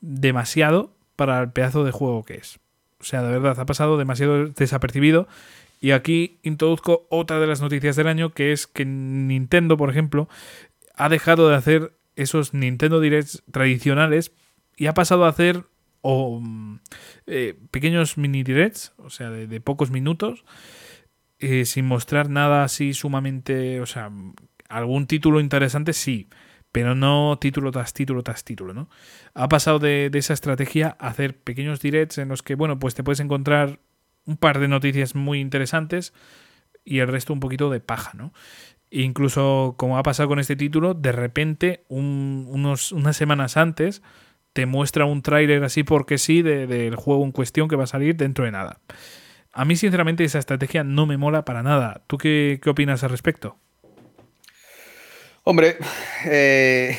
demasiado para el pedazo de juego que es. O sea, de verdad, ha pasado demasiado desapercibido. Y aquí introduzco otra de las noticias del año, que es que Nintendo, por ejemplo, ha dejado de hacer esos Nintendo Directs tradicionales y ha pasado a hacer mm, eh, pequeños mini directs, o sea, de, pocos minutos, eh, sin mostrar nada así sumamente, o sea, algún título interesante sí, pero no título tras título tras título, ¿no? Ha pasado de, esa estrategia a hacer pequeños directs en los que, bueno, pues te puedes encontrar un par de noticias muy interesantes y el resto un poquito de paja, ¿no? incluso como ha pasado con este título, de repente, unos, unas semanas antes, te muestra un tráiler así porque sí del juego en cuestión que va a salir dentro de nada. A mí, sinceramente, esa estrategia no me mola para nada. ¿Tú qué, opinas al respecto? Hombre, eh,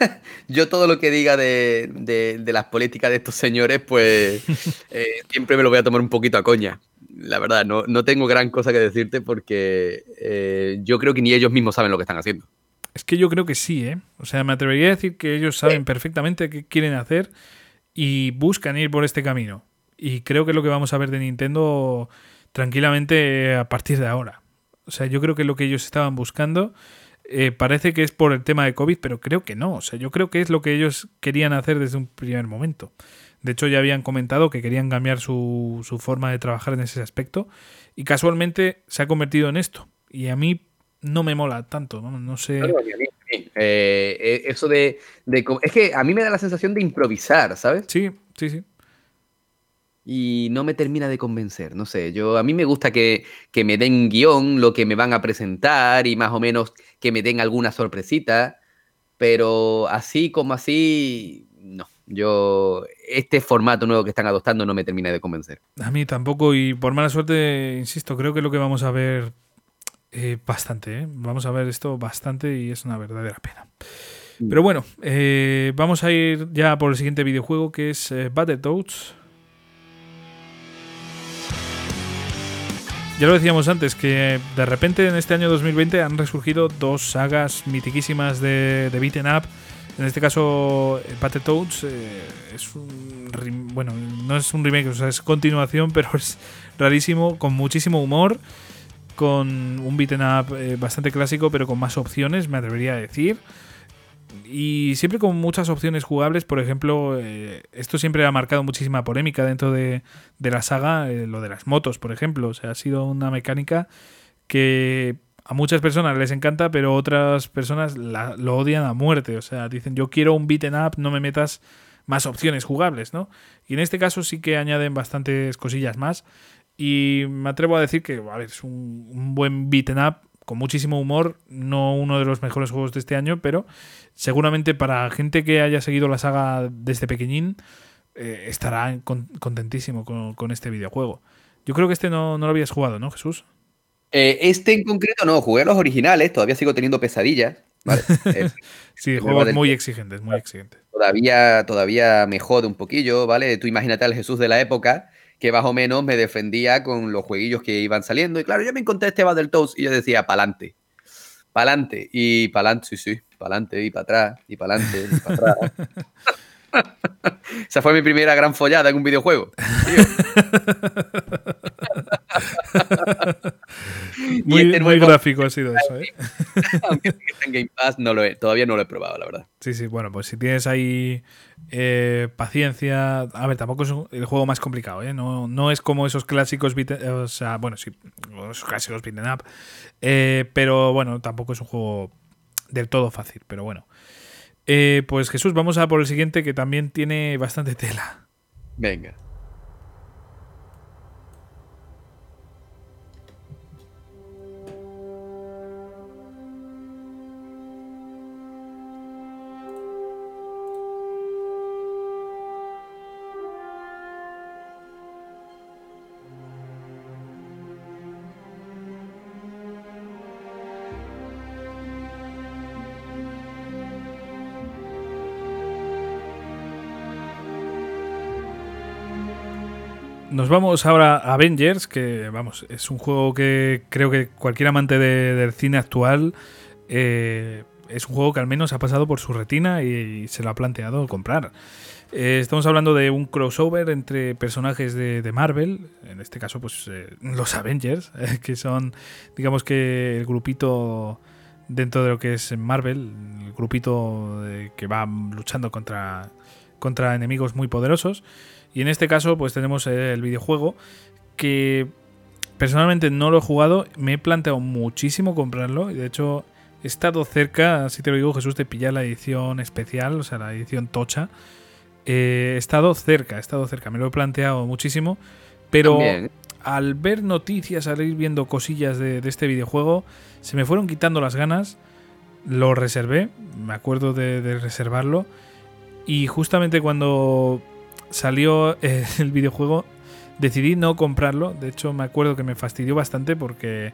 yo todo lo que diga de, las políticas de estos señores, pues eh, siempre me lo voy a tomar un poquito a coña. La verdad, no, no tengo gran cosa que decirte porque eh, yo creo que ni ellos mismos saben lo que están haciendo. Es que yo creo que sí, ¿eh? O sea, me atrevería a decir que ellos saben perfectamente qué quieren hacer y buscan ir por este camino. Y creo que es lo que vamos a ver de Nintendo tranquilamente a partir de ahora. O sea, yo creo que lo que ellos estaban buscando eh, parece que es por el tema de COVID, pero creo que no. O sea, yo creo que es lo que ellos querían hacer desde un primer momento. De hecho, ya habían comentado que querían cambiar su, su forma de trabajar en ese aspecto y casualmente se ha convertido en esto. Y a mí no me mola tanto, no, sé. Eh, eh, eso de, Es que a mí me da la sensación de improvisar, ¿sabes? Sí, sí, sí. Y no me termina de convencer, no sé. Yo, a mí me gusta que, que me den guion, lo que me van a presentar y más o menos que me den alguna sorpresita, pero así como así, no. Yo, este formato nuevo que están adoptando no me termina de convencer. A mí tampoco, y por mala suerte, insisto, creo que lo que vamos a ver eh, bastante, ¿eh? vamos a ver esto bastante y es una verdadera pena. Mm. Pero bueno, eh, vamos a ir ya por el siguiente videojuego que es Battletoads. ya lo decíamos antes, que de repente en este año 2020 han resurgido dos sagas mitiquísimas de, de beaten up. En este caso, Battletoads eh, es un. Bueno, no es un remake, o sea, es continuación, pero es rarísimo, con muchísimo humor, con un beaten up eh, bastante clásico, pero con más opciones, me atrevería a decir y siempre con muchas opciones jugables. Por ejemplo, eh, esto siempre ha marcado muchísima polémica dentro de, la saga, eh, lo de las motos, por ejemplo. O sea, ha sido una mecánica que a muchas personas les encanta, pero otras personas lo odian a muerte. O sea, dicen, yo quiero un beaten up, no me metas más opciones jugables, ¿no? Y en este caso sí que añaden bastantes cosillas más. Y me atrevo a decir que, a ver, es un, un buen beaten up con muchísimo humor, no uno de los mejores juegos de este año, pero seguramente para gente que haya seguido la saga desde pequeñín, eh, estará contentísimo con, este videojuego. Yo creo que este no, lo habías jugado, ¿no, Jesús? Eh, este en concreto no, jugué a los originales, todavía sigo teniendo pesadillas. Eh, sí, juegos muy exigentes, muy exigentes. Todavía, todavía me jode un poquillo, ¿vale? Tú imagínate al Jesús de la época que más o menos me defendía con los jueguillos que iban saliendo. Y claro, yo me encontré este Battletoads y yo decía, pa'lante, pa'lante, y pa'lante, sí, sí, pa'lante, y para atrás, y pa'lante, y para atrás. Esa fue mi primera gran follada en un videojuego. muy, este muy gráfico ha sido eso, ¿eh? Aunque en Game Pass, no lo he, todavía no lo he probado, la verdad. Sí, sí, bueno, pues si tienes ahí eh, paciencia. A ver, tampoco es el juego más complicado, ¿eh? No, es como esos clásicos. O sea, bueno, sí, esos clásicos beaten up. Eh, pero bueno, tampoco es un juego del todo fácil, pero bueno. Eh, pues Jesús, vamos a por el siguiente que también tiene bastante tela. Venga. Nos vamos ahora a Avengers, que vamos, es un juego que creo que cualquier amante del cine actual eh, es un juego que al menos ha pasado por su retina y, se lo ha planteado comprar. Eh, estamos hablando de un crossover entre personajes de, Marvel, en este caso pues eh, los Avengers, que son digamos que el grupito dentro de lo que es Marvel, el grupito que va luchando contra, contra enemigos muy poderosos. Y en este caso, pues tenemos el videojuego que personalmente no lo he jugado, me he planteado muchísimo comprarlo y de hecho he estado cerca, así te lo digo Jesús, de pillar la edición especial, o sea, la edición tocha. Eh, he estado cerca, he estado cerca, me lo he planteado muchísimo, pero al ver noticias, al ir viendo cosillas de, este videojuego, se me fueron quitando las ganas, lo reservé, me acuerdo de reservarlo, y justamente cuando salió eh, el videojuego, decidí no comprarlo. De hecho, me acuerdo que me fastidió bastante porque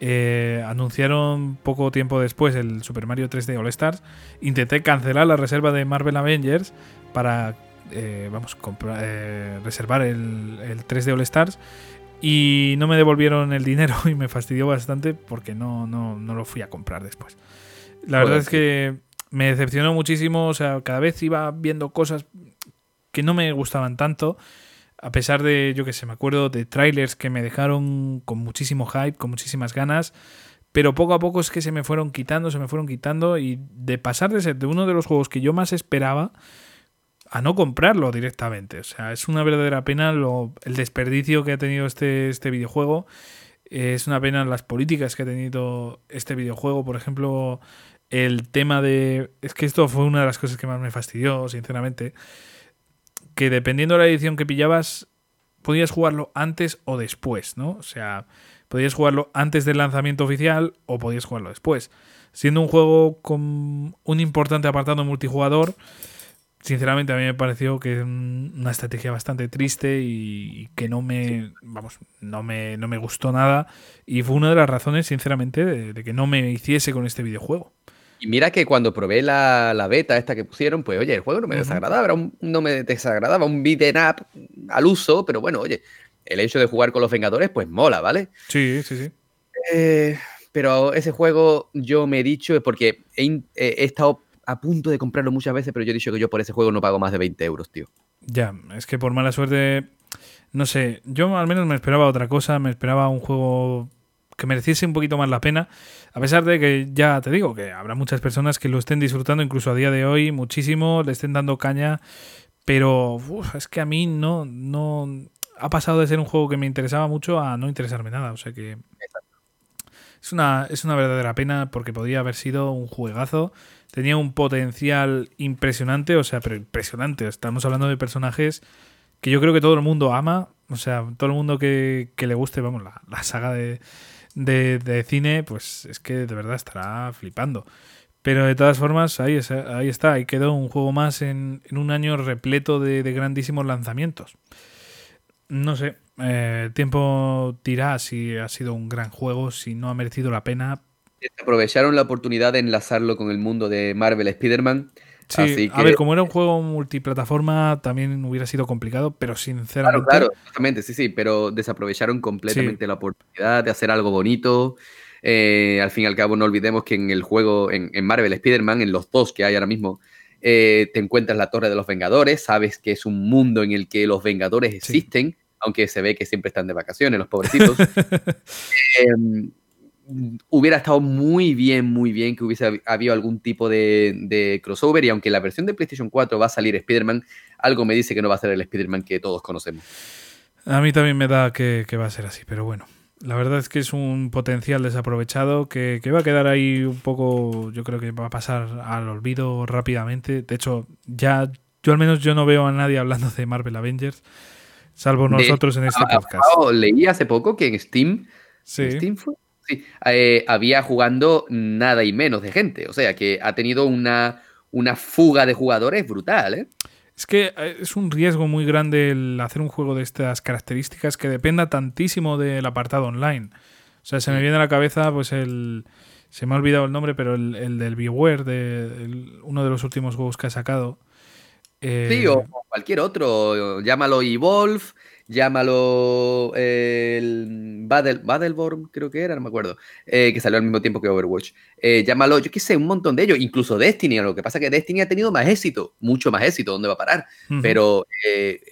eh, anunciaron poco tiempo después el Super Mario 3D All Stars. Intenté cancelar la reserva de Marvel Avengers para eh, vamos, reservar el, 3D All Stars. Y no me devolvieron el dinero y me fastidió bastante porque no, no, no lo fui a comprar después. La verdad es que me decepcionó muchísimo. O sea, cada vez iba viendo cosas que no me gustaban tanto. A pesar de, yo que sé, me acuerdo de trailers que me dejaron con muchísimo hype, con muchísimas ganas. Pero poco a poco es que se me fueron quitando, se me fueron quitando. Y de pasar de ser de uno de los juegos que yo más esperaba a no comprarlo directamente. O sea, es una verdadera pena lo, el desperdicio que ha tenido este, este videojuego. Es una pena las políticas que ha tenido este videojuego. Por ejemplo, el tema de... Es que esto fue una de las cosas que más me fastidió, sinceramente que dependiendo de la edición que pillabas, podías jugarlo antes o después, ¿no? O sea, podías jugarlo antes del lanzamiento oficial o podías jugarlo después. Siendo un juego con un importante apartado multijugador, sinceramente a mí me pareció que es una estrategia bastante triste y que no me, vamos, no me, no me gustó nada y fue una de las razones, sinceramente, de que no me hiciese con este videojuego. Y mira que cuando probé la, beta esta que pusieron, pues oye, el juego no me desagradaba, un, no me desagradaba, un beat'em up al uso, pero bueno, oye, el hecho de jugar con los Vengadores, pues mola, ¿vale? Sí, sí, sí. Eh, pero ese juego yo me he dicho, es porque he, he, estado a punto de comprarlo muchas veces, pero yo he dicho que yo por ese juego no pago más de 20 euros, tío. Ya, es que por mala suerte, no sé, yo al menos me esperaba otra cosa, me esperaba un juego que mereciese un poquito más la pena, a pesar de que ya te digo que habrá muchas personas que lo estén disfrutando incluso a día de hoy muchísimo, le estén dando caña, pero es que a mí no, no ha pasado de ser un juego que me interesaba mucho a no interesarme nada, o sea que es una, es una verdadera pena porque podría haber sido un juegazo, tenía un potencial impresionante, o sea, pero impresionante, estamos hablando de personajes que yo creo que todo el mundo ama, o sea, todo el mundo que, que le guste, vamos, la, la saga de, de, cine, pues es que de verdad estará flipando. Pero de todas formas, ahí, ahí está, ahí quedó un juego más en, un año repleto de, grandísimos lanzamientos. No sé, eh, tiempo dirá si ha sido un gran juego, si no ha merecido la pena. Aprovecharon la oportunidad de enlazarlo con el mundo de Marvel Spider-Man Sí, a ver, como era un juego multiplataforma, también hubiera sido complicado, pero sinceramente. Claro, claro, exactamente, sí, sí, pero desaprovecharon completamente la oportunidad de hacer algo bonito. Eh, al fin y al cabo, no olvidemos que en el juego, en, Marvel Spider-Man, en los dos que hay ahora mismo, eh, te encuentras la Torre de los Vengadores, sabes que es un mundo en el que los Vengadores existen, aunque se ve que siempre están de vacaciones, los pobrecitos. eh, hubiera estado muy bien, muy bien que hubiese habido algún tipo de, crossover y aunque la versión de PlayStation 4 va a salir Spider-Man, algo me dice que no va a ser el Spider-Man que todos conocemos. A mí también me da que, va a ser así, pero bueno. La verdad es que es un potencial desaprovechado que, va a quedar ahí un poco, yo creo que va a pasar al olvido rápidamente. De hecho, ya yo al menos yo no veo a nadie hablando de Marvel Avengers, salvo nosotros en este podcast. leí hace poco que en Steam, Steam fue, Sí, eh, había jugando nada y menos de gente. O sea que ha tenido una, una fuga de jugadores brutal, ¿eh? Es que eh, es un riesgo muy grande el hacer un juego de estas características que dependa tantísimo del apartado online. O sea, se me viene a la cabeza, pues el. Se me ha olvidado el nombre, pero el, el del BioWare, de uno de los últimos juegos que ha sacado. sí, o cualquier otro. Llámalo Evolve, llámalo eh, el Battle, Battleborn, creo que era, no me acuerdo, eh, que salió al mismo tiempo que Overwatch. Eh, llámalo, yo qué sé, un montón de ellos, incluso Destiny, lo que pasa es que Destiny ha tenido más éxito, mucho más éxito, ¿dónde va a parar? Pero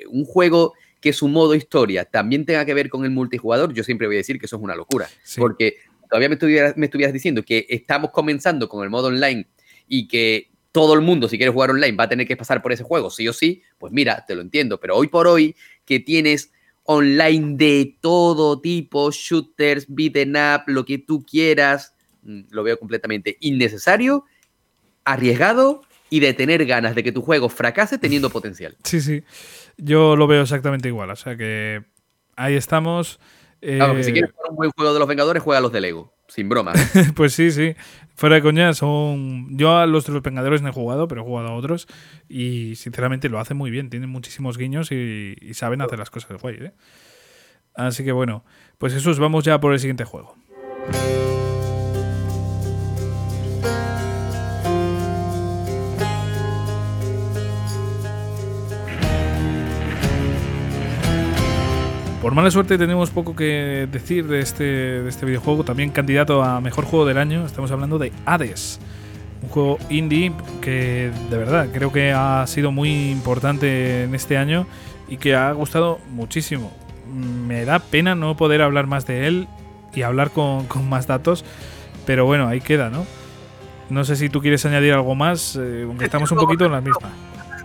un juego que su modo historia también tenga que ver con el multijugador, yo siempre voy a decir que eso es una locura, porque todavía me estuvieras, me estuvieras diciendo que estamos comenzando con el modo online y que todo el mundo, si quiere jugar online, va a tener que pasar por ese juego, sí o sí, pues mira, te lo entiendo. Pero hoy por hoy, que tienes online de todo tipo, shooters, beaten up, lo que tú quieras, mm, lo veo completamente innecesario, arriesgado y de tener ganas de que tu juego fracase teniendo potencial. Sí, sí. Yo lo veo exactamente igual. O sea que ahí estamos. Claro, si eh, quieres jugar un buen juego de los Vengadores, juega los de Lego. Sin broma. pues sí, sí. Fuera de coña, son. Yo a los de los Vengadores no he jugado, pero he jugado a otros. Y sinceramente lo hacen muy bien. Tienen muchísimos guiños y, saben hacer las cosas guay, ¿eh? Así que bueno, pues Jesús, vamos ya por el siguiente juego. Por mala suerte tenemos poco que decir de este, de este videojuego, también candidato a Mejor Juego del Año, estamos hablando de Hades, un juego indie que de verdad creo que ha sido muy importante en este año y que ha gustado muchísimo. Me da pena no poder hablar más de él y hablar con, más datos, pero bueno, ahí queda, ¿no? No sé si tú quieres añadir algo más, eh, aunque estamos un poquito en la misma.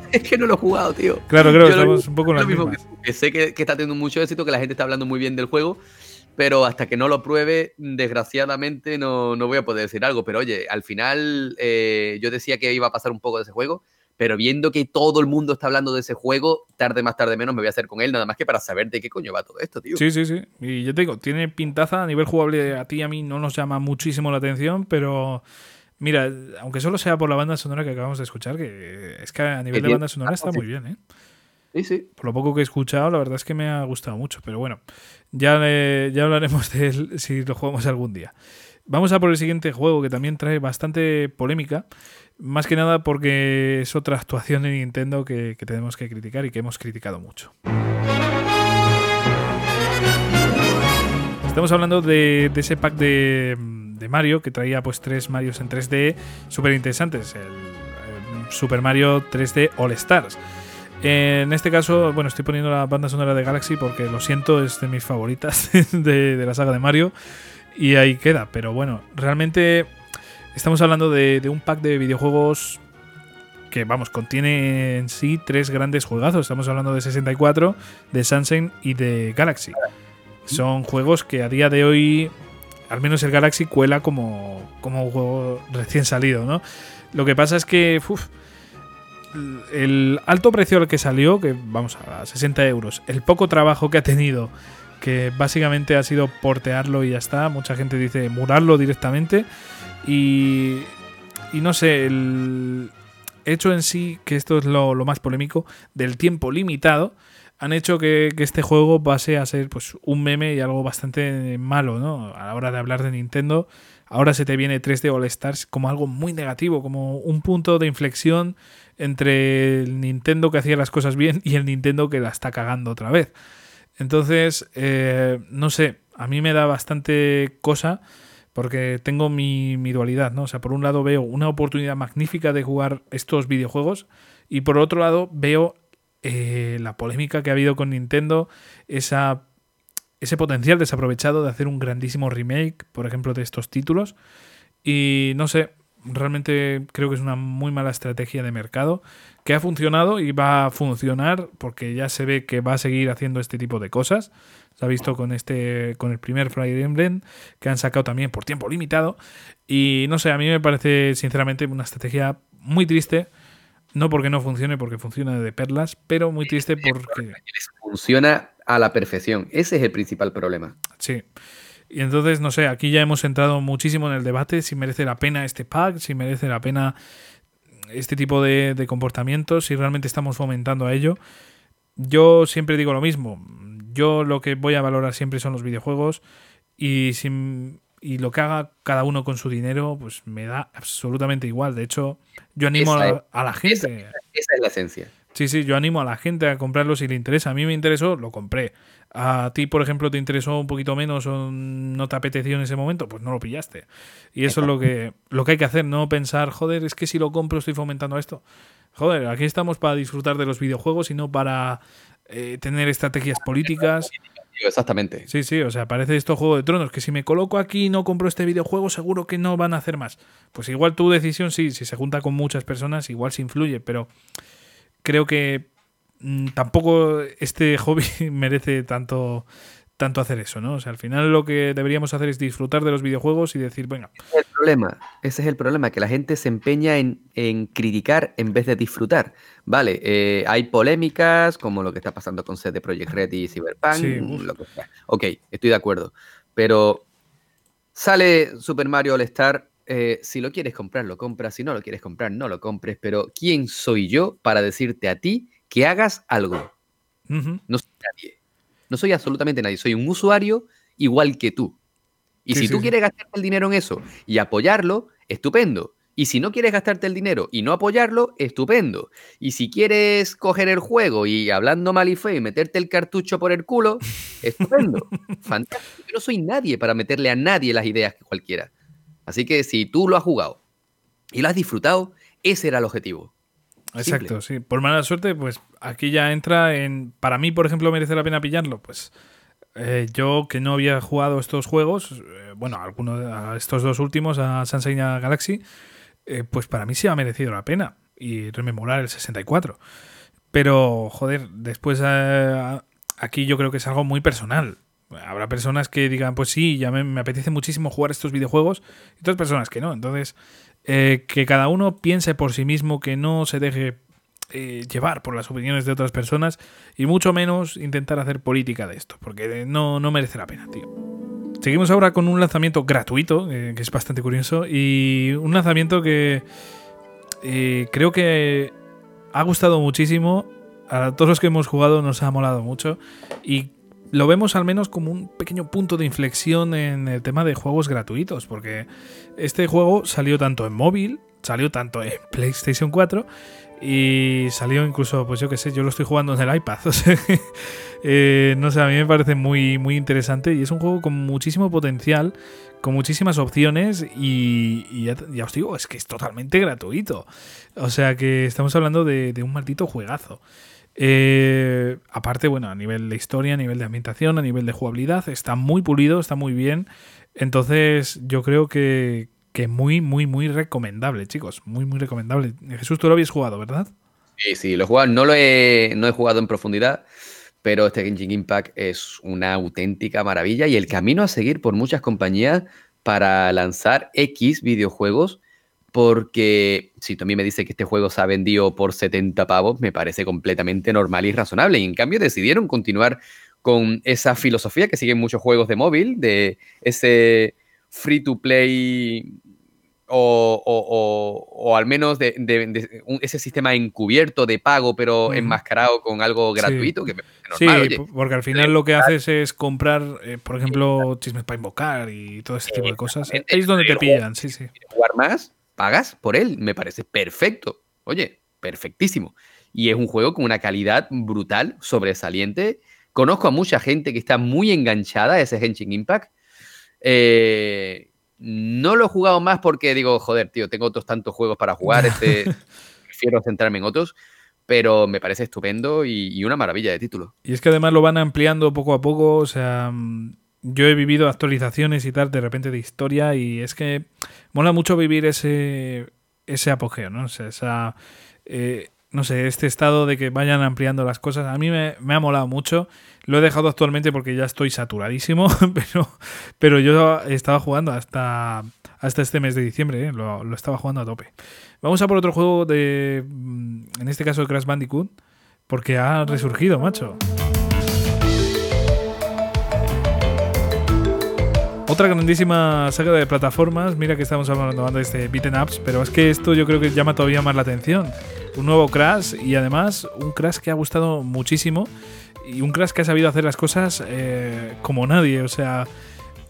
es que no lo he jugado, tío. Claro, creo que estamos un poco en la misma. Que, sé que, está teniendo mucho éxito, que la gente está hablando muy bien del juego, pero hasta que no lo pruebe, desgraciadamente no, no voy a poder decir algo. Pero oye, al final eh, yo decía que iba a pasar un poco de ese juego, pero viendo que todo el mundo está hablando de ese juego, tarde más tarde menos me voy a hacer con él, nada más que para saber de qué coño va todo esto, tío. Sí, sí, sí. Y yo te digo, tiene pintaza a nivel jugable, a ti y a mí no nos llama muchísimo la atención, pero Mira, aunque solo sea por la banda sonora que acabamos de escuchar, que es que a nivel de banda sonora está muy bien, ¿eh? Sí, sí. Por lo poco que he escuchado, la verdad es que me ha gustado mucho. Pero bueno, ya, ya hablaremos de él si lo jugamos algún día. Vamos a por el siguiente juego que también trae bastante polémica. Más que nada porque es otra actuación de Nintendo que tenemos que criticar y que hemos criticado mucho. Estamos hablando de, ese pack de, Mario que traía pues tres Marios en 3D súper interesantes. El, Super Mario 3D All Stars. En este caso, bueno, estoy poniendo la banda sonora de Galaxy porque lo siento, es de mis favoritas de, la saga de Mario. Y ahí queda. Pero bueno, realmente estamos hablando de, de un pack de videojuegos que vamos, contiene en sí tres grandes juegazos. Estamos hablando de 64, de Sunshine y de Galaxy. Son juegos que a día de hoy, al menos el Galaxy cuela como, como un juego recién salido, ¿no? Lo que pasa es que el alto precio al que salió, que vamos a 60 euros, el poco trabajo que ha tenido, que básicamente ha sido portearlo y ya está, mucha gente dice murarlo directamente, y, y no sé, el, hecho en sí, que esto es lo, más polémico, del tiempo limitado, han hecho que, este juego pase a ser pues un meme y algo bastante malo, ¿no? A la hora de hablar de Nintendo, ahora se te viene 3D All Stars como algo muy negativo, como un punto de inflexión entre el Nintendo que hacía las cosas bien y el Nintendo que la está cagando otra vez. Entonces, eh, no sé, a mí me da bastante cosa porque tengo mi, dualidad, ¿no? O sea, por un lado veo una oportunidad magnífica de jugar estos videojuegos y por otro lado veo eh, la polémica que ha habido con Nintendo, esa, ese potencial desaprovechado de hacer un grandísimo remake, por ejemplo, de estos títulos. Y no sé, realmente creo que es una muy mala estrategia de mercado que ha funcionado y va a funcionar porque ya se ve que va a seguir haciendo este tipo de cosas. Se ha visto con este con el primer Fire Emblem que han sacado también por tiempo limitado y no sé, a mí me parece sinceramente una estrategia muy triste. No porque no funcione, porque funciona de perlas, pero muy triste porque... Funciona a la perfección. Ese es el principal problema. Sí. Y entonces, no sé, aquí ya hemos entrado muchísimo en el debate si merece la pena este pack, si merece la pena este tipo de, de comportamientos, si realmente estamos fomentando a ello. Yo siempre digo lo mismo. Yo lo que voy a valorar siempre son los videojuegos y, sin, y lo que haga cada uno con su dinero, pues me da absolutamente igual. De hecho, yo animo a, la gente. Esa, es la esencia. Sí, sí, yo animo a la gente a comprarlo si le interesa. A mí me interesó, lo compré. A ti, por ejemplo, te interesó un poquito menos o no te apeteció en ese momento, pues no lo pillaste. Y eso es lo que, lo que hay que hacer, no pensar, joder, es que si lo compro estoy fomentando esto. Joder, aquí estamos para disfrutar de los videojuegos y no para eh, tener estrategias políticas. Exactamente. Sí, sí, o sea, parece esto Juego de Tronos, que si me coloco aquí y no compro este videojuego, seguro que no van a hacer más. Pues igual tu decisión, sí, si se junta con muchas personas, igual se influye, pero creo que mm, tampoco este hobby merece tanto tanto hacer eso, ¿no? O sea, al final lo que deberíamos hacer es disfrutar de los videojuegos y decir, venga. Ese es el problema, ese es el problema, que la gente se empeña en, criticar en vez de disfrutar. Vale, eh, hay polémicas, como lo que está pasando con CD Projekt Red y Cyberpunk, lo que sea. Ok, estoy de acuerdo. Pero sale Super Mario All Star, eh, si lo quieres comprar, lo compras, si no lo quieres comprar, no lo compres, pero ¿quién soy yo para decirte a ti que hagas algo? No soy nadie. No soy absolutamente nadie, soy un usuario igual que tú. Y si tú quieres gastarte el dinero en eso y apoyarlo, estupendo. Y si no quieres gastarte el dinero y no apoyarlo, estupendo. Y si quieres coger el juego y hablando mal y feo y meterte el cartucho por el culo, estupendo. Fantástico. Yo no soy nadie para meterle a nadie las ideas que cualquiera. Así que si tú lo has jugado y lo has disfrutado, ese era el objetivo. Exacto, sí. Por mala suerte, pues aquí ya entra en. Para mí, por ejemplo, merece la pena pillarlo. Pues eh, yo que no había jugado estos juegos, eh, bueno, algunos a estos dos últimos, a Sunshine y a Galaxy, eh, pues para mí sí ha merecido la pena. Y rememorar el 64. Pero, joder, después aquí yo creo que es algo muy personal. Habrá personas que digan, pues sí, ya me, me apetece muchísimo jugar estos videojuegos, y otras personas que no. Entonces, eh, que cada uno piense por sí mismo, que no se deje eh, llevar por las opiniones de otras personas y mucho menos intentar hacer política de esto, porque no, no merece la pena, tío. Seguimos ahora con un lanzamiento gratuito, eh, que es bastante curioso, y un lanzamiento que creo que ha gustado muchísimo. A todos los que hemos jugado nos ha molado mucho y lo vemos al menos como un pequeño punto de inflexión en el tema de juegos gratuitos, porque este juego salió tanto en móvil, salió tanto en PlayStation 4 y salió incluso, pues yo qué sé, yo lo estoy jugando en el iPad. Eh, no sé, a mí me parece muy, muy interesante y es un juego con muchísimo potencial, con muchísimas opciones y, ya, os digo, es que es totalmente gratuito. O sea que estamos hablando de, un maldito juegazo. Eh, aparte, bueno, a nivel de historia, a nivel de ambientación, a nivel de jugabilidad, está muy pulido, está muy bien. Entonces, yo creo que, que muy, muy, muy recomendable, chicos. Muy, muy recomendable. Jesús, tú lo habías jugado, ¿verdad? Sí, sí, lo he jugado. No lo he, no he jugado en profundidad, pero este Genshin Impact es una auténtica maravilla y el camino a seguir por muchas compañías para lanzar X videojuegos porque si tú a mí me dices que este juego se ha vendido por 70 pavos, me parece completamente normal y razonable. Y en cambio decidieron continuar con esa filosofía que siguen muchos juegos de móvil, de ese free to play o, al menos de, ese sistema encubierto de pago, pero enmascarado con algo gratuito. Sí, que sí porque al final lo que haces es comprar, eh, por ejemplo, chismes para invocar y todo ese tipo de cosas. Ahí es donde te pillan, sí, sí. Jugar más, pagas por él, me parece perfecto. Oye, perfectísimo. Y es un juego con una calidad brutal, sobresaliente. Conozco a mucha gente que está muy enganchada a ese Genshin Impact. Eh, no lo he jugado más porque digo, joder, tío, tengo otros tantos juegos para jugar, este, prefiero centrarme en otros, pero me parece estupendo y, una maravilla de título. Y es que además lo van ampliando poco a poco, o sea, mm, yo he vivido actualizaciones y tal de repente de historia y es que mola mucho vivir ese, ese apogeo, ¿no? O sea, esa... Eh, no sé, este estado de que vayan ampliando las cosas, a mí me, ha molado mucho. Lo he dejado actualmente porque ya estoy saturadísimo, pero, pero yo estaba jugando hasta, hasta este mes de diciembre, ¿eh? lo, lo, estaba jugando a tope. Vamos a por otro juego de, en este caso de Crash Bandicoot, porque ha resurgido, macho. Otra grandísima saga de plataformas, mira que estamos hablando de beaten ups, pero es que esto yo creo que llama todavía más la atención. Un nuevo Crash y además un Crash que ha gustado muchísimo y un Crash que ha sabido hacer las cosas eh, como nadie, o sea,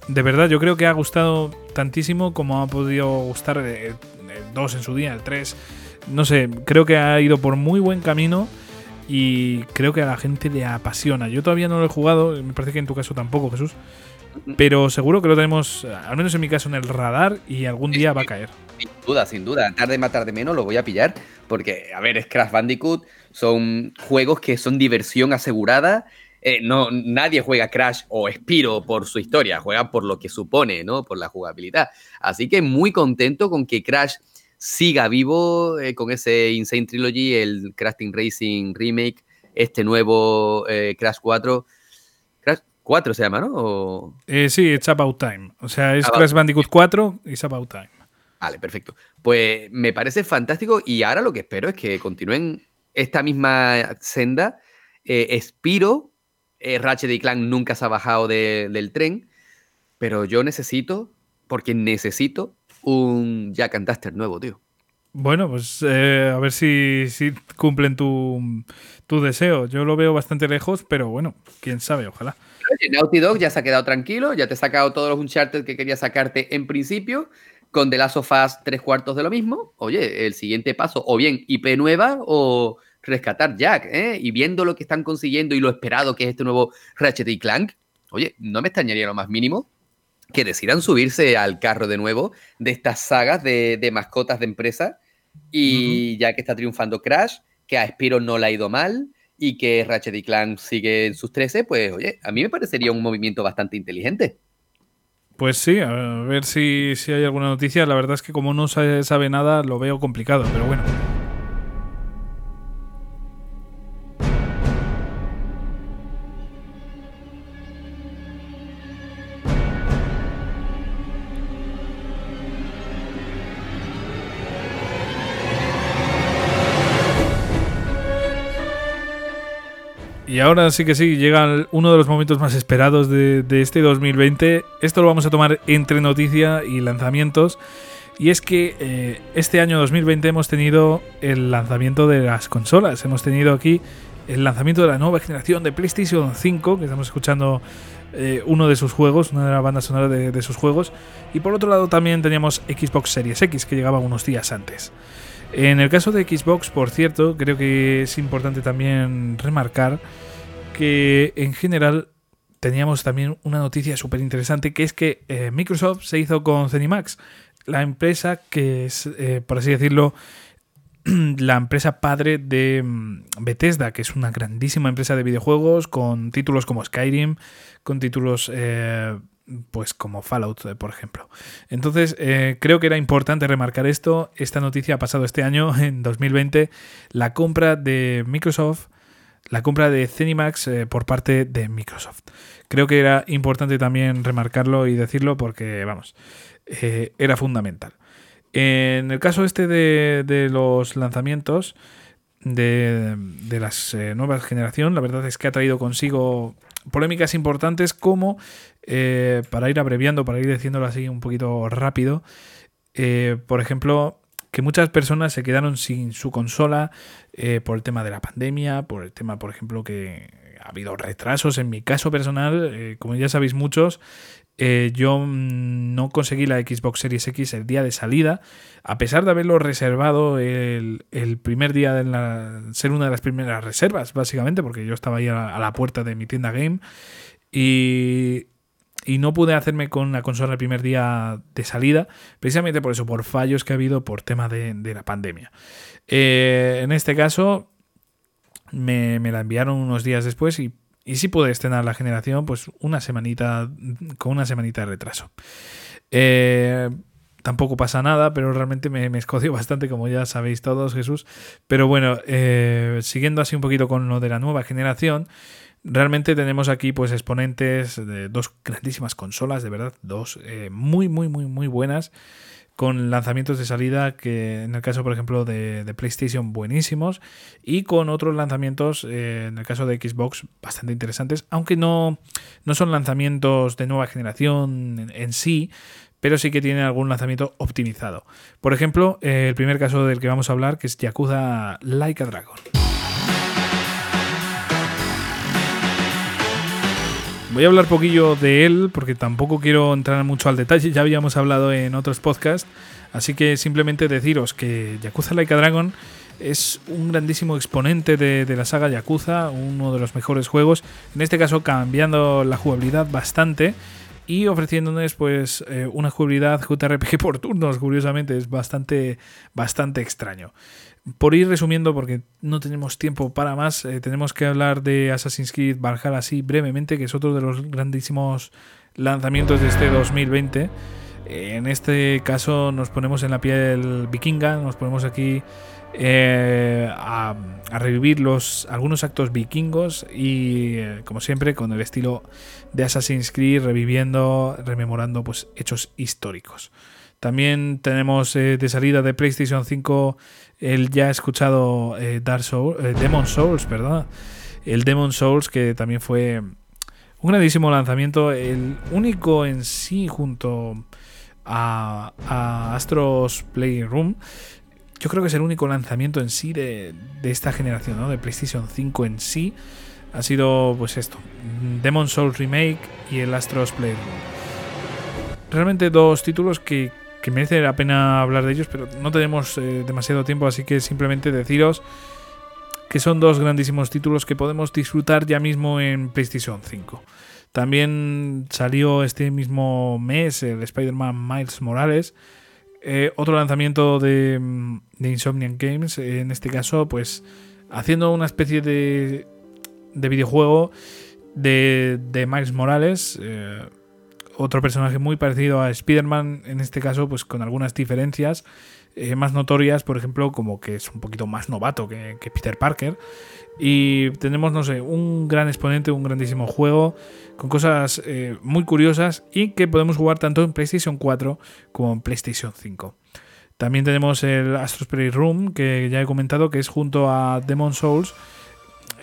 de verdad yo creo que ha gustado tantísimo como ha podido gustar el 2 en su día, el 3, no sé, creo que ha ido por muy buen camino y creo que a la gente le apasiona. Yo todavía no lo he jugado, me parece que en tu caso tampoco, Jesús. Pero seguro que lo tenemos, al menos en mi caso, en el radar y algún día va a caer. Sin duda, sin duda. Tarde más tarde menos lo voy a pillar. Porque, a ver, es Crash Bandicoot. Son juegos que son diversión asegurada. Eh, no, nadie juega Crash o Spiro por su historia, juega por lo que supone, ¿no? Por la jugabilidad. Así que muy contento con que Crash siga vivo eh, con ese Insane Trilogy, el Crash Team Racing Remake, este nuevo eh, Crash 4 4 se llama, ¿no? Eh, sí, It's About Time. O sea, es Crash Bandicoot 4 y It's About Time. Vale, perfecto. Pues me parece fantástico y ahora lo que espero es que continúen esta misma senda. Eh, Spiro, eh, Ratchet y Clank nunca se ha bajado del tren, pero yo necesito, porque necesito un Jack and Duster nuevo, tío. Bueno, pues eh, a ver si, si cumplen tu, tu deseo. Yo lo veo bastante lejos, pero bueno, quién sabe, ojalá. Naughty Dog ya se ha quedado tranquilo, ya te ha sacado todos los Uncharted que quería sacarte en principio, con The Last of Us tres cuartos de lo mismo. Oye, el siguiente paso, o bien IP nueva o rescatar Jack, ¿eh? Y viendo lo que están consiguiendo y lo esperado que es este nuevo Ratchet y Clank, oye, no me extrañaría lo más mínimo que decidan subirse al carro de nuevo de estas sagas de, mascotas de empresa y ya que está triunfando Crash, que a Spiro no le ha ido mal, y que Ratchet y Clank sigue en sus 13, pues oye, a mí me parecería un movimiento bastante inteligente. Pues sí, a ver si, si hay alguna noticia. La verdad es que como no se sabe nada, lo veo complicado, pero bueno. Y ahora sí que sí, llega uno de los momentos más esperados de, este 2020. Esto lo vamos a tomar entre noticia y lanzamientos. Y es que eh, este año 2020 hemos tenido el lanzamiento de las consolas. Hemos tenido aquí el lanzamiento de la nueva generación de PlayStation 5, que estamos escuchando eh, uno de sus juegos, una de las bandas sonoras de, de, sus juegos. Y por otro lado también teníamos Xbox Series X, que llegaba unos días antes. En el caso de Xbox, por cierto, creo que es importante también remarcar que en general teníamos también una noticia súper interesante, que es que eh, Microsoft se hizo con Zenimax, la empresa que es, eh, por así decirlo, la empresa padre de mm, Bethesda, que es una grandísima empresa de videojuegos con títulos como Skyrim, con títulos eh, pues como Fallout, por ejemplo. Entonces, creo que era importante remarcar esto. Esta noticia ha pasado este año, en 2020, la compra de Microsoft la compra de Zenimax eh, por parte de Microsoft. Creo que era importante también remarcarlo y decirlo porque, vamos, eh, era fundamental. En el caso este de, los lanzamientos de, de las eh, nuevas generación, la verdad es que ha traído consigo polémicas importantes como, para ir abreviando, para ir diciéndolo así un poquito rápido, por ejemplo, que muchas personas se quedaron sin su consola eh, por el tema de la pandemia, por el tema, por ejemplo, que ha habido retrasos. En mi caso personal, eh, como ya sabéis muchos, eh, yo mm, no conseguí la Xbox Series X el día de salida, a pesar de haberlo reservado el, primer día de la, ser una de las primeras reservas, básicamente, porque yo estaba ahí a la puerta de mi tienda game. Y y no pude hacerme con la consola el primer día de salida, precisamente por eso, por fallos que ha habido por tema de, la pandemia. Eh, en este caso, me, la enviaron unos días después y, y sí pude estrenar la generación, pues una semanita, con una semanita de retraso. Eh, tampoco pasa nada, pero realmente me, me, escoció bastante, como ya sabéis todos, Jesús. Pero bueno, eh, siguiendo así un poquito con lo de la nueva generación, Realmente tenemos aquí pues exponentes de dos grandísimas consolas, de verdad, dos eh, muy, muy, muy, muy buenas, con lanzamientos de salida que en el caso, por ejemplo, de, PlayStation buenísimos y con otros lanzamientos, eh, en el caso de Xbox, bastante interesantes, aunque no, no son lanzamientos de nueva generación en, sí, pero sí que tienen algún lanzamiento optimizado. Por ejemplo, eh, el primer caso del que vamos a hablar, que es Yakuza Like a Dragon. Voy a hablar poquillo de él porque tampoco quiero entrar mucho al detalle, ya habíamos hablado en otros podcasts, así que simplemente deciros que Yakuza Like a Dragon es un grandísimo exponente de, la saga Yakuza, uno de los mejores juegos, en este caso cambiando la jugabilidad bastante y ofreciéndonos pues eh, una jugabilidad JRPG por turnos, curiosamente, es bastante, bastante extraño. Por ir resumiendo, porque no tenemos tiempo para más, eh, tenemos que hablar de Assassin's Creed Valhalla así brevemente, que es otro de los grandísimos lanzamientos de este 2020. En este caso nos ponemos en la piel vikinga, nos ponemos aquí eh, a, revivir los, algunos actos vikingos y, eh, como siempre, con el estilo de Assassin's Creed, reviviendo, rememorando pues, hechos históricos. También tenemos de salida de PlayStation 5 el ya escuchado eh, Dark Souls, eh, Demon Souls, perdón. El Demon Souls, que también fue un grandísimo lanzamiento, el único en sí junto a, Astros Playroom. Yo creo que es el único lanzamiento en sí de, esta generación, ¿no? De PlayStation 5 en sí. Ha sido, pues esto, Demon Souls Remake y el Astros Playroom. Realmente dos títulos que que merece la pena hablar de ellos, pero no tenemos eh, demasiado tiempo, así que simplemente deciros que son dos grandísimos títulos que podemos disfrutar ya mismo en PlayStation 5. También salió este mismo mes el Spider-Man Miles Morales, eh, otro lanzamiento de, de, Insomniac Games, en este caso, pues haciendo una especie de, de videojuego de, de Miles Morales. Eh, otro personaje muy parecido a Spider-Man, en este caso, pues con algunas diferencias eh, más notorias, por ejemplo, como que es un poquito más novato que, Peter Parker. Y tenemos, no sé, un gran exponente, un grandísimo juego, con cosas eh, muy curiosas y que podemos jugar tanto en PlayStation 4 como en PlayStation 5. También tenemos el Astro's Room, que ya he comentado, que es junto a Demon Souls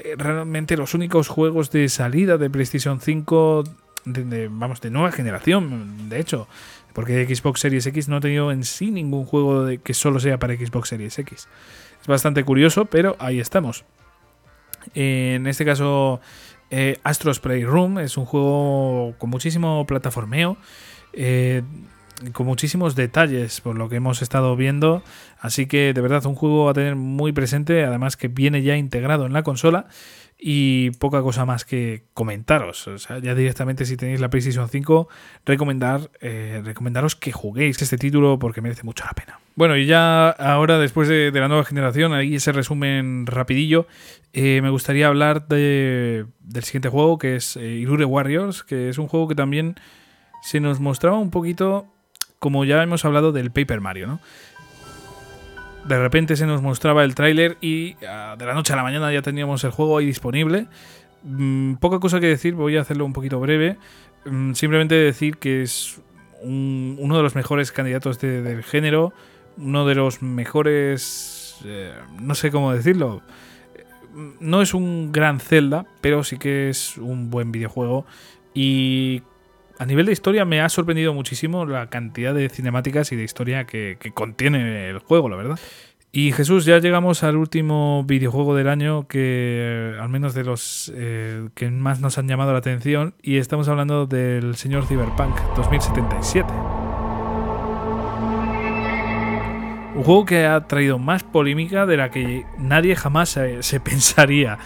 eh, realmente los únicos juegos de salida de PlayStation 5 de, vamos, de nueva generación, de hecho, porque Xbox Series X no ha tenido en sí ningún juego que solo sea para Xbox Series X. Es bastante curioso, pero ahí estamos. En este caso, eh, Astros Playroom es un juego con muchísimo plataformeo. Eh, con muchísimos detalles por lo que hemos estado viendo. Así que de verdad un juego a tener muy presente, además que viene ya integrado en la consola y poca cosa más que comentaros. O sea, ya directamente si tenéis la PlayStation 5, recomendar, eh, recomendaros que juguéis este título porque merece mucho la pena. Bueno, y ya ahora, después de, la nueva generación, ahí ese resumen rapidillo, eh, me gustaría hablar de, del siguiente juego, que es eh, Irure Warriors, que es un juego que también se nos mostraba un poquito, como ya hemos hablado del Paper Mario, ¿no? De repente se nos mostraba el tráiler y ah, de la noche a la mañana ya teníamos el juego ahí disponible. Mm, poca cosa que decir, voy a hacerlo un poquito breve. Mm, simplemente decir que es uno de los mejores candidatos del género, uno de los mejores... Eh, no sé cómo decirlo. No es un gran Zelda, pero sí que es un buen videojuego. Y a nivel de historia me ha sorprendido muchísimo la cantidad de cinemáticas y de historia que, contiene el juego, la verdad. Y Jesús, ya llegamos al último videojuego del año que, al menos de los eh, que más nos han llamado la atención, y estamos hablando del señor Cyberpunk 2077. Un juego que ha traído más polémica de la que nadie jamás se, pensaría.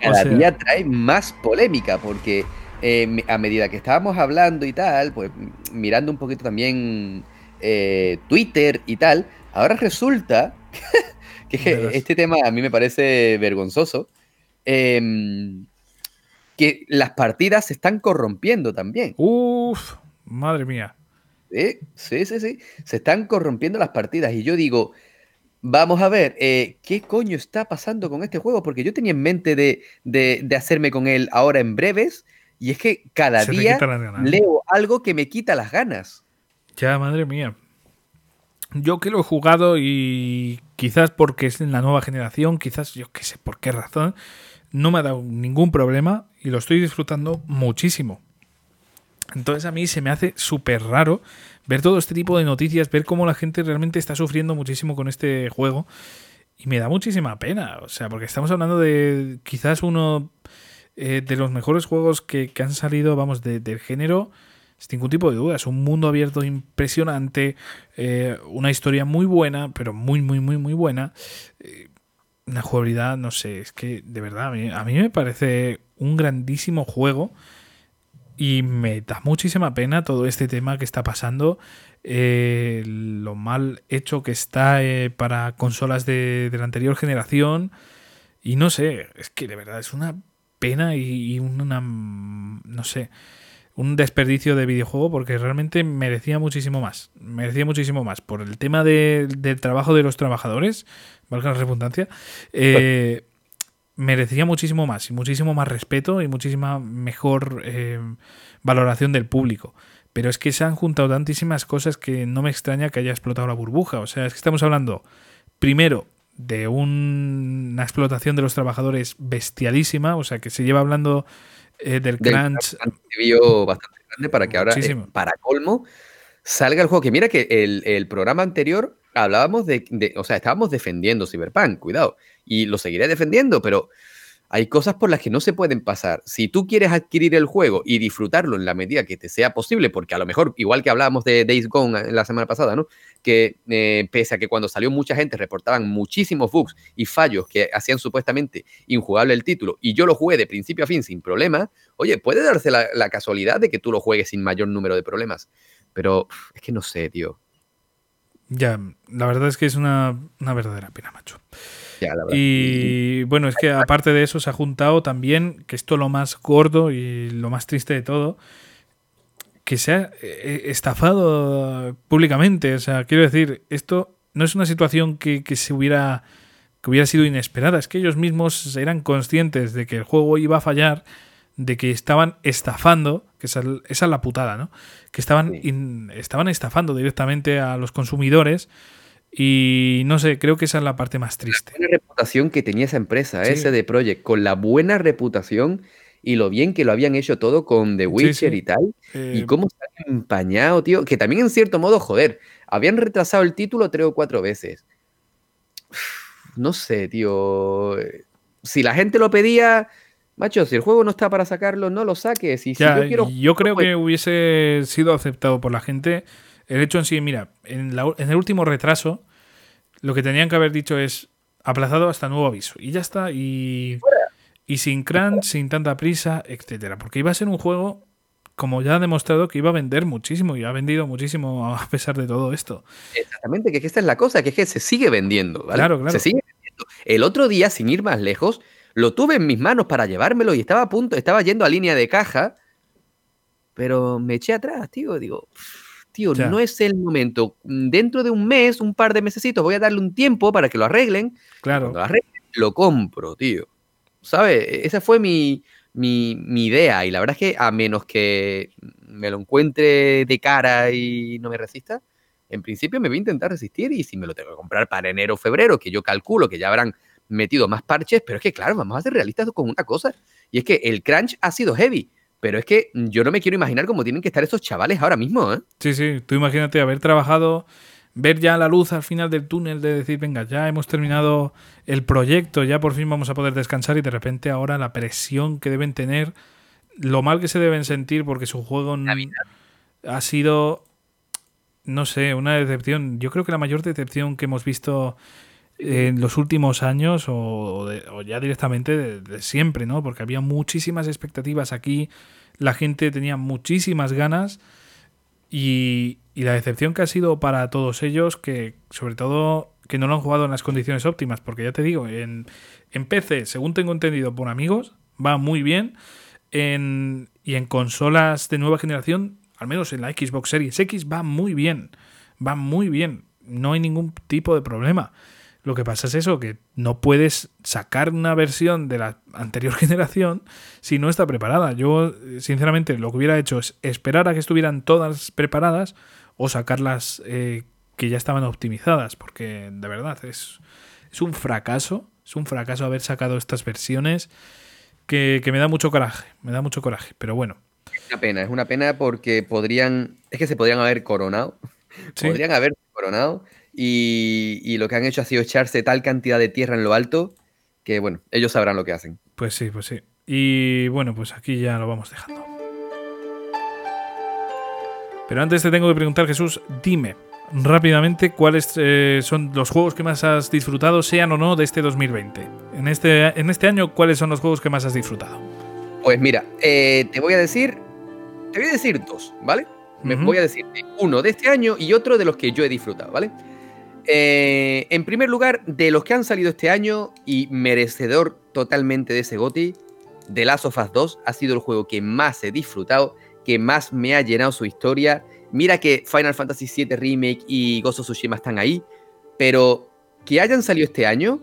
Cada día trae más polémica porque eh, a medida que estábamos hablando y tal, pues mirando un poquito también eh, Twitter y tal, ahora resulta que este tema a mí me parece vergonzoso, em, que las partidas se están corrompiendo también. Uf, madre mía. Sí, sí, sí, se están corrompiendo las partidas y yo digo, vamos a ver, eh, ¿qué coño está pasando con este juego? Porque yo tenía en mente de, de hacerme con él ahora en breves y es que cada día leo algo que me quita las ganas. Ya, madre mía. Yo que lo he jugado y quizás porque es en la nueva generación, quizás yo qué sé por qué razón, no me ha dado ningún problema y lo estoy disfrutando muchísimo. Entonces a mí se me hace súper raro ver todo este tipo de noticias, ver cómo la gente realmente está sufriendo muchísimo con este juego. Y me da muchísima pena, o sea, porque estamos hablando de quizás uno eh, de los mejores juegos que, han salido, vamos, del género, sin ningún tipo de duda. Es un mundo abierto impresionante, eh, una historia muy buena, pero muy, muy, muy, muy buena. Eh, una jugabilidad, no sé, es que de verdad, a mí, me parece un grandísimo juego. Y me da muchísima pena todo este tema que está pasando, lo mal hecho que está para consolas de, de, la anterior generación. Y no sé, es que de verdad es una pena y, una, no sé, un desperdicio de videojuego porque realmente merecía muchísimo más. Merecía muchísimo más. Por el tema del trabajo de los trabajadores, valga la redundancia, eh, merecía muchísimo más y muchísimo más respeto y muchísima mejor eh, valoración del público. Pero es que se han juntado tantísimas cosas que no me extraña que haya explotado la burbuja. O sea, es que estamos hablando, primero, de una explotación de los trabajadores bestialísima, o sea que se lleva hablando eh, del, crunch. bastante grande para que ahora, eh, para colmo, salga el juego. Que mira que el, programa anterior hablábamos de, de, o sea, estábamos defendiendo Cyberpunk, cuidado, y lo seguiré defendiendo, pero hay cosas por las que no se pueden pasar. Si tú quieres adquirir el juego y disfrutarlo en la medida que te sea posible, porque a lo mejor, igual que hablábamos de Days Gone la semana pasada, ¿no? Que eh, pese a que cuando salió mucha gente reportaban muchísimos bugs y fallos que hacían supuestamente injugable el título, y yo lo jugué de principio a fin sin problema, oye, puede darse la, casualidad de que tú lo juegues sin mayor número de problemas. Pero es que no sé, tío. Ya, la verdad es que es una, una verdadera pena, macho y bueno, es que aparte de eso se ha juntado también, que esto lo más gordo y lo más triste de todo, que se ha eh, estafado públicamente. O sea, quiero decir, esto no es una situación que, se hubiera que hubiera sido inesperada, es que ellos mismos eran conscientes de que el juego iba a fallar, de que estaban estafando, que esa, es la putada, ¿no? Que estaban, estaban estafando directamente a los consumidores y no sé, creo que esa es la parte más triste. La buena reputación que tenía esa empresa, ese de Project, con la buena reputación y lo bien que lo habían hecho todo con The Witcher y tal. y eh, cómo se han empañado, tío. Que también en cierto modo, joder, habían retrasado el título tres o cuatro veces. No sé, tío. Si la gente lo pedía, macho, si el juego no está para sacarlo, no lo saques. Y si yo, creo que hubiese sido aceptado por la gente el hecho en sí, mira, en, en el último retraso, lo que tenían que haber dicho es aplazado hasta nuevo aviso. Y ya está. Y, y sin crunch, sin tanta prisa, etcétera. Porque iba a ser un juego, como ya ha demostrado, que iba a vender muchísimo y ha vendido muchísimo a pesar de todo esto. Exactamente, que, es que esta es la cosa, que es que se sigue vendiendo. ¿vale? Claro, claro. Se sigue vendiendo. El otro día, sin ir más lejos, lo tuve en mis manos para llevármelo y estaba a punto, estaba yendo a línea de caja, pero me eché atrás, tío. Digo, tío, no es el momento. Dentro de un mes, un par de mesecitos, voy a darle un tiempo para que lo arreglen. Claro. Cuando lo arreglen, lo compro, tío. ¿Sabes? Esa fue mi, mi, mi idea. Y la verdad es que a menos que me lo encuentre de cara y no me resista, en principio me voy a intentar resistir. Y si me lo tengo que comprar para enero o febrero, que yo calculo que ya habrán metido más parches, pero es que claro, vamos a ser realistas con una cosa. Y es que el crunch ha sido heavy. Pero es que yo no me quiero imaginar cómo tienen que estar estos chavales ahora mismo, ¿eh? Sí, sí, tú imagínate haber trabajado, ver ya la luz al final del túnel de decir, venga, ya hemos terminado el proyecto, ya por fin vamos a poder descansar y de repente ahora la presión que deben tener, lo mal que se deben sentir porque su juego ha sido, no sé, una decepción. Yo creo que la mayor decepción que hemos visto en los últimos años o, de- o ya directamente de siempre, ¿no? Porque había muchísimas expectativas aquí, la gente tenía muchísimas ganas y, y la decepción que ha sido para todos ellos, que sobre todo que no lo han jugado en las condiciones óptimas, porque ya te digo, en, en PC, según tengo entendido por amigos, va muy bien. En, y en consolas de nueva generación, al menos en la Xbox Series X, va muy bien. Va muy bien. No hay ningún tipo de problema. Lo que pasa es eso, que no puedes sacar una versión de la anterior generación si no está preparada. Yo, eh, sinceramente, lo que hubiera hecho es esperar a que estuvieran todas preparadas o sacarlas eh, que ya estaban optimizadas, porque de verdad es, es un fracaso, es un fracaso haber sacado estas versiones que, que me da mucho coraje, me da mucho coraje, pero bueno. Es una pena, es una pena porque podrían, es que se podrían haber coronado, Sí. podrían haber coronado y, y lo que han hecho ha sido echarse tal cantidad de tierra en lo alto que, bueno, ellos sabrán lo que hacen. Pues sí, pues sí. Y bueno, pues aquí ya lo vamos dejando. Pero antes te tengo que preguntar, Jesús, dime rápidamente cuáles eh, son los juegos que más has disfrutado, sean o no, de este 2020. En este, en este año, ¿cuáles son los juegos que más has disfrutado? Pues mira, eh, te voy a decir, te voy a decir dos, ¿vale? Me voy a decir uno de este año y otro de los que yo he disfrutado, ¿vale? Eh, en primer lugar, de los que han salido este año y merecedor totalmente de ese GOTY, The Last of Us 2 ha sido el juego que más he disfrutado, que más me ha llenado su historia. Mira que Final Fantasy VII Remake y Ghost of Tsushima están ahí, pero que hayan salido este año,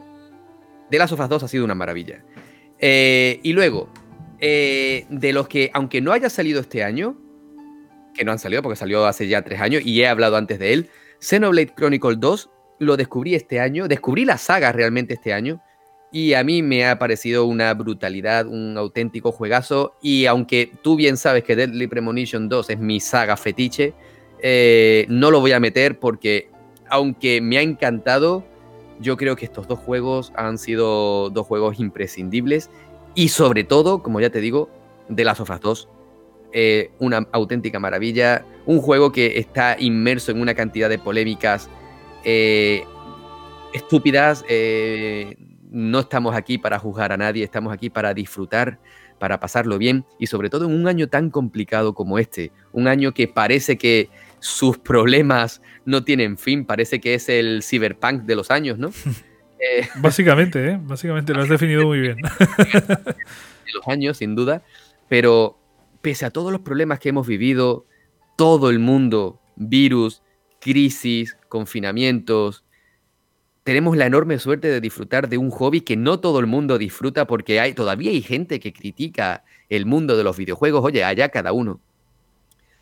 The Last of Us 2 ha sido una maravilla. Eh, y luego, eh, de los que, aunque no haya salido este año, que no han salido porque salió hace ya tres años y he hablado antes de él, Xenoblade Chronicle 2 lo descubrí este año, descubrí la saga realmente este año y a mí me ha parecido una brutalidad, un auténtico juegazo y aunque tú bien sabes que Deadly Premonition 2 es mi saga fetiche, eh, no lo voy a meter porque aunque me ha encantado, yo creo que estos dos juegos han sido dos juegos imprescindibles y sobre todo, como ya te digo, de las Us 2 eh, una auténtica maravilla. Un juego que está inmerso en una cantidad de polémicas eh, estúpidas. eh, no estamos aquí para juzgar a nadie, estamos aquí para disfrutar, para pasarlo bien y sobre todo en un año tan complicado como este. Un año que parece que sus problemas no tienen fin, parece que es el cyberpunk de los años, ¿no? Eh, Básicamente, ¿eh? Básicamente lo has definido muy bien. de los años, sin duda, pero pese a todos los problemas que hemos vivido, todo el mundo, virus, crisis, confinamientos, tenemos la enorme suerte de disfrutar de un hobby que no todo el mundo disfruta porque hay, todavía hay gente que critica el mundo de los videojuegos, oye, allá cada uno.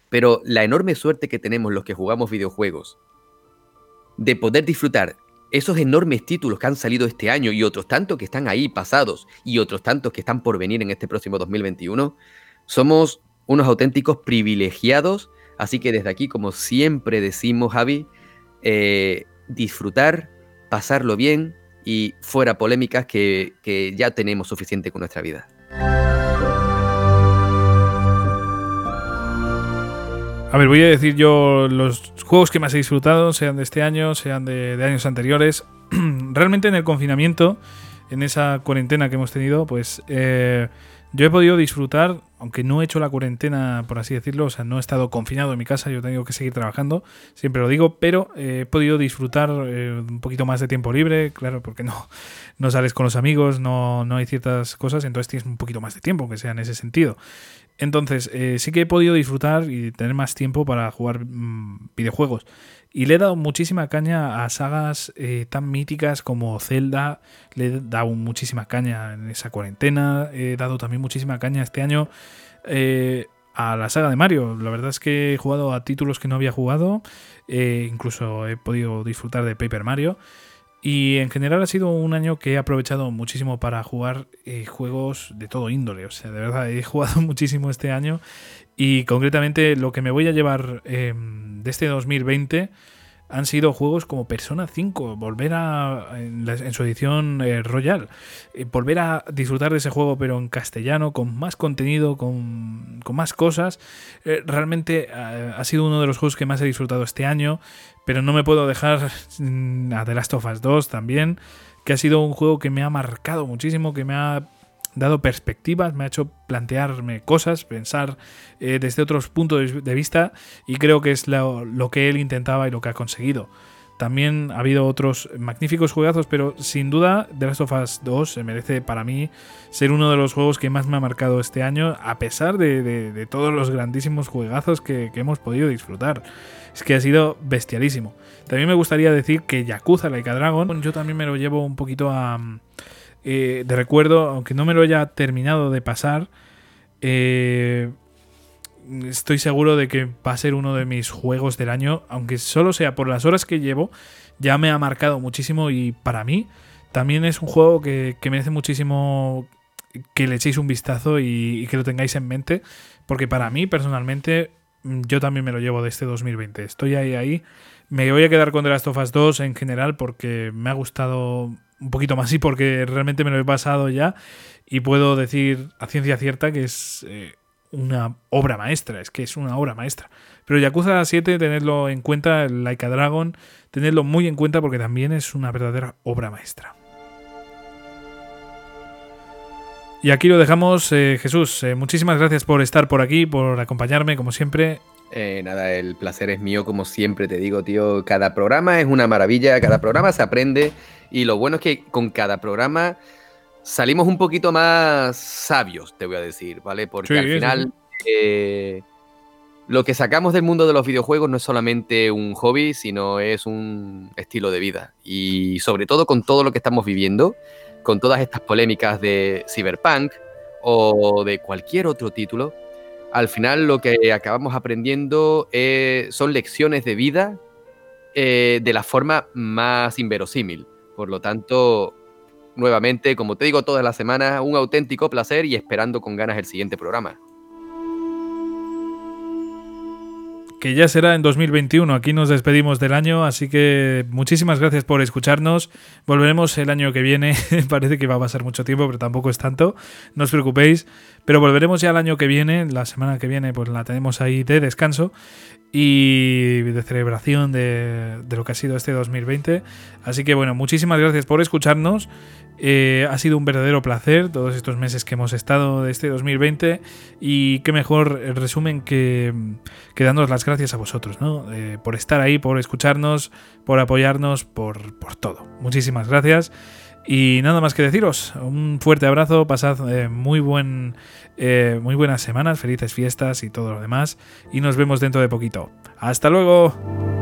Pero la enorme suerte que tenemos los que jugamos videojuegos de poder disfrutar esos enormes títulos que han salido este año y otros tantos que están ahí pasados y otros tantos que están por venir en este próximo 2021, somos unos auténticos privilegiados. Así que desde aquí, como siempre decimos, Javi, eh, disfrutar, pasarlo bien y fuera polémicas que, ya tenemos suficiente con nuestra vida. A ver, voy a decir yo los juegos que más he disfrutado, sean de este año, sean de, años anteriores. Realmente en el confinamiento, en esa cuarentena que hemos tenido, pues eh, yo he podido disfrutar, aunque no he hecho la cuarentena, por así decirlo, o sea, no he estado confinado en mi casa, yo he tenido que seguir trabajando, siempre lo digo, pero eh, he podido disfrutar eh, un poquito más de tiempo libre, claro, porque no, no sales con los amigos, no, no hay ciertas cosas, entonces tienes un poquito más de tiempo, que sea en ese sentido. Entonces, eh, sí que he podido disfrutar y tener más tiempo para jugar mm, videojuegos. Y le he dado muchísima caña a sagas eh, tan míticas como Zelda. Le he dado muchísima caña en esa cuarentena. He dado también muchísima caña este año eh, a la saga de Mario. La verdad es que he jugado a títulos que no había jugado. incluso he podido disfrutar de Paper Mario. Y en general ha sido un año que he aprovechado muchísimo para jugar eh, juegos de todo índole. O sea, de verdad, he jugado muchísimo este año. Y concretamente lo que me voy a llevar em, de este 2020 han sido juegos como Persona 5, volver a, en, su edición eh, Royal, eh, volver a disfrutar de ese juego pero en castellano, con más contenido, con, más cosas. Realmente ha sido uno de los juegos que más he disfrutado este año, pero no me puedo dejar a The Last of Us 2 también, que ha sido un juego que me ha marcado muchísimo, que me ha dado perspectivas, me ha hecho plantearme cosas, pensar eh, desde otros puntos de vista y creo que es lo, que él intentaba y lo que ha conseguido. También ha habido otros magníficos juegazos, pero sin duda The Last of Us 2 se merece para mí ser uno de los juegos que más me ha marcado este año, a pesar de, todos los grandísimos juegazos que, hemos podido disfrutar. Es que ha sido bestialísimo. También me gustaría decir que Yakuza Laika Dragon, yo también me lo llevo un poquito a, eh, de recuerdo, aunque no me lo haya terminado de pasar, eh, estoy seguro de que va a ser uno de mis juegos del año, aunque solo sea por las horas que llevo, ya me ha marcado muchísimo y para mí también es un juego que, merece muchísimo que le echéis un vistazo y, que lo tengáis en mente, porque para mí personalmente yo también me lo llevo de este 2020. Estoy ahí, ahí. Me voy a quedar con The Last of Us 2 en general porque me ha gustado un poquito más sí, porque realmente me lo he pasado ya y puedo decir a ciencia cierta que es eh, una obra maestra, es que es una obra maestra. Pero Yakuza 7, tenedlo en cuenta, Laika Dragon, tenedlo muy en cuenta porque también es una verdadera obra maestra. Y aquí lo dejamos, eh, Jesús. Eh, muchísimas gracias por estar por aquí, por acompañarme, como siempre. nada, el placer es mío, como siempre te digo, tío. Cada programa es una maravilla, cada programa se aprende y lo bueno es que con cada programa salimos un poquito más sabios, te voy a decir, ¿vale? Porque al final eh, lo que sacamos del mundo de los videojuegos no es solamente un hobby, sino es un estilo de vida. Y sobre todo con todo lo que estamos viviendo, con todas estas polémicas de Cyberpunk o de cualquier otro título, al final lo que acabamos aprendiendo eh, son lecciones de vida eh, de la forma más inverosímil. Por lo tanto, nuevamente, como te digo todas las semanas, un auténtico placer y esperando con ganas el siguiente programa. Que ya será en 2021. Aquí nos despedimos del año, así que muchísimas gracias por escucharnos. Volveremos el año que viene. Parece que va a pasar mucho tiempo, pero tampoco es tanto. No os preocupéis. Pero volveremos ya el año que viene. La semana que viene, pues la tenemos ahí de descanso y de celebración de, lo que ha sido este 2020. Así que bueno, muchísimas gracias por escucharnos. Eh, ha sido un verdadero placer todos estos meses que hemos estado de este 2020 y qué mejor resumen que, que dándonos las gracias a vosotros, ¿no? Eh, por estar ahí, por escucharnos, por apoyarnos, por, por todo. Muchísimas gracias. Y nada más que deciros, un fuerte abrazo, pasad eh, muy, buen, eh, muy buenas semanas, felices fiestas y todo lo demás. Y nos vemos dentro de poquito. Hasta luego.